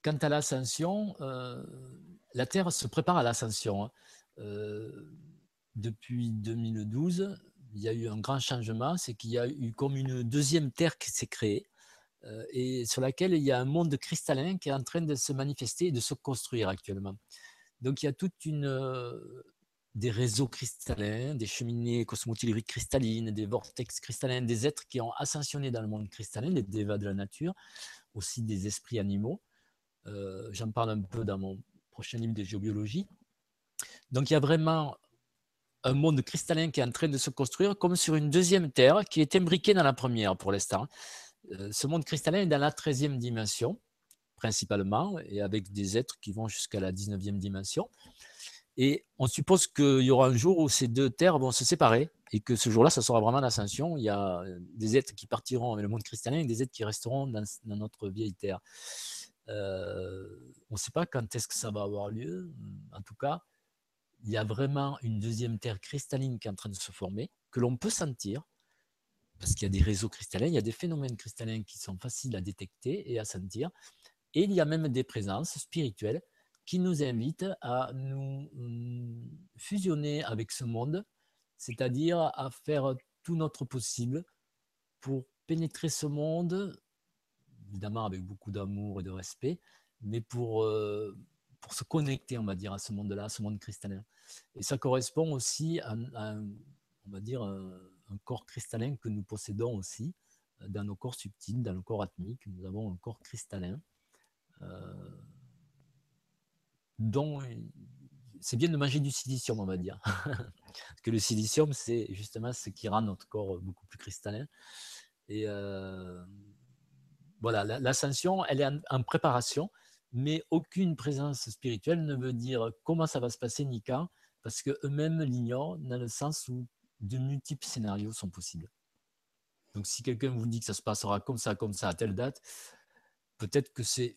quant à l'ascension, euh, la Terre se prépare à l'ascension. Hein. Euh, depuis 2012, il y a eu un grand changement, c'est qu'il y a eu comme une deuxième Terre qui s'est créée et sur laquelle il y a un monde cristallin qui est en train de se manifester et de se construire actuellement. Donc il y a toute une, des réseaux cristallins, des cheminées cosmotelluriques cristallines, des vortex cristallins, des êtres qui ont ascensionné dans le monde cristallin, les dévas de la nature, aussi des esprits animaux. Euh, j'en parle un peu dans mon prochain livre de géobiologie. Donc il y a vraiment un monde cristallin qui est en train de se construire comme sur une deuxième Terre qui est imbriquée dans la première pour l'instant. Euh, ce monde cristallin est dans la 13e dimension, principalement, et avec des êtres qui vont jusqu'à la 19e dimension. Et on suppose qu'il y aura un jour où ces deux terres vont se séparer et que ce jour-là, ça sera vraiment l'ascension. Il y a des êtres qui partiront avec le monde cristallin et des êtres qui resteront dans, notre vieille terre. Euh, on ne sait pas quand est-ce que ça va avoir lieu. En tout cas, il y a vraiment une deuxième terre cristalline qui est en train de se former, que l'on peut sentir, parce qu'il y a des réseaux cristallins, il y a des phénomènes cristallins qui sont faciles à détecter et à sentir. Et il y a même des présences spirituelles qui nous invite à nous hum, fusionner avec ce monde, c'est-à-dire à faire tout notre possible pour pénétrer ce monde, évidemment avec beaucoup d'amour et de respect, mais pour, euh, pour se connecter, on va dire, à ce monde-là, à ce monde cristallin. Et ça correspond aussi à, on va dire, un, corps cristallin que nous possédons aussi euh, dans nos corps subtils, dans le corps atmique. Nous avons un corps cristallin. Euh, dont c'est bien de manger du silicium, on va dire. Que le silicium, c'est justement ce qui rend notre corps beaucoup plus cristallin. Et euh, voilà, l'ascension, elle est en, préparation, mais aucune présence spirituelle ne veut dire comment ça va se passer ni quand, parce qu'eux-mêmes l'ignorent dans le sens où de multiples scénarios sont possibles. Donc si quelqu'un vous dit que ça se passera comme ça, comme ça, à telle date, peut-être que c'est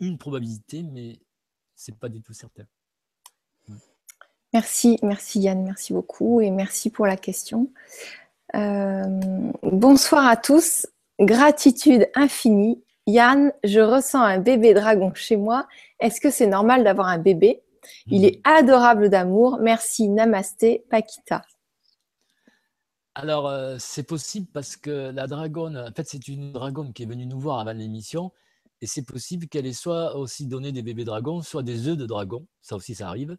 une probabilité, mais c'est pas du tout certain. Merci, merci Yann, merci beaucoup et merci pour la question. Euh, bonsoir à tous, gratitude infinie. Yann, je ressens un bébé dragon chez moi. Est-ce que c'est normal d'avoir un bébé? Il est adorable d'amour. Merci, namasté, Paquita. Alors, euh, c'est possible parce que la dragonne, en fait, c'est une dragonne qui est venue nous voir avant l'émission et c'est possible qu'elle ait soit aussi donné des bébés dragons, soit des œufs de dragon. Ça aussi, ça arrive.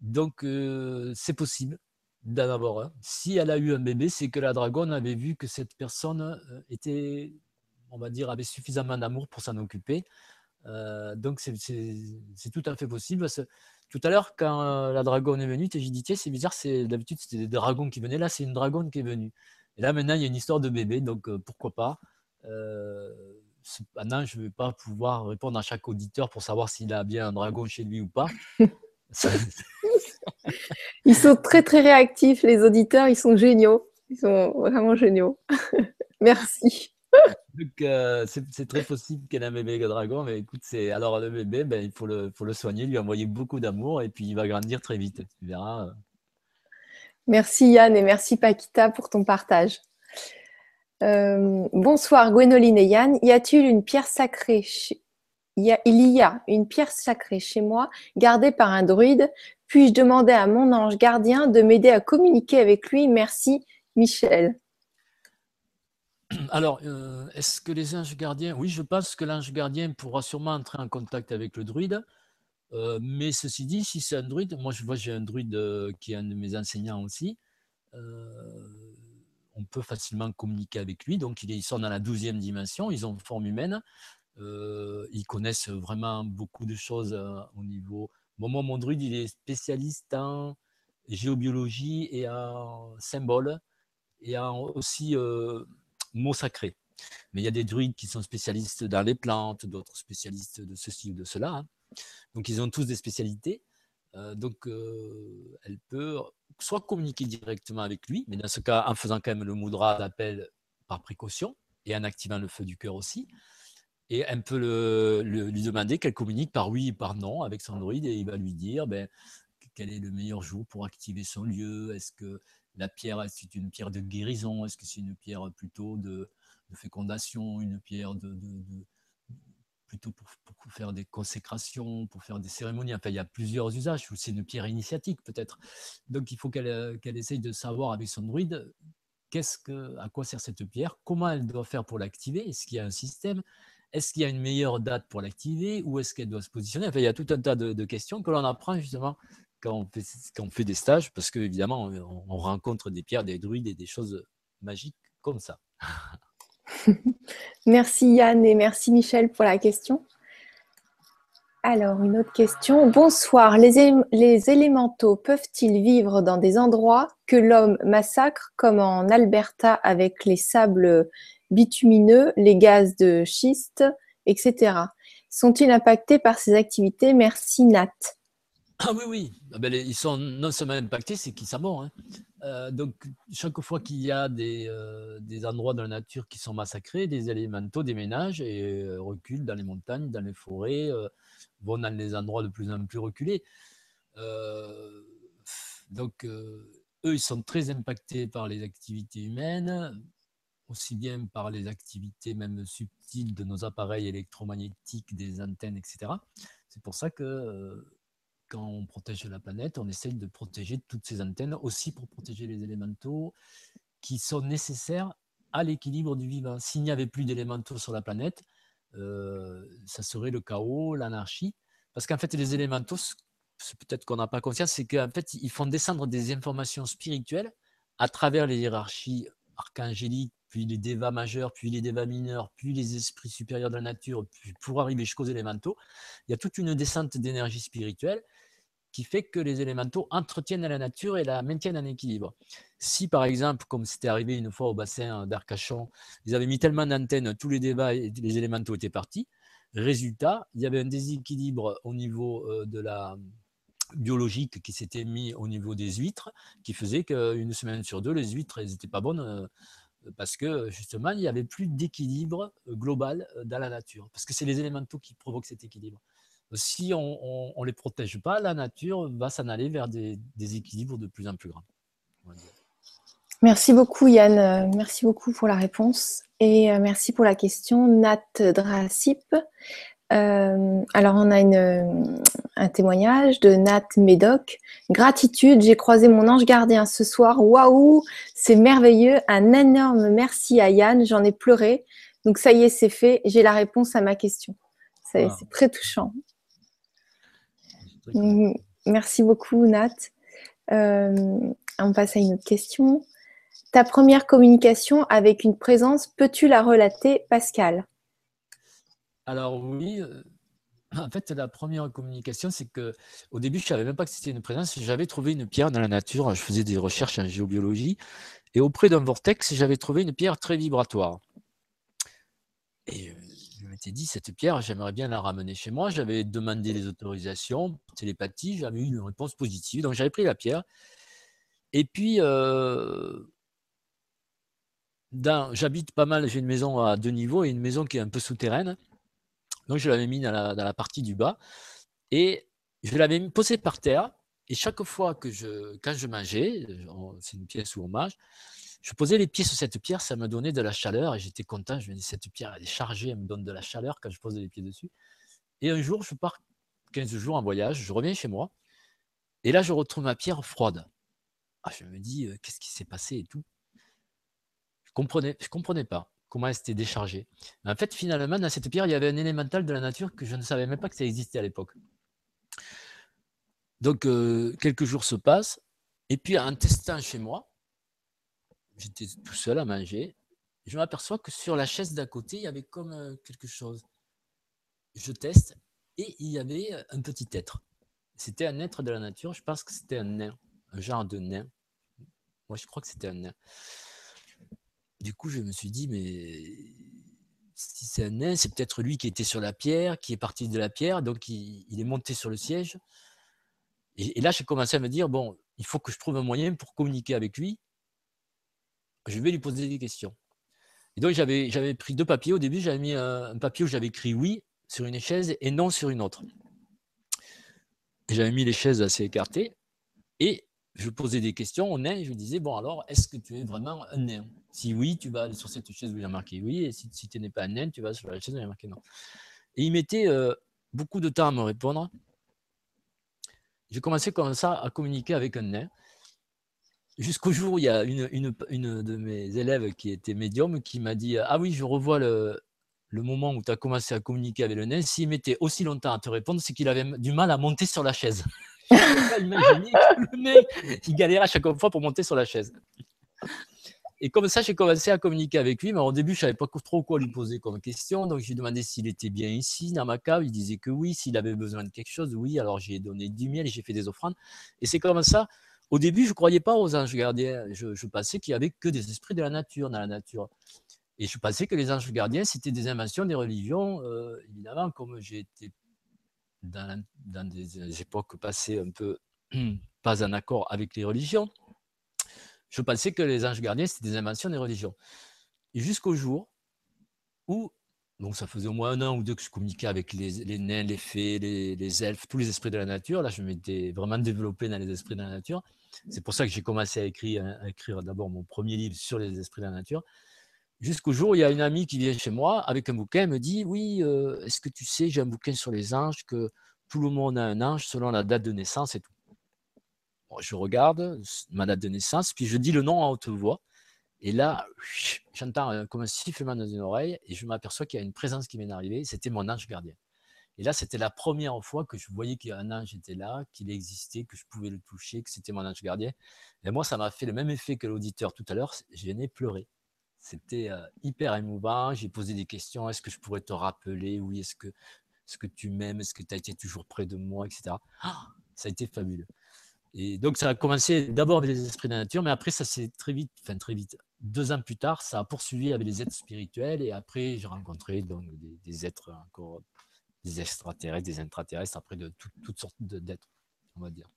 Donc, euh, c'est possible d'en avoir un. Si elle a eu un bébé, c'est que la dragonne avait vu que cette personne euh, était, on va dire, avait suffisamment d'amour pour s'en occuper. Euh, donc, c'est tout à fait possible. tout à l'heure, quand la dragonne est venue, j'ai dit, tiens, c'est bizarre, d'habitude, c'était des dragons qui venaient. Là, c'est une dragonne qui est venue. Et là, maintenant, il y a une histoire de bébé, donc pourquoi pas maintenant, je ne vais pas pouvoir répondre à chaque auditeur pour savoir s'il a bien un dragon chez lui ou pas. ils sont très très réactifs, les auditeurs, ils sont géniaux. Ils sont vraiment géniaux. Merci. Euh, c'est très possible qu'elle un bébé dragon, mais écoute, c'est alors le bébé, ben, il faut le, soigner, lui envoyer beaucoup d'amour et puis il va grandir très vite. Tu verras. Merci Yann et merci Paquita pour ton partage. bonsoir Gwénoline et Yann. Y a-t-il une pierre sacrée y a, il y a une pierre sacrée chez moi, gardée par un druide? Puis-je demander à mon ange gardien de m'aider à communiquer avec lui? Merci, Michel. Alors, euh, est-ce que les anges gardiens Oui, je pense que l'ange gardien pourra sûrement entrer en contact avec le druide. Euh, mais ceci dit, si c'est un druide, moi je vois j'ai un druide euh, qui est un de mes enseignants aussi. on peut facilement communiquer avec lui. Donc, ils sont dans la douzième dimension, ils ont forme humaine. ils connaissent vraiment beaucoup de choses au niveau. moi, mon druide, il est spécialiste en géobiologie et en symboles et en aussi mots sacrés. Mais il y a des druides qui sont spécialistes dans les plantes, d'autres spécialistes de ceci ou de cela. Hein. Donc ils ont tous des spécialités. Euh, donc euh, elle peut soit communiquer directement avec lui, mais dans ce cas en faisant quand même le moudra d'appel par précaution et en activant le feu du cœur aussi. Et elle peut le, lui demander qu'elle communique par oui et par non avec son druide et il va lui dire ben, quel est le meilleur jour pour activer son lieu? Est-ce que la pierre, est une pierre de guérison? Est-ce que c'est une pierre plutôt de, fécondation Une pierre plutôt pour, faire des consécrations, pour faire des cérémonies? Enfin, il y a plusieurs usages. C'est une pierre initiatique peut-être. Donc, il faut qu'elle essaye de savoir avec son druide qu'est-ce que, à quoi sert cette pierre, comment elle doit faire pour l'activer, est-ce qu'il y a un système, est-ce qu'il y a une meilleure date pour l'activer, ou est-ce qu'elle doit se positionner? Enfin, il y a tout un tas de, de questions que l'on apprend justement quand on fait, des stages, parce qu'évidemment, on, on rencontre des pierres, des druides et des choses magiques comme ça. merci Yann et merci Michel pour la question. Alors, une autre question. Bonsoir. Les, les élémentaux peuvent-ils vivre dans des endroits que l'homme massacre, comme en Alberta avec les sables bitumineux, les gaz de schiste, etc. Sont-ils impactés par ces activités? Merci Nat. Ah oui, oui. Ah ben, ils sont non seulement impactés, c'est qu'ils morts. Hein. Euh, donc, chaque fois qu'il y a des, euh, des, endroits dans la nature qui sont massacrés, des élémentaux déménagent et euh, reculent dans les montagnes, dans les forêts, vont dans les endroits de plus en plus reculés. donc, eux, ils sont très impactés par les activités humaines, aussi bien par les activités même subtiles de nos appareils électromagnétiques, des antennes, etc. C'est pour ça que quand on protège la planète, on essaye de protéger toutes ces antennes aussi pour protéger les élémentaux qui sont nécessaires à l'équilibre du vivant. S'il n'y avait plus d'élémentaux sur la planète, euh, ça serait le chaos, l'anarchie. Parce qu'en fait, les élémentaux, peut-être qu'on n'a pas conscience, c'est qu'en fait, ils font descendre des informations spirituelles à travers les hiérarchies archangéliques, puis les dévas majeurs, puis les dévas mineurs, puis les esprits supérieurs de la nature, puis pour arriver jusqu'aux élémentaux. Il y a toute une descente d'énergie spirituelle qui fait que les élémentaux entretiennent la nature et la maintiennent en équilibre. Si par exemple, comme c'était arrivé une fois au bassin d'Arcachon, ils avaient mis tellement d'antennes, tous les débats et les élémentaux étaient partis, résultat, il y avait un déséquilibre au niveau euh, de la biologique qui s'était mis au niveau des huîtres, qui faisait qu'une semaine sur deux, les huîtres, n'étaient pas bonnes euh, parce que justement, il n'y avait plus d'équilibre euh, global dans la nature, parce que c'est les élémentaux qui provoquent cet équilibre si on ne les protège pas, la nature va s'en aller vers des, équilibres de plus en plus grands. Merci beaucoup Yann, euh, merci beaucoup pour la réponse et euh, merci pour la question. Nat Drasip. Euh, alors on a un témoignage de Nat Médoc. Gratitude, j'ai croisé mon ange gardien ce soir. Waouh, c'est merveilleux. Un énorme merci à Yann, j'en ai pleuré. Donc ça y est, c'est fait. J'ai la réponse à ma question. C'est très touchant. Mm, merci beaucoup, Nat. Euh, on passe à une autre question. Ta première communication avec une présence, peux-tu la relater, Pascal? Alors oui. Euh, en fait, la première communication, c'est que au début, je ne savais même pas que c'était une présence. J'avais trouvé une pierre dans la nature. Je faisais des recherches en géobiologie. Et auprès d'un vortex, j'avais trouvé une pierre très vibratoire. Et dit, cette pierre, j'aimerais bien la ramener chez moi. J'avais demandé les autorisations, télépathie, j'avais eu une réponse positive. Donc j'avais pris la pierre. Et puis, euh, j'habite pas mal, j'ai une maison à deux niveaux et une maison qui est un peu souterraine. Donc je l'avais mis dans la, partie du bas. Et je l'avais posée par terre. Et chaque fois que je, quand je mangeais, c'est une pièce où on mange, Je posais les pieds sur cette pierre, ça me donnait de la chaleur et j'étais content. Je me dis, cette pierre, elle est chargée, elle me donne de la chaleur quand je pose les pieds dessus. Et un jour, je pars 15 jours en voyage, je reviens chez moi et là, je retrouve ma pierre froide. Ah, je me dis, euh, qu'est-ce qui s'est passé et tout. Je comprenais, comprenais pas comment elle s'était déchargée. En fait, finalement, dans cette pierre, il y avait un élémental de la nature que je ne savais même pas que ça existait à l'époque. Donc, euh, quelques jours se passent. Et puis, en testant chez moi, j'étais tout seul à manger. Je m'aperçois que sur la chaise d'à côté, il y avait comme euh, quelque chose. Je teste et il y avait un petit être. C'était un être de la nature. Je pense que c'était un nain, un genre de nain. Moi, je crois que c'était un nain. Du coup, je me suis dit, mais si c'est un nain, c'est peut-être lui qui était sur la pierre, qui est parti de la pierre, donc il, est monté sur le siège. Et, là, j'ai commencé à me dire, bon, il faut que je trouve un moyen pour communiquer avec lui. Je vais lui poser des questions. Et donc, j'avais, pris deux papiers. Au début, j'avais mis un, papier où j'avais écrit oui sur une chaise et non sur une autre. J'avais mis les chaises assez écartées. Et je posais des questions au nain je lui disais, bon alors, est-ce que tu es vraiment un nain? Si oui, tu vas aller sur cette chaise où il a marqué oui, et si, tu n'es pas un nain, tu vas sur la chaise où il a marqué non. Et il mettait euh, beaucoup de temps à me répondre. J'ai commencé comme ça à communiquer avec un nain. Jusqu'au jour où il y a une, une, une, de mes élèves qui était médium qui m'a dit Ah oui, je revois le, le moment où tu as commencé à communiquer avec le nain. S'il mettait aussi longtemps à te répondre, c'est qu'il avait du mal à monter sur la chaise. il galérait à chaque fois pour monter sur la chaise. Et comme ça, j'ai commencé à communiquer avec lui. Mais au début, je savais pas trop quoi lui poser comme question. Donc, je lui ai demandé s'il était bien ici, dans ma cave. Il disait que oui. S'il avait besoin de quelque chose, oui. Alors, j'ai donné du miel et j'ai fait des offrandes. Et c'est comme ça. Au début, je ne croyais pas aux anges gardiens. Je, pensais qu'il n'y avait que des esprits de la nature dans la nature. Et je pensais que les anges gardiens, c'était des inventions des religions. Euh, évidemment, comme j'ai été dans, des époques passées un peu pas en accord avec les religions, je pensais que les anges gardiens, c'était des inventions des religions. Jusqu'au jour où, donc ça faisait au moins un an ou deux que je communiquais avec les, nains, les fées, les, elfes, tous les esprits de la nature. Là, je m'étais vraiment développé dans les esprits de la nature. C'est pour ça que j'ai commencé à écrire, à d'abord mon premier livre sur les esprits de la nature. Jusqu'au jour où il y a une amie qui vient chez moi avec un bouquin, elle me dit Oui, euh, est-ce que tu sais, j'ai un bouquin sur les anges, que tout le monde a un ange selon la date de naissance et tout. je regarde ma date de naissance, puis je dis le nom en haute voix. Et là, j'entends comme un sifflement dans une oreille et je m'aperçois qu'il y a une présence qui m'est arrivée. C'était mon ange gardien. Et là, c'était la première fois que je voyais qu'un ange était là, qu'il existait, que je pouvais le toucher, que c'était mon ange gardien. Et moi, ça m'a fait le même effet que l'auditeur tout à l'heure. Je venais pleurer. C'était hyper émouvant. J'ai posé des questions. Est-ce que je pourrais te rappeler Oui, est-ce que, que tu m'aimes Est-ce que tu as été toujours près de moi etc. Ah, ça a été fabuleux. Et donc, ça a commencé d'abord avec les esprits de la nature, mais après, ça s'est très vite, enfin très vite, deux ans plus tard, ça a poursuivi avec les êtres spirituels. Et après, j'ai rencontré donc, des, êtres encore, des extraterrestres, des intraterrestres, après de toutes sortes d'êtres, on va dire.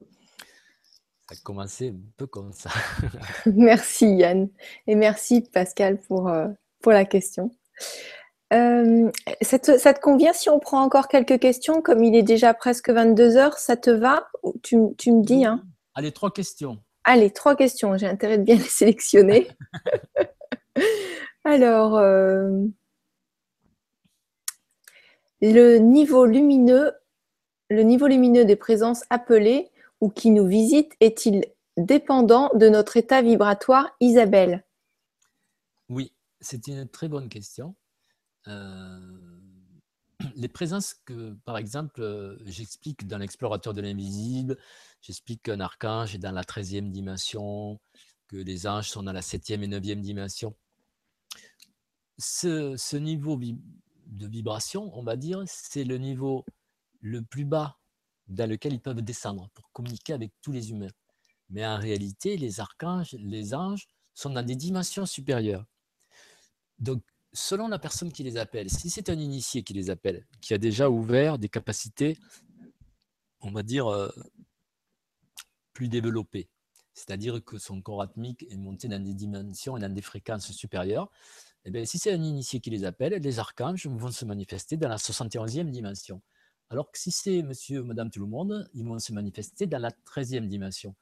Ça a commencé un peu comme ça. merci Yann. Et merci Pascal pour, euh, pour la question. Euh, ça, te, convient si on prend encore quelques questions Comme il est déjà presque 22 heures, ça te va tu, tu, me dis. Hein? Allez, trois questions. Allez, trois questions. J'ai intérêt de bien les sélectionner. Alors, euh, le niveau lumineux, le niveau lumineux des présences appelées ou qui nous visite est-il dépendant de notre état vibratoire, Isabelle? Oui, c'est une très bonne question. Euh, les présences que, par exemple, euh, j'explique dans l'explorateur de l'invisible, j'explique qu'un archange est dans la 13e dimension, que les anges sont dans la 7e et 9e dimension. ce niveau de vibration, on va dire, c'est le niveau le plus bas dans lequel ils peuvent descendre pour communiquer avec tous les humains. Mais en réalité, les archanges, les anges sont dans des dimensions supérieures. Donc, selon la personne qui les appelle, si c'est un initié qui les appelle, qui a déjà ouvert des capacités, on va dire, euh, plus développées, c'est-à-dire que son corps atmique est monté dans des dimensions et dans des fréquences supérieures, eh si c'est un initié qui les appelle, les archanges vont se manifester dans la 71e dimension. Alors que si c'est monsieur madame tout le monde, ils vont se manifester dans la 13e dimension.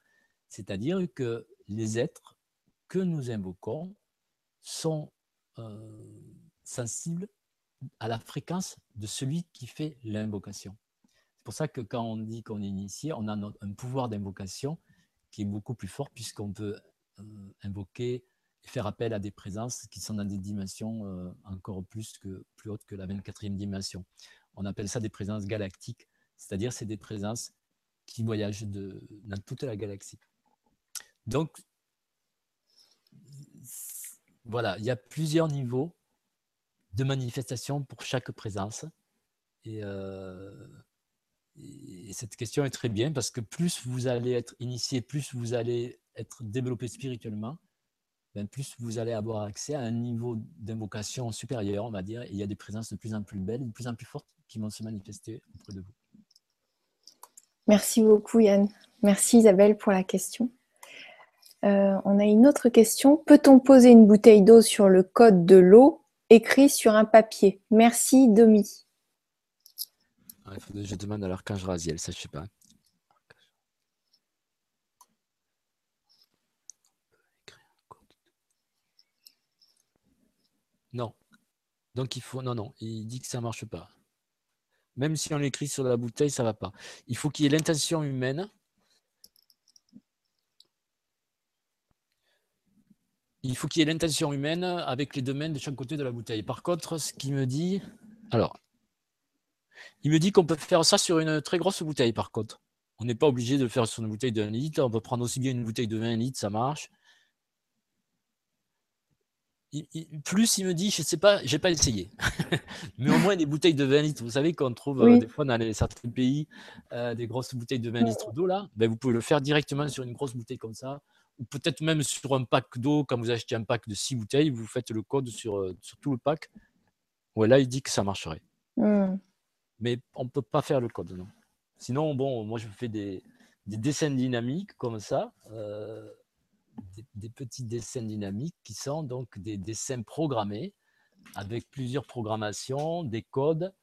C'est-à-dire que les êtres que nous invoquons sont sensibles à la fréquence de celui qui fait l'invocation. C'est pour ça que quand on dit qu'on est initié, on a un pouvoir d'invocation qui est beaucoup plus fort puisqu'on peut invoquer et faire appel à des présences qui sont dans des dimensions encore plus, que, plus hautes que la 24e dimension. On appelle ça des présences galactiques, c'est-à-dire c'est des présences qui voyagent de, dans toute la galaxie. Donc, voilà, il y a plusieurs niveaux de manifestation pour chaque présence. Euh, et, cette question est très bien parce que plus vous allez être initié, plus vous allez être développé spirituellement, ben plus vous allez avoir accès à un niveau d'invocation supérieur, on va dire. Et il y a des présences de plus en plus belles, de plus en plus fortes qui vont se manifester auprès de vous. Merci beaucoup Yann. Merci Isabelle pour la question. Euh, on a une autre question. Peut-on poser une bouteille d'eau sur le code de l'eau écrit sur un papier? Merci Domi. Ah, je demande à l'archange Raziel, ça je sais pas. Non. Donc il faut. Non, non, il dit que ça ne marche pas. Même si on l'écrit sur la bouteille, ça ne va pas. Il faut qu'il y ait l'intention humaine. Il faut qu'il y ait l'intention humaine avec les domaines de chaque côté de la bouteille. Par contre, ce qui me dit. Alors, il me dit qu'on peut faire ça sur une très grosse bouteille, par contre. On n'est pas obligé de le faire sur une bouteille de 1 litre. On peut prendre aussi bien une bouteille de 20 litres, ça marche plus il me dit, je sais pas, j'ai pas essayé. Mais au moins des bouteilles de 20 litres, vous savez qu'on trouve euh, des fois dans certains pays euh, des grosses bouteilles de 20 litres d'eau là, ben, vous pouvez le faire directement sur une grosse bouteille comme ça, ou peut-être même sur un pack d'eau, quand vous achetez un pack de 6 bouteilles, vous faites le code sur, euh, sur tout le pack. Ouais, là il dit que ça marcherait. Hmm. Mais on peut pas faire le code, non. Sinon, bon, moi je fais des, des dessins dynamiques comme ça des, petits dessins dynamiques qui sont donc des dessins programmés avec plusieurs programmations, des codes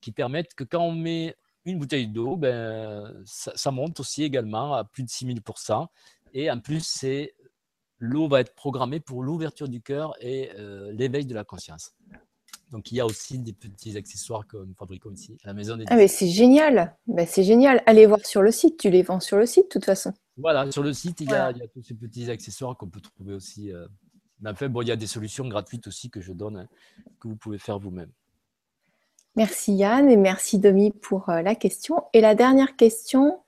qui permettent que quand on met une bouteille d'eau, ben, ça, monte aussi également à plus de 6000%. Et en plus, c'est l'eau va être programmée pour l'ouverture du cœur et euh, l'éveil de la conscience. Donc il y a aussi des petits accessoires que nous fabriquons ici à la maison des Ah mais c'est génial, ben, c'est génial. Allez voir sur le site, tu les vends sur le site de toute façon. Voilà, sur le site, il y, a, tous ces petits accessoires qu'on peut trouver aussi. Euh, mais enfin, bon, il y a des solutions gratuites aussi que je donne, hein, que vous pouvez faire vous-même. Merci Yann et merci Domi pour euh, la question. Et la dernière question.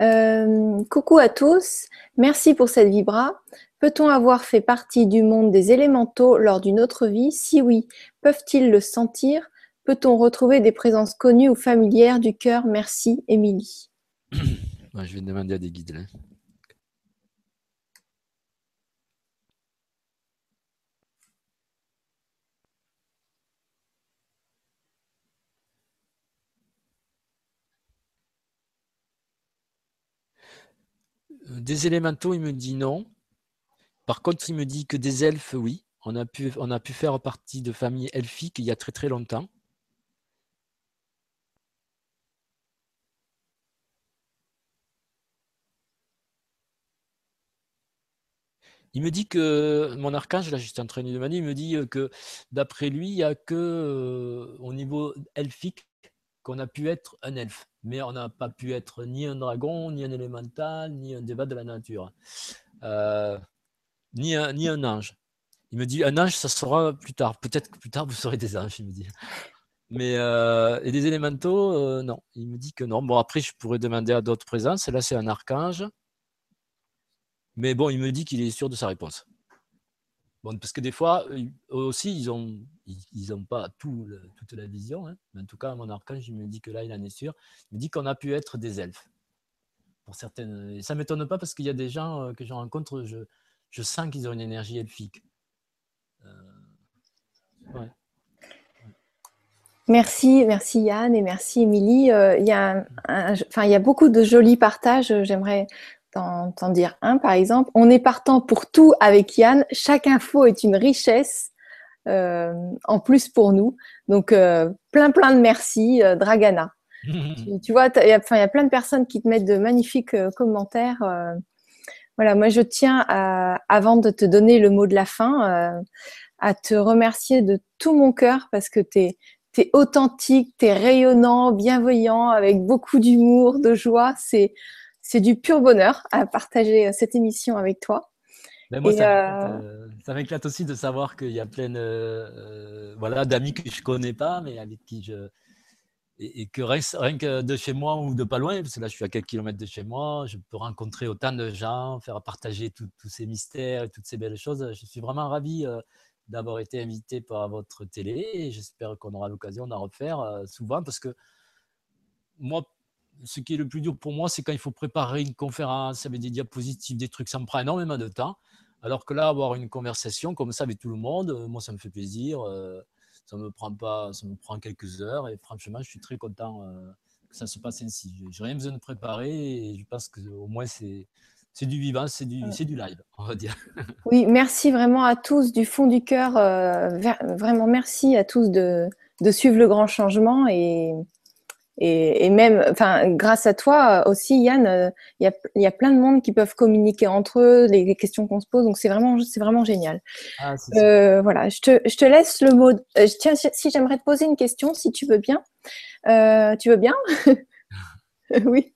Euh, coucou à tous, merci pour cette vibra. Peut-on avoir fait partie du monde des élémentaux lors d'une autre vie? Si oui, peuvent-ils le sentir? Peut-on retrouver des présences connues ou familières du cœur? Merci, Émilie. je vais demander à des guides. Des élémentaux, il me dit non. Par contre, il me dit que des elfes, oui. On a pu, faire partie de familles elfiques il y a très très longtemps. Il me dit que mon archange, là, j'étais en train de demander, il me dit que d'après lui, il n'y a que euh, au niveau elfique qu'on a pu être un elfe. Mais on n'a pas pu être ni un dragon, ni un élémental, ni un débat de la nature, euh, ni, un, ange. Il me dit un ange, ça sera plus tard. Peut-être que plus tard, vous serez des anges, il me dit. Mais euh, et des élémentaux, non. Il me dit que non. Bon, après, je pourrais demander à d'autres présences. Là, c'est un archange. Mais bon, il me dit qu'il est sûr de sa réponse. Bon, parce que des fois, eux aussi, ils n'ont ils, pas tout toute la vision. Hein. Mais en tout cas, mon archange, il me dit que là, il en est sûr. Il me dit qu'on a pu être des elfes. Pour certaines... Et ça ne m'étonne pas parce qu'il y a des gens euh, que je rencontre, je, je sens qu'ils ont une énergie elfique. Euh, merci, merci Yann et merci Émilie. Euh, il, y a il y a beaucoup de jolis partages. J'aimerais t'en dire un par exemple. On est partant pour tout avec Yann. Chaque info est une richesse euh, en plus pour nous. Donc euh, plein plein de merci, euh, Dragana. tu, vois, il y, a plein de personnes qui te mettent de magnifiques commentaires. Voilà, moi je tiens, à, avant de te donner le mot de la fin, à te remercier de tout mon cœur parce que tu es, es, authentique, tu es rayonnant, bienveillant, avec beaucoup d'humour, de joie. C'est du pur bonheur à partager euh, cette émission avec toi. Ben moi, euh, ça m'éclate aussi de savoir qu'il y a plein voilà, d'amis que je connais pas, mais avec qui je, et, que rien, que de chez moi ou de pas loin, parce que là je suis à quelques kilomètres de chez moi, je peux rencontrer autant de gens, faire partager tous ces mystères et toutes ces belles choses. Je suis vraiment ravi euh, d'avoir été invité par votre télé et j'espère qu'on aura l'occasion d'en refaire euh, souvent parce que moi, ce qui est le plus dur pour moi, c'est quand il faut préparer une conférence avec des diapositives, des trucs, ça me prend énormément de temps. Alors que là, avoir une conversation comme ça avec tout le monde, euh, moi, ça me fait plaisir ça me prend pas, ça me prend quelques heures et franchement, je suis très content euh, que ça se passe ainsi. J'ai rien besoin de préparer et je pense que au moins c'est c'est du vivant, c'est du, c'est du live, on va dire. Oui, merci vraiment à tous du fond du cœur. Euh, vraiment merci à tous de, de suivre le grand changement et, et, même, enfin, grâce à toi aussi, Yann, euh, il y, a, plein de monde qui peuvent communiquer entre eux, les, questions qu'on se pose. Donc, c'est vraiment, c'est vraiment génial. Ah, euh, voilà, je te, je te, laisse le mot. Euh, tiens, si j'aimerais te poser une question, si tu veux bien. tu veux bien? Oui.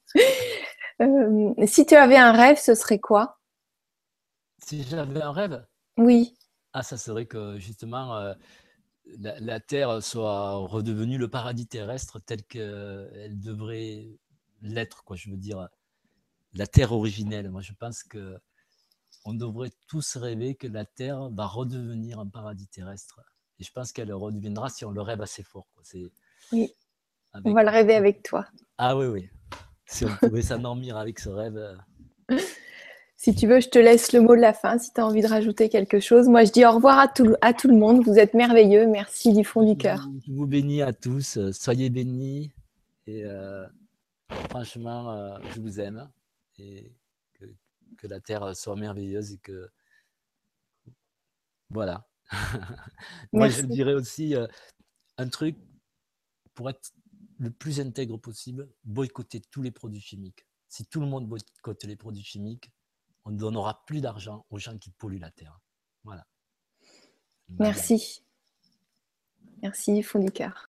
si tu avais un rêve, ce serait quoi? Si j'avais un rêve? Oui. Ah, ça serait que justement la, Terre soit redevenue le paradis terrestre tel qu'elle devrait l'être, quoi. Je veux dire, la Terre originelle. Moi, je pense que on devrait tous rêver que la Terre va redevenir un paradis terrestre. Et je pense qu'elle redeviendra si on le rêve assez fort. Oui. On va le rêver avec toi. Ah oui, oui. Si on pouvait s'endormir avec ce rêve. Euh. Si tu veux, je te laisse le mot de la fin si tu as envie de rajouter quelque chose. Moi, je dis au revoir à tout, à tout le monde. Vous êtes merveilleux. Merci du fond du cœur. Je vous bénis à tous. Soyez bénis. Et euh, franchement, euh, je vous aime. Et que, la terre soit merveilleuse et que. Voilà. Moi, je dirais aussi euh, un truc pour être le plus intègre possible boycotter tous les produits chimiques. Si tout le monde boycotte les produits chimiques, on ne donnera plus d'argent aux gens qui polluent la terre. Voilà. Merci. Merci, cœur.